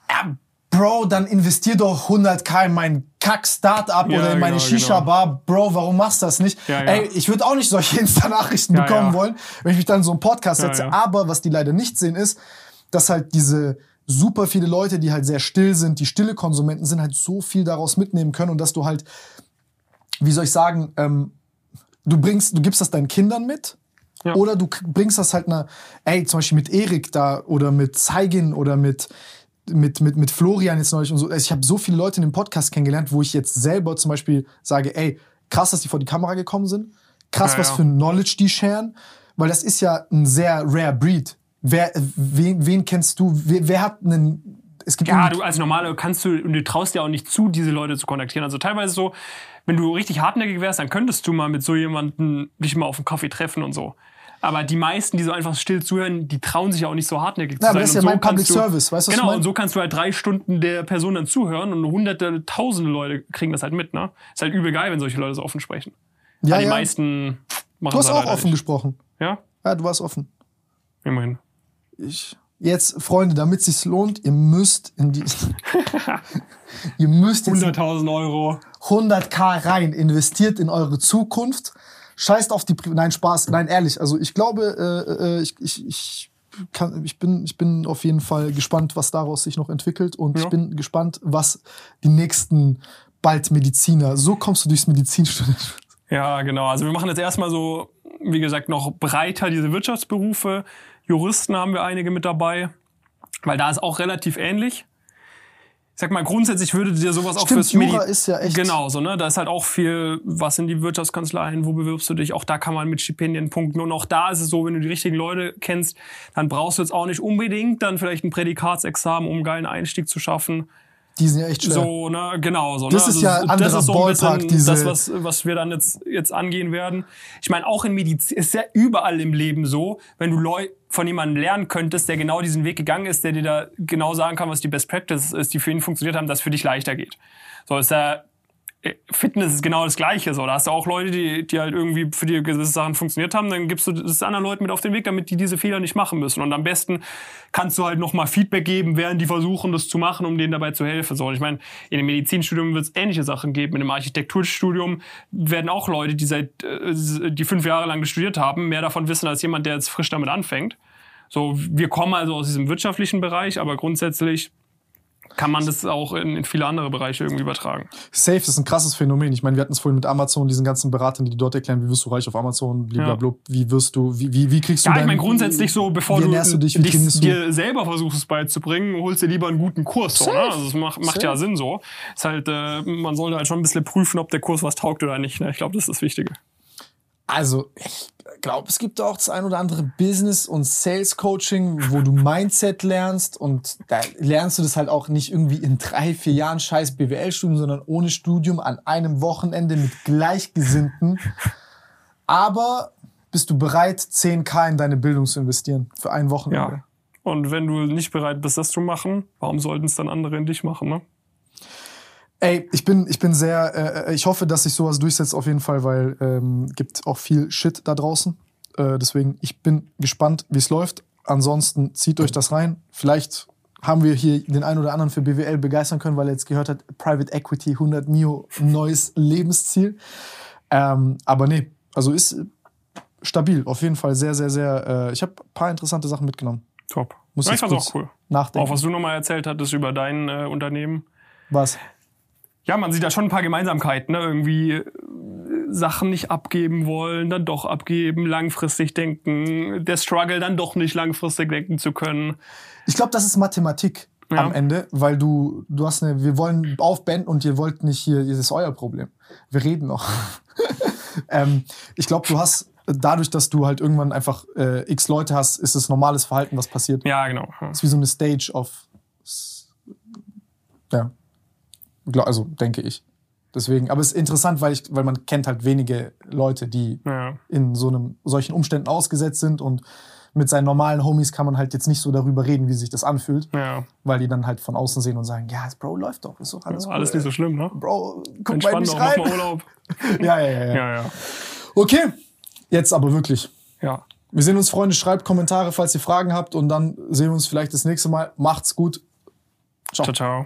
ja, Bro, dann investier doch 100k in mein Kack-Startup Ja, oder in meine genau, Shisha-Bar. Bro, warum machst du das nicht? Ja, ja. Ey, ich würde auch nicht solche Insta-Nachrichten bekommen wollen, wenn ich mich dann in so einen Podcast setze. Aber was die leider nicht sehen, ist, dass halt diese super viele Leute, die halt sehr still sind, die stille Konsumenten sind, halt so viel daraus mitnehmen können und dass du halt, wie soll ich sagen, ähm, du bringst, du gibst das deinen Kindern mit. Ja. Oder du bringst das halt einer, ey, zum Beispiel mit Erik da oder mit Zeigin oder mit, mit, mit, mit Florian jetzt neulich und so. Also Ich habe so viele Leute in dem Podcast kennengelernt, wo ich jetzt selber zum Beispiel sage, ey, krass, dass die vor die Kamera gekommen sind. Krass, Ja, was ja. für Knowledge die sharen. Weil das ist ja ein sehr rare Breed. Wer, wen, wen kennst du? Wer, wer hat einen. Es gibt Ja, du als Normale kannst du und du traust dir auch nicht zu, diese Leute zu kontaktieren. Also teilweise so, wenn du richtig hartnäckig wärst, dann könntest du mal mit so jemandem dich mal auf einen Kaffee treffen und so. Aber die meisten, die so einfach still zuhören, die trauen sich ja auch nicht so hartnäckig zu Ja, aber sein. das ist ja so mein Public du, Service, weißt du, Genau, und so kannst du halt drei Stunden der Person dann zuhören und hunderte, tausende Leute kriegen das halt mit, ne? Ist halt übel geil, wenn solche Leute so offen sprechen. ja, Aber die ja. meisten machen Du hast das auch halt offen nicht. gesprochen. Ja? Ja, du warst offen. Immerhin. Ich. Jetzt, Freunde, damit es sich lohnt, ihr müsst in die. ihr müsst jetzt 100.000 Euro. 100k rein, investiert in eure Zukunft. Scheißt auf die. Pri Nein, Spaß. Nein, ehrlich. Also ich glaube, äh, äh, ich, ich, ich kann, ich, bin, ich bin auf jeden Fall gespannt, was daraus sich noch entwickelt. Und Ja. ich bin gespannt, was die nächsten bald Mediziner. So kommst du durchs Medizinstudium. Ja, genau. Also wir machen jetzt erstmal so, wie gesagt, noch breiter diese Wirtschaftsberufe. Juristen haben wir einige mit dabei, weil da ist auch relativ ähnlich. Ich sag mal, grundsätzlich würde dir sowas auch Stimmt, fürs Medi Jura ist ja echt- Genau, so, ne? Da ist halt auch viel, was sind die Wirtschaftskanzleien, wo bewirbst du dich? Auch da kann man mit Stipendien punkten. Und auch da ist es so, wenn du die richtigen Leute kennst, dann brauchst du jetzt auch nicht unbedingt dann vielleicht ein Prädikatsexamen, um einen geilen Einstieg zu schaffen. Die sind ja echt schwer. So, ne, genau so. Das ne? ist ja ein anderer Ballpark, das, was, was wir dann jetzt, jetzt angehen werden. Ich meine, auch in Medizin ist ja überall im Leben so, wenn du Leu von jemandem lernen könntest, der genau diesen Weg gegangen ist, der dir da genau sagen kann, was die Best Practice ist, die für ihn funktioniert haben, dass für dich leichter geht. So ist ja äh, Fitness ist genau das Gleiche. So, da hast du auch Leute, die, die halt irgendwie für die gewisse Sachen funktioniert haben. Dann gibst du das anderen Leuten mit auf den Weg, damit die diese Fehler nicht machen müssen. Und am besten kannst du halt noch mal Feedback geben, während die versuchen, das zu machen, um denen dabei zu helfen. So, und ich meine, in dem Medizinstudium wird es ähnliche Sachen geben. In dem Architekturstudium werden auch Leute, die seit äh, die fünf Jahre lang studiert haben, mehr davon wissen als jemand, der jetzt frisch damit anfängt. So, wir kommen also aus diesem wirtschaftlichen Bereich, aber grundsätzlich kann man das auch in, in viele andere Bereiche irgendwie übertragen. Safe ist ein krasses Phänomen. Ich meine, wir hatten es vorhin mit Amazon, diesen ganzen Beratern, die dort erklären, wie wirst du reich auf Amazon, blablabla, wie wirst du, wie, wie, wie kriegst du Ja, ich meine grundsätzlich so, bevor wie du du dich, dich du? dir selber versuchst es beizubringen, holst dir lieber einen guten Kurs. So, ne? Also das macht, macht ja Sinn so. Ist halt, äh, man sollte halt schon ein bisschen prüfen, ob der Kurs was taugt oder nicht. Ne? Ich glaube, das ist das Wichtige. Also, ich glaube, es gibt auch das ein oder andere Business- und Sales-Coaching, wo du Mindset lernst und da lernst du das halt auch nicht irgendwie in drei, vier Jahren scheiß BWL-Studium, sondern ohne Studium an einem Wochenende mit Gleichgesinnten. Aber bist du bereit, 10k in deine Bildung zu investieren für ein Wochenende? Ja. Und wenn du nicht bereit bist, das zu machen, warum sollten es dann andere in dich machen? Ne? Ey, ich bin, ich bin sehr, äh, ich hoffe, dass sich sowas durchsetzt auf jeden Fall, weil ähm, gibt auch viel Shit da draußen. Äh, deswegen, ich bin gespannt, wie es läuft. Ansonsten zieht euch das rein. Vielleicht haben wir hier den einen oder anderen für BWL begeistern können, weil er jetzt gehört hat, Private Equity 100 Mio, neues Lebensziel. Ähm, aber nee, also ist äh, stabil, auf jeden Fall sehr, sehr, sehr. Äh, ich habe ein paar interessante Sachen mitgenommen. Top. Muss ja, ich fand's auch cool. Nachdenken. Auch was du nochmal erzählt hattest über dein äh, Unternehmen. Was? Ja, man sieht da schon ein paar Gemeinsamkeiten. Ne? Irgendwie äh, Sachen nicht abgeben wollen, dann doch abgeben, langfristig denken, der Struggle dann doch nicht langfristig denken zu können. Ich glaube, das ist Mathematik Ja. am Ende, weil du, du hast eine, wir wollen aufbenden und ihr wollt nicht hier, das ist euer Problem. Wir reden noch. ähm, ich glaube, du hast, dadurch, dass du halt irgendwann einfach äh, x Leute hast, ist es normales Verhalten, was passiert. Ja, genau. ist wie so eine Stage auf, ja, also denke ich. Deswegen, aber es ist interessant, weil ich, weil man kennt halt wenige Leute, die Ja. in so einem solchen Umständen ausgesetzt sind und mit seinen normalen Homies kann man halt jetzt nicht so darüber reden, wie sich das anfühlt, Ja. weil die dann halt von außen sehen und sagen, ja, Bro, läuft doch, ist doch alles, Alles cool, nicht so schlimm, ne? Bro, guck mal mich rein. mal Urlaub. Ja, ja, ja, ja. Ja, ja. Okay, jetzt aber wirklich. Ja. Wir sehen uns, Freunde. Schreibt Kommentare, falls ihr Fragen habt und dann sehen wir uns vielleicht das nächste Mal. Macht's gut. Ciao, ciao.